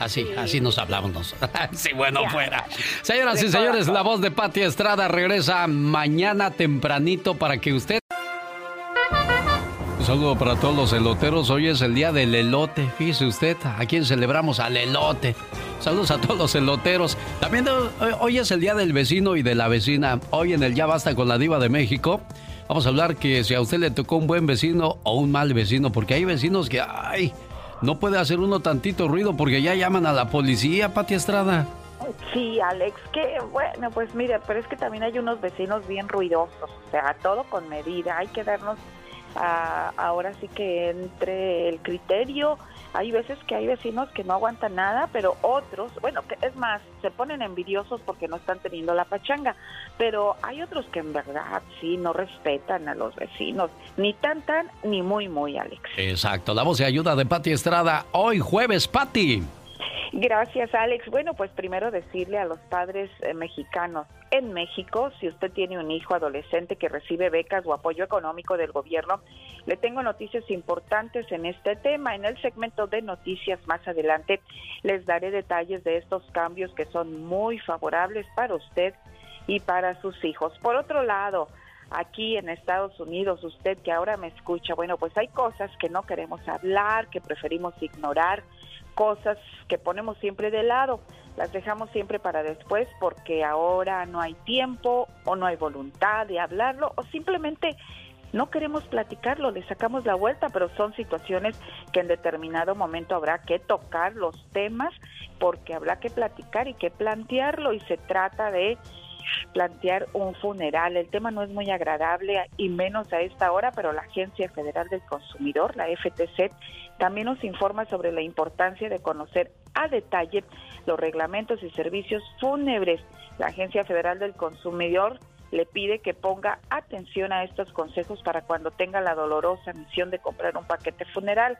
Así, Sí. así nos hablamos nosotros. sí, bueno, Ya. fuera. Señoras y señores, la voz de Pati Estrada regresa mañana tempranito para que usted... Un saludo para todos los eloteros. Hoy es el día del elote. Fíjese usted, a quién celebramos al elote. Saludos a todos los eloteros. También eh, hoy es el día del vecino y de la vecina. Hoy en el Ya Basta con la Diva de México. Vamos a hablar que si a usted le tocó un buen vecino o un mal vecino, porque hay vecinos que, ay, no puede hacer uno tantito ruido porque ya llaman a la policía, Pati Estrada. Sí, Alex, que bueno, pues mire, pero es que también hay unos vecinos bien ruidosos, o sea, todo con medida, hay que darnos ah, ahora sí que entre el criterio, hay veces que hay vecinos que no aguantan nada, pero otros, bueno, que es más, se ponen envidiosos porque no están teniendo la pachanga, pero hay otros que en verdad sí no respetan a los vecinos, ni tan tan, ni muy muy, Alex. Exacto, la voz de ayuda de Pati Estrada. Hoy jueves, Pati. Gracias, Alex. Bueno, pues primero decirle a los padres eh, mexicanos, en México. Si usted tiene un hijo adolescente que recibe becas o apoyo económico del gobierno, le tengo noticias importantes en este tema. En el segmento de noticias más adelante les daré detalles de estos cambios que son muy favorables para usted y para sus hijos. Por otro lado, aquí en Estados Unidos, usted que ahora me escucha, bueno, pues hay cosas que no queremos hablar, que preferimos ignorar, cosas que ponemos siempre de lado, las dejamos siempre para después porque ahora no hay tiempo o no hay voluntad de hablarlo o simplemente no queremos platicarlo, le sacamos la vuelta, pero son situaciones que en determinado momento habrá que tocar los temas porque habrá que platicar y que plantearlo y se trata de plantear un funeral. El tema no es muy agradable y menos a esta hora, pero la Agencia Federal del Consumidor, la FTC, también nos informa sobre la importancia de conocer a detalle los reglamentos y servicios fúnebres. La Agencia Federal del Consumidor le pide que ponga atención a estos consejos para cuando tenga la dolorosa misión de comprar un paquete funeral,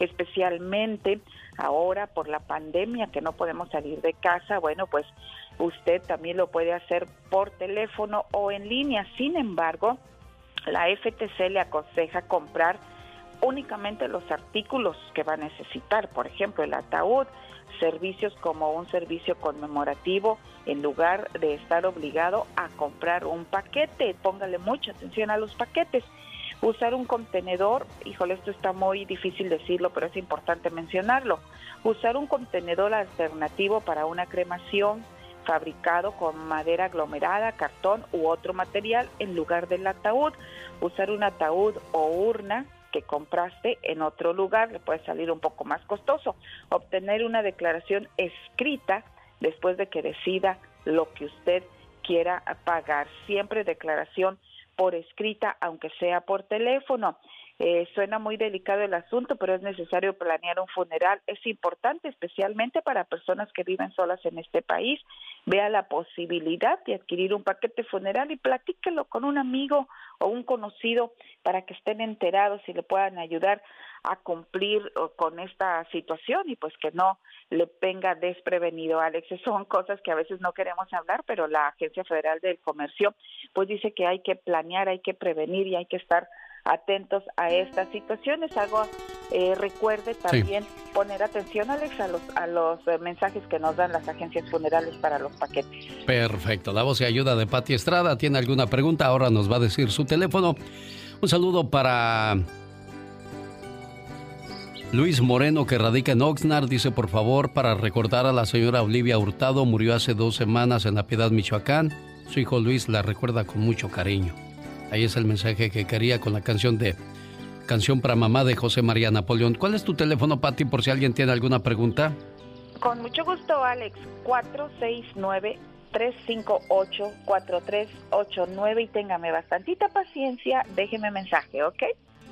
especialmente ahora por la pandemia que no podemos salir de casa. Bueno, pues usted también lo puede hacer por teléfono o en línea. Sin embargo, la FTC le aconseja comprar únicamente los artículos que va a necesitar, por ejemplo, el ataúd, servicios como un servicio conmemorativo, en lugar de estar obligado a comprar un paquete. Póngale mucha atención a los paquetes. Usar un contenedor, híjole, esto está muy difícil decirlo, pero es importante mencionarlo. Usar un contenedor alternativo para una cremación, fabricado con madera aglomerada, cartón u otro material en lugar del ataúd. Usar un ataúd o urna que compraste en otro lugar le puede salir un poco más costoso. Obtener una declaración escrita después de que decida lo que usted quiera pagar. Siempre declaración por escrita, aunque sea por teléfono. Eh, suena muy delicado el asunto, pero es necesario planear un funeral. Es importante, especialmente para personas que viven solas en este país. Vea la posibilidad de adquirir un paquete funeral y platíquelo con un amigo o un conocido para que estén enterados y le puedan ayudar a cumplir con esta situación y pues que no le venga desprevenido, Alex. son cosas que a veces no queremos hablar, pero la Agencia Federal del Comercio pues dice que hay que planear, hay que prevenir y hay que estar atentos a estas situaciones. Hago, eh, recuerde también poner atención, Alex, a los, a los eh, mensajes que nos dan las agencias funerales para los paquetes. Perfecto. La voz y ayuda de Pati Estrada. ¿Tiene alguna pregunta? Ahora nos va a decir su teléfono. Un saludo para Luis Moreno, que radica en Oxnard, dice por favor para recordar a la señora Olivia Hurtado, murió hace dos semanas en La Piedad, Michoacán. Su hijo Luis la recuerda con mucho cariño. Ahí es el mensaje que quería con la canción de Canción para Mamá de José María Napoleón. ¿Cuál es tu teléfono, Patti, por si alguien tiene alguna pregunta? Con mucho gusto, Alex. 469-358-4389 y téngame bastantita paciencia. Déjeme mensaje, ¿ok?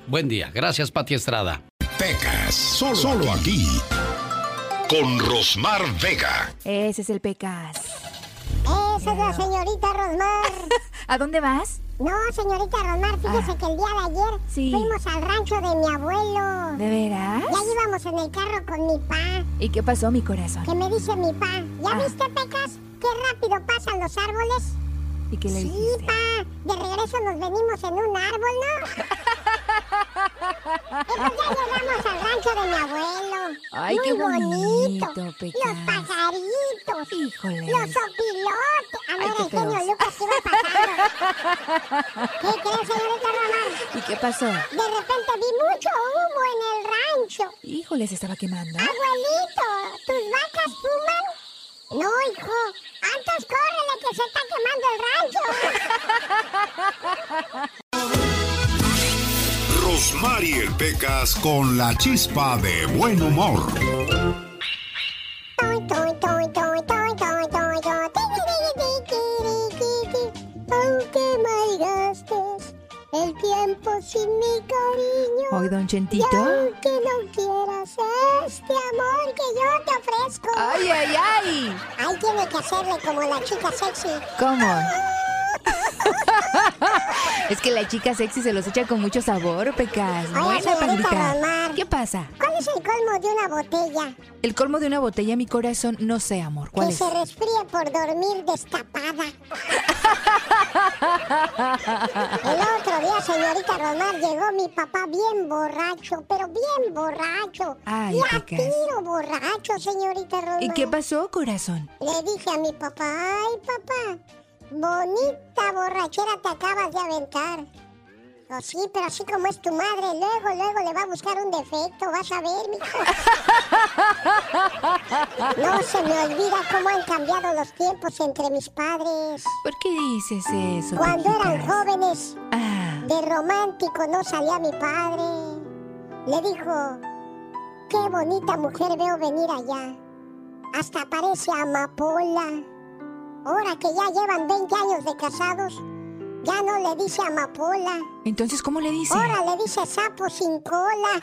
Buen día. Gracias, Pati Estrada. Pecas. Solo, solo aquí. Con Rosmar Vega. Ese es el Pecas. Esa es la señorita Rosmar. ¿A dónde vas? No, señorita Rosmar, fíjese ah. que el día de ayer fuimos al rancho de mi abuelo. ¿De veras? Ya íbamos en el carro con mi pa. ¿Y qué pasó, mi corazón? Que me dice mi pa, ¿ya ah. viste, Pecas? Qué rápido pasan los árboles. ¿Y qué le Sí, pa, de regreso nos venimos en un árbol, ¿no? pues ya llegamos al rancho de mi abuelo. Ay, Muy qué bonito, Los pajaritos. Híjole. Los opilotes. A ver, el genio Lucas que iba pasando. ¿Qué crees, señorita Román? ¿Y qué pasó? De repente vi mucho humo en el rancho. Híjole, se estaba quemando. Abuelito, ¿tus vacas fuman? No, hijo. Antes córrele que se está quemando el rancho. Rosmarie Pecas con la chispa de buen humor. Aunque tiempo sin mi cariño. Hoy, don Chentito. Y aunque no quieras este amor que yo te ofrezco. ¡Ay, ay, ay! Ay, tiene que hacerle como la chica sexy. ¿Cómo? Es que la chica sexy se los echa con mucho sabor, Pecas. Oye, Buena, pandita. ¿Qué pasa? ¿Cuál es el colmo de una botella? El colmo de una botella, mi corazón, no sé, amor. ¿Cuál que es? se resfríe por dormir destapada. El otro día, señorita Romar, llegó mi papá bien borracho, pero bien borracho. Ay, y a Pecas. tiro borracho, señorita Romar. ¿Y qué pasó, corazón? Le dije a mi papá, ay papá, bonita borrachera te acabas de aventar. Oh, sí, pero así como es tu madre, luego, luego le va a buscar un defecto, vas a ver, mijo. No se me olvida cómo han cambiado los tiempos entre mis padres. ¿Por qué dices eso? Cuando eran jóvenes, Ah, de romántico no salía mi padre. Le dijo, qué bonita mujer veo venir allá. Hasta parece amapola. Ahora que ya llevan 20 años de casados, ya no le dice amapola. entonces, ¿cómo le dice? Ahora le dice sapo sin cola.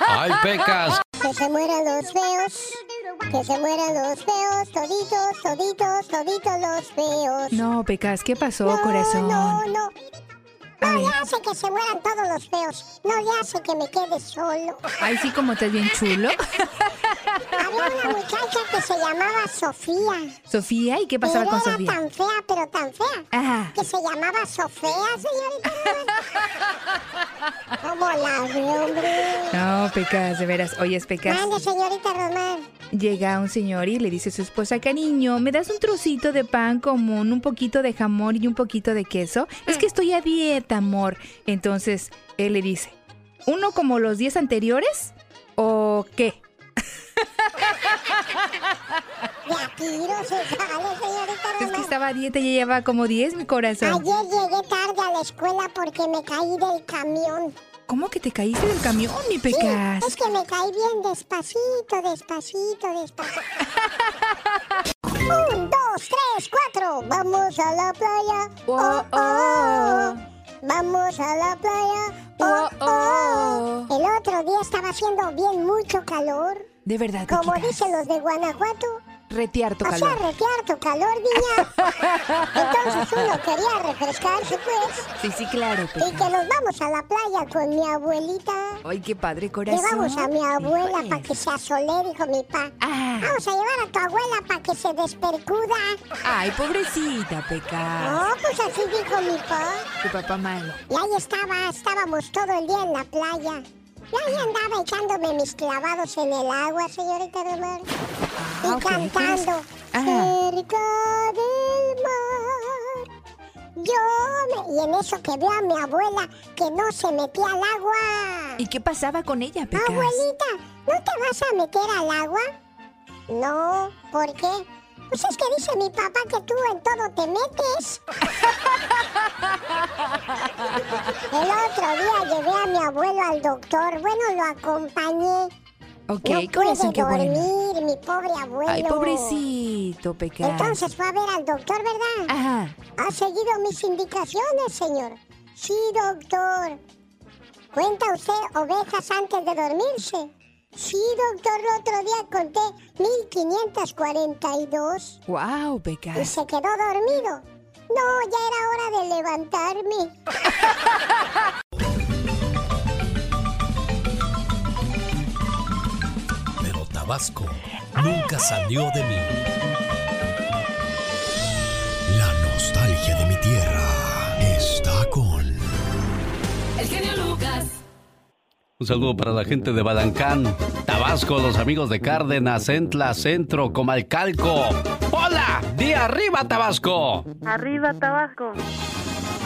¡Ay, Pecas! Que se mueran los feos. Que se mueran los feos. Toditos, toditos, toditos los feos. No, Pecas, ¿qué pasó, No, corazón? No, no. No le hace que se mueran todos los feos. No le hace que me quede solo. Ay, sí, como estás bien chulo. Había una muchacha que se llamaba Sofía. Sofía, ¿y qué pasaba con era Sofía? tan fea, pero tan fea. Ajá. Que se llamaba Sofía, señorita. ¿Cómo la vi, hombre? No, Pecas, de veras. Oye, Pecas. Mande, señorita Román. Llega un señor y le dice a su esposa, cariño, ¿me das un trocito de pan común, un poquito de jamón y un poquito de queso? Es que estoy a dieta, amor. Entonces, él le dice, ¿uno como los 10 anteriores? ¿O qué? Es que estaba a dieta y ella lleva como 10, mi corazón. Ayer llegué tarde a la escuela porque me caí del camión. ¿Cómo que te caíste del camión, mi Sí, Pecas? es que me caí bien despacito, despacito, despacito. Un, dos, tres, cuatro. Vamos a la playa. Oh, oh. Vamos a la playa. Oh, oh. El otro día estaba haciendo bien mucho calor. De verdad, Como dicen los de Guanajuato. Retear tu Hacía calor. retear tu calor, niña. Entonces uno quería refrescarse, pues. Sí, sí, claro, Y Pecas. que nos vamos a la playa con mi abuelita. Ay, qué padre, corazón. Llevamos a mi abuela para que se asole, dijo mi pa. Ah. Vamos a llevar a tu abuela para que se despercuda. Ay, pobrecita, Pecas. No, pues así dijo mi pa. Tu papá malo. Y ahí estaba, estábamos todo el día en la playa. Y ahí andaba echándome mis clavados en el agua, señorita Romar. Y Ah, ok, cantando. Cerca del mar. Yo me... Y en eso que veo a mi abuela que no se metía al agua. ¿Y qué pasaba con ella, Pecas? Abuelita, ¿no te vas a meter al agua? No, ¿por qué? Pues es que dice mi papá que tú en todo te metes. El otro día llevé a mi abuelo al doctor. Bueno, lo acompañé. Ok, no corazón, dormir, bueno. mi pobre abuelo. Ay, pobrecito, Pecas. Entonces fue a ver al doctor, ¿verdad? Ajá. ¿Ha seguido mis indicaciones, señor? Sí, doctor. ¿Cuenta usted ovejas antes de dormirse? Sí, doctor, el otro día conté 1542 Wow, y Pecas. se quedó dormido. No, ya era hora de levantarme. Pero Tabasco nunca salió de mí. Un saludo para la gente de Balancán, Tabasco, los amigos de Cárdenas, Centla, Centro, Comalcalco. ¡Hola! ¡Día arriba, Tabasco! Arriba, Tabasco.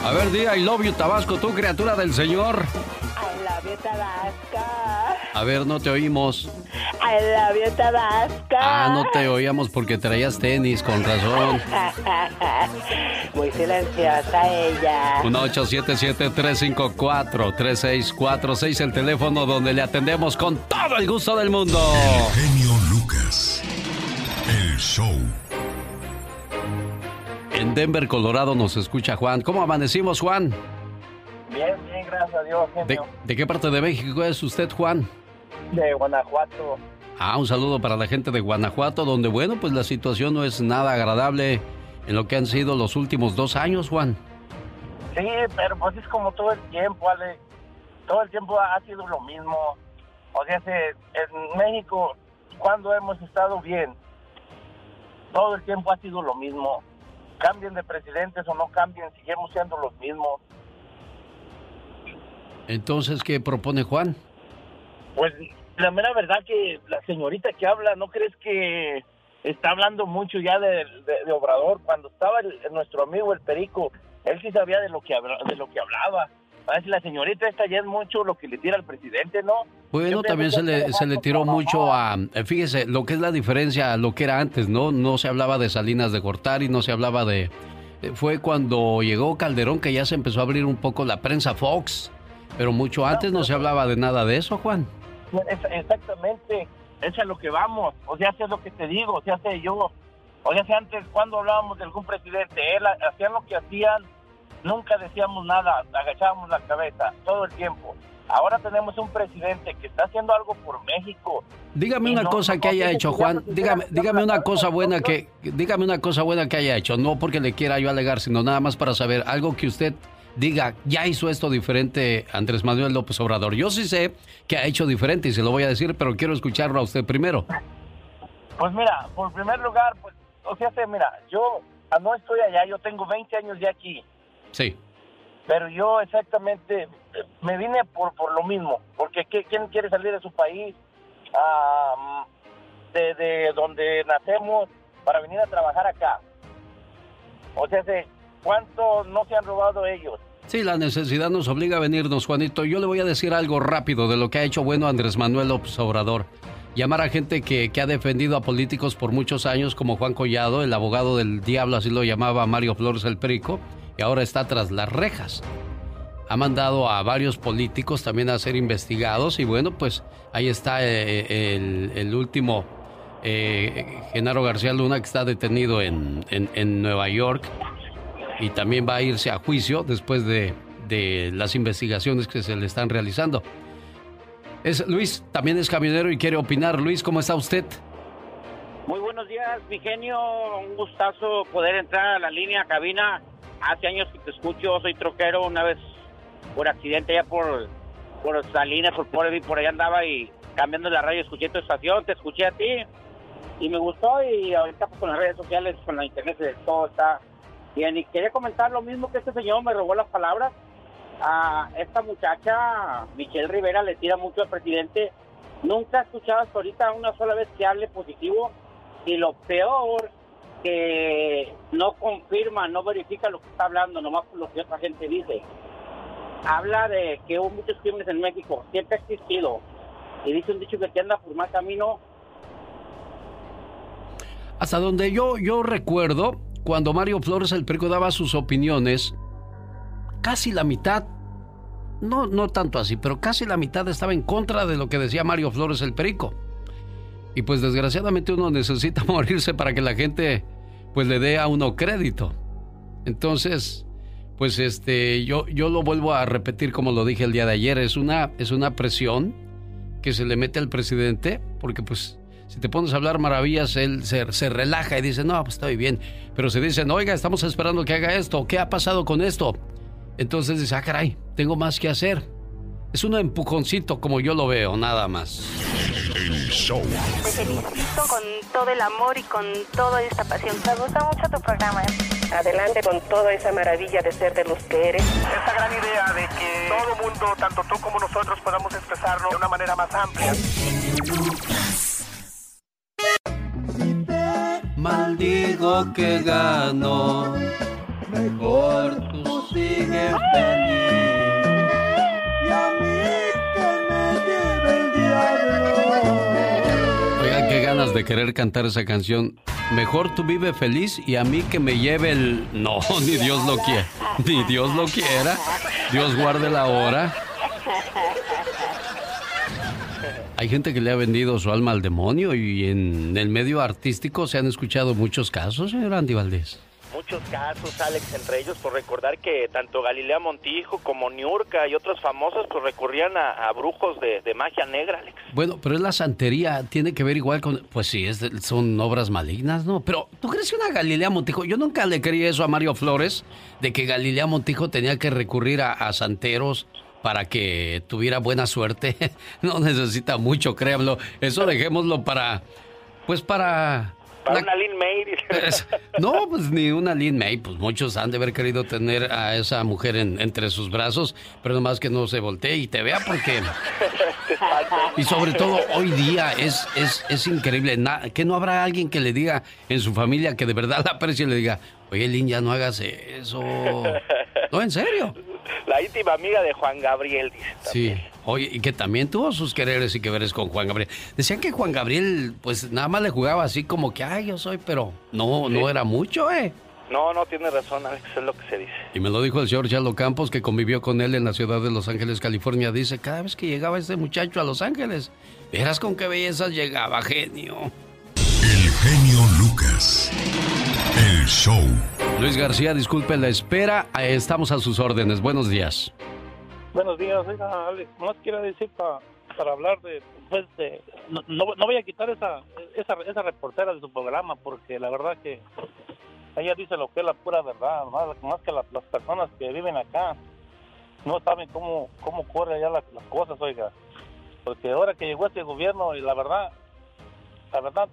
A ver, día I love you, Tabasco, tú criatura del Señor. I love you, Tabasco. A ver, no te oímos. I love you, Tabasco. Ah, no te oíamos porque traías tenis, con razón. Muy silenciosa ella. 1877-354-3646, el teléfono donde le atendemos con todo el gusto del mundo. Genio Lucas. El show. En Denver, Colorado, nos escucha Juan. ¿Cómo amanecimos, Juan? Bien, bien, gracias a Dios, ¿De, genio. de qué parte de México es usted, Juan? De Guanajuato. Ah, un saludo para la gente de Guanajuato, donde, bueno, pues la situación no es nada agradable en lo que han sido los últimos dos años, Juan. Sí, pero pues es como todo el tiempo, Ale. Todo el tiempo ha sido lo mismo. O sea, se, en México, cuando hemos estado bien, todo el tiempo ha sido lo mismo. Cambien de presidentes o no cambien, seguimos siendo los mismos. Entonces, ¿qué propone Juan? Pues la mera verdad que la señorita que habla, ¿no crees que está hablando mucho ya de, de- de Obrador? Cuando estaba el- nuestro amigo el Perico, él sí sabía de lo que, habla- de lo que hablaba. A ver si la señorita esta ya es mucho lo que le tira al presidente, ¿no? Bueno, también se le, se le tiró mucho a... eh, Fíjese, lo que es la diferencia a lo que era antes, ¿no? No se hablaba de Salinas de Gortari, no se hablaba de... eh, Fue cuando llegó Calderón que ya se empezó a abrir un poco la prensa Fox. Pero mucho antes no se hablaba de nada de eso, Juan. Es- exactamente, es a lo que vamos. O sea, es lo que te digo, o sea, sé yo. O sea, antes cuando hablábamos de algún presidente, él ha- hacían lo que hacían, nunca decíamos nada, agachábamos la cabeza todo el tiempo. Ahora tenemos un presidente que está haciendo algo por México. Dígame una no- cosa que haya hecho, Juan. Dígame, dígame una cosa buena que, dígame una cosa buena que haya hecho. No porque le quiera yo alegar, sino nada más para saber algo que usted diga, ya hizo esto diferente Andrés Manuel López Obrador. Yo sí sé que ha hecho diferente y se lo voy a decir, pero quiero escucharlo a usted primero. Pues mira, por primer lugar, pues, o sea, mira, yo ah, no estoy allá, yo tengo 20 años de aquí. Sí. Pero yo exactamente me vine por, por lo mismo, porque ¿qué- ¿quién quiere salir de su país, ah, de, de donde nacemos, para venir a trabajar acá? O sea, ¿cuánto no se han robado ellos? Sí, la necesidad nos obliga a venirnos, Juanito. Yo le voy a decir algo rápido de lo que ha hecho bueno Andrés Manuel López Obrador. Llamar a gente que, que ha defendido a políticos por muchos años, como Juan Collado, el abogado del diablo, así lo llamaba Mario Flores el Perico, y ahora está tras las rejas. Ha mandado a varios políticos también a ser investigados, y bueno, pues ahí está eh, el, el último, eh, Genaro García Luna, que está detenido en, en- en Nueva York y también va a irse a juicio después de, de las investigaciones que se le están realizando. Es, Luis también es camionero y quiere opinar. Luis, ¿cómo está usted? Muy buenos días, mi genio. Un gustazo poder entrar a la línea cabina. Hace años que te escucho, soy troquero. Una vez por accidente ya por, por Salinas, por Portland, por allá andaba y cambiando la radio, escuché tu estación, te escuché a ti y me gustó. Y ahorita pues, con las redes sociales, con la internet, todo está bien. Y quería comentar lo mismo que este señor me robó las palabras. A esta muchacha, Michelle Rivera, le tira mucho al presidente. Nunca he escuchado hasta ahorita una sola vez que hable positivo. Y lo peor, que no confirma, no verifica lo que está hablando, nomás lo que otra gente dice. Habla de que hubo muchos crímenes en México, siempre ha existido. Y dice un dicho que te anda por mal camino. Hasta donde yo, yo recuerdo, cuando Mario Flores el Perico daba sus opiniones, casi la mitad, no, no tanto así, pero casi la mitad estaba en contra de lo que decía Mario Flores el Perico. Y pues desgraciadamente uno necesita morirse para que la gente pues le dé a uno crédito. Entonces, pues este, yo, yo lo vuelvo a repetir como lo dije el día de ayer, es una, es una presión que se le mete al presidente, porque pues si te pones a hablar maravillas, él se, se relaja y dice, no, pues estoy bien. Pero si dicen, oiga, estamos esperando que haga esto, ¿qué ha pasado con esto? Entonces dice, ah, caray, tengo más que hacer. Es un empujoncito como yo lo veo, nada más. El show. Te felicito con todo el amor y con toda esta pasión. Me gusta mucho tu programa. Adelante con toda esa maravilla de ser de los que eres. Esta gran idea de que todo mundo, tanto tú como nosotros, podamos expresarlo de una manera más amplia. Maldigo que gano, mejor tú sigue feliz. Y a mí que me lleve el diablo. Oigan, qué ganas de querer cantar esa canción. Mejor tú vive feliz y a mí que me lleve el... No, ni Dios lo quiera. Ni Dios lo quiera. Dios guarde la hora. Hay gente que le ha vendido su alma al demonio y en el medio artístico se han escuchado muchos casos, señor Andy Valdés. muchos casos, Alex, entre ellos por recordar que tanto Galilea Montijo como Niurka y otros famosos pues recurrían a, brujos de, magia negra, Alex. Bueno, pero es la santería, tiene que ver igual con, pues sí, es, son obras malignas, ¿no? Pero ¿tú crees que una Galilea Montijo, yo nunca le creí eso a Mario Flores, de que Galilea Montijo tenía que recurrir a, santeros para que tuviera buena suerte. no necesita mucho, créanlo. Eso dejémoslo para, pues para para una Lin May. no, pues ni una Lin May. Pues muchos han de haber querido tener a esa mujer entre sus brazos, pero nomás que no se voltee y te vea porque... y sobre todo hoy día es, es, es increíble. que no habrá alguien que le diga en su familia que de verdad la aprecie y le diga, oye Lin, ya no hagas eso. No, en serio. La íntima amiga de Juan Gabriel, dice. Sí. Oye, y que también tuvo sus quereres y que veres con Juan Gabriel. Decían que Juan Gabriel, pues nada más le jugaba así como que, ay, yo soy, pero no, no era mucho, ¿eh? No, no tiene razón, Alex, es lo que se dice. Y me lo dijo el señor Charlo Campos, que convivió con él en la ciudad de Los Ángeles, California. Dice, cada vez que llegaba este muchacho a Los Ángeles, verás con qué bellezas llegaba, genio. Genio Lucas. El show. Luis García, disculpe la espera. Estamos a sus órdenes. Buenos días. Buenos días, oiga, Alex. Más quiero decir para hablar de, pues, de, no, no, voy a quitar esa, esa, esa reportera de su programa porque la verdad que ella dice lo que es la pura verdad, más, más que las personas que viven acá no saben cómo, cómo corre allá las, cosas, oiga. Porque ahora que llegó este gobierno, y la verdad, la verdad,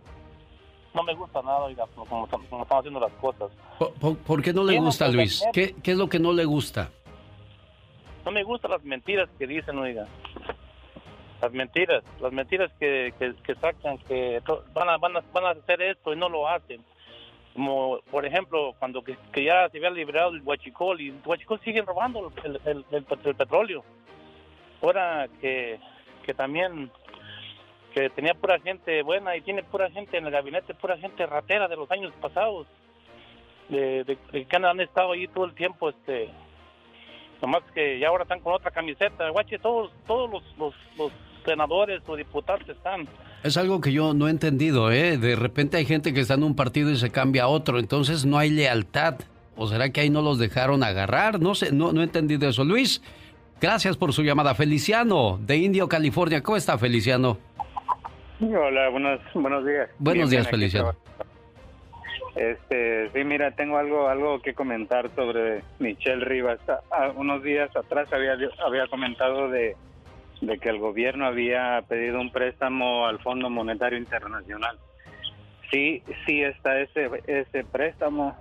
no me gusta nada, oiga, como, están haciendo las cosas. ¿Por, qué no le gusta, Luis? ¿Qué, ¿Qué es lo que no le gusta? No me gustan las mentiras que dicen, oiga. Las mentiras, las mentiras que, que, sacan, que van a, van, a, van a hacer esto y no lo hacen. Como, por ejemplo, cuando que, ya se había liberado el huachicol y el huachicol siguen robando el, el, el, petróleo. Ahora que, que también que tenía pura gente buena y tiene pura gente en el gabinete, pura gente ratera de los años pasados, de, de que han estado ahí todo el tiempo este Nomás que ya ahora están con otra camiseta. Guache, todos, todos los, los, senadores o diputados están. Es algo que yo no he entendido, ¿eh? De repente hay gente que está en un partido y se cambia a otro, entonces no hay lealtad. ¿O será que ahí no los dejaron agarrar? No sé, no, no he entendido eso. Luis, gracias por su llamada. Feliciano, de Indio, California. ¿Cómo está, Feliciano? Hola, buenos, buenos días. Buenos días, Feliciano. Este, sí, mira, tengo algo algo que comentar sobre Michelle Rivas. unos días atrás había había comentado de, que el gobierno había pedido un préstamo al Fondo Monetario Internacional. Sí, sí está ese ese préstamo,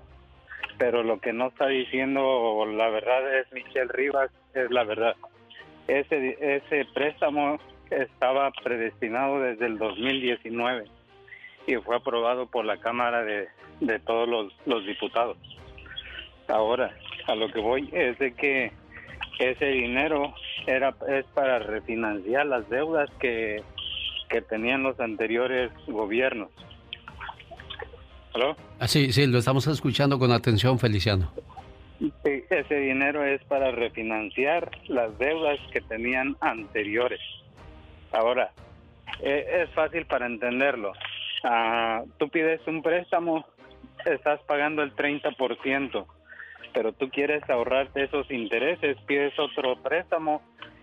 pero lo que no está diciendo la verdad es Michelle Rivas es la verdad. Ese ese préstamo estaba predestinado desde el 2019 y fue aprobado por la Cámara de, de todos los, los diputados. Ahora, a lo que voy es de que ese dinero era es para refinanciar las deudas que, que tenían los anteriores gobiernos. ¿Aló? Ah, sí, sí, lo estamos escuchando con atención, Feliciano. Sí, ese dinero es para refinanciar las deudas que tenían anteriores. Ahora, e, es fácil para entenderlo. Ah, tú pides un préstamo, estás pagando el 30%, pero tú quieres ahorrarte esos intereses, pides otro préstamo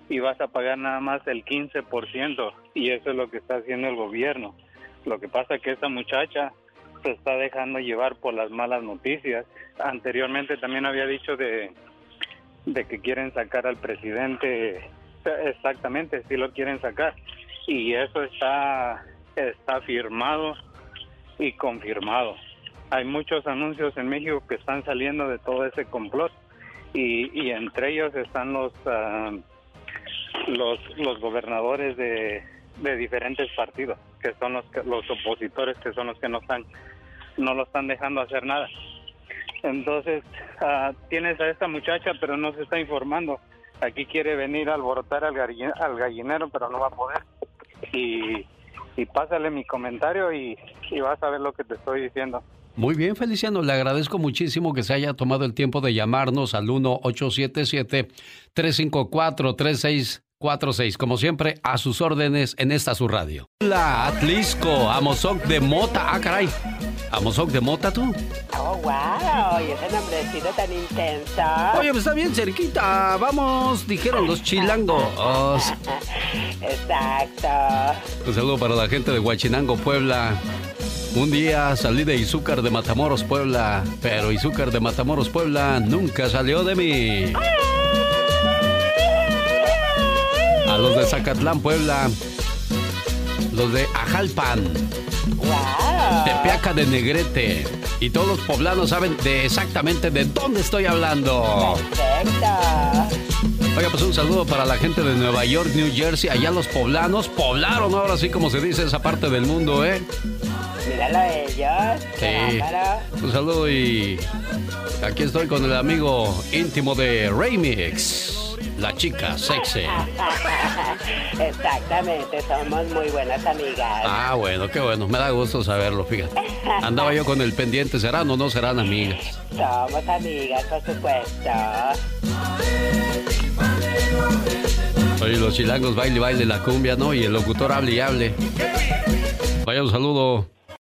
y vas a pagar nada más el 15%, y eso es lo que está haciendo el gobierno. Lo que pasa es que esa muchacha se está dejando llevar por las malas noticias. Anteriormente también había dicho de, de que quieren sacar al presidente, exactamente, si lo quieren sacar, y eso está está firmado y confirmado. Hay muchos anuncios en México que están saliendo de todo ese complot y, entre ellos están los, ah, los, los gobernadores de, de diferentes partidos, que son los, los opositores, que son los que no están, no lo están dejando hacer nada. Entonces, uh, tienes a esta muchacha, pero no se está informando. Aquí quiere venir a alborotar al, al gallinero, pero no va a poder. Y y pásale mi comentario y, vas a ver lo que te estoy diciendo. Muy bien, Feliciano, le agradezco muchísimo que se haya tomado el tiempo de llamarnos al 1-877-354-3646. Como siempre, a sus órdenes en esta su radio. La Atlisco, Amozoc de Mota. Ah, caray. ¿Amozoc de Mota tú? Oh, wow, y ese nombrecito tan intenso. Oye, pues está bien cerquita. Vamos, dijeron los chilangos. Exacto. Un saludo para la gente de Huachinango, Puebla. Un día salí de Izúcar de Matamoros, Puebla, pero Izúcar de Matamoros, Puebla nunca salió de mí. A los de Zacatlán, Puebla. Los de Ajalpan. Tepeaca de Negrete. Y todos los poblanos saben de exactamente de dónde estoy hablando. Oiga, pues un saludo para la gente de Nueva York, New Jersey. Allá los poblanos poblaron ahora sí como se dice esa parte del mundo, ¿eh? Míralo a ellos. Sí. Un saludo y aquí estoy con el amigo íntimo de Remix. La chica sexy. Exactamente, somos muy buenas amigas. Ah, bueno, qué bueno. Me da gusto saberlo, fíjate. Andaba yo con el pendiente, ¿serán o no serán amigas? Somos amigas, por supuesto. Oye, los chilangos baile, baile la cumbia, ¿no? Y el locutor hable y hable. Vaya un saludo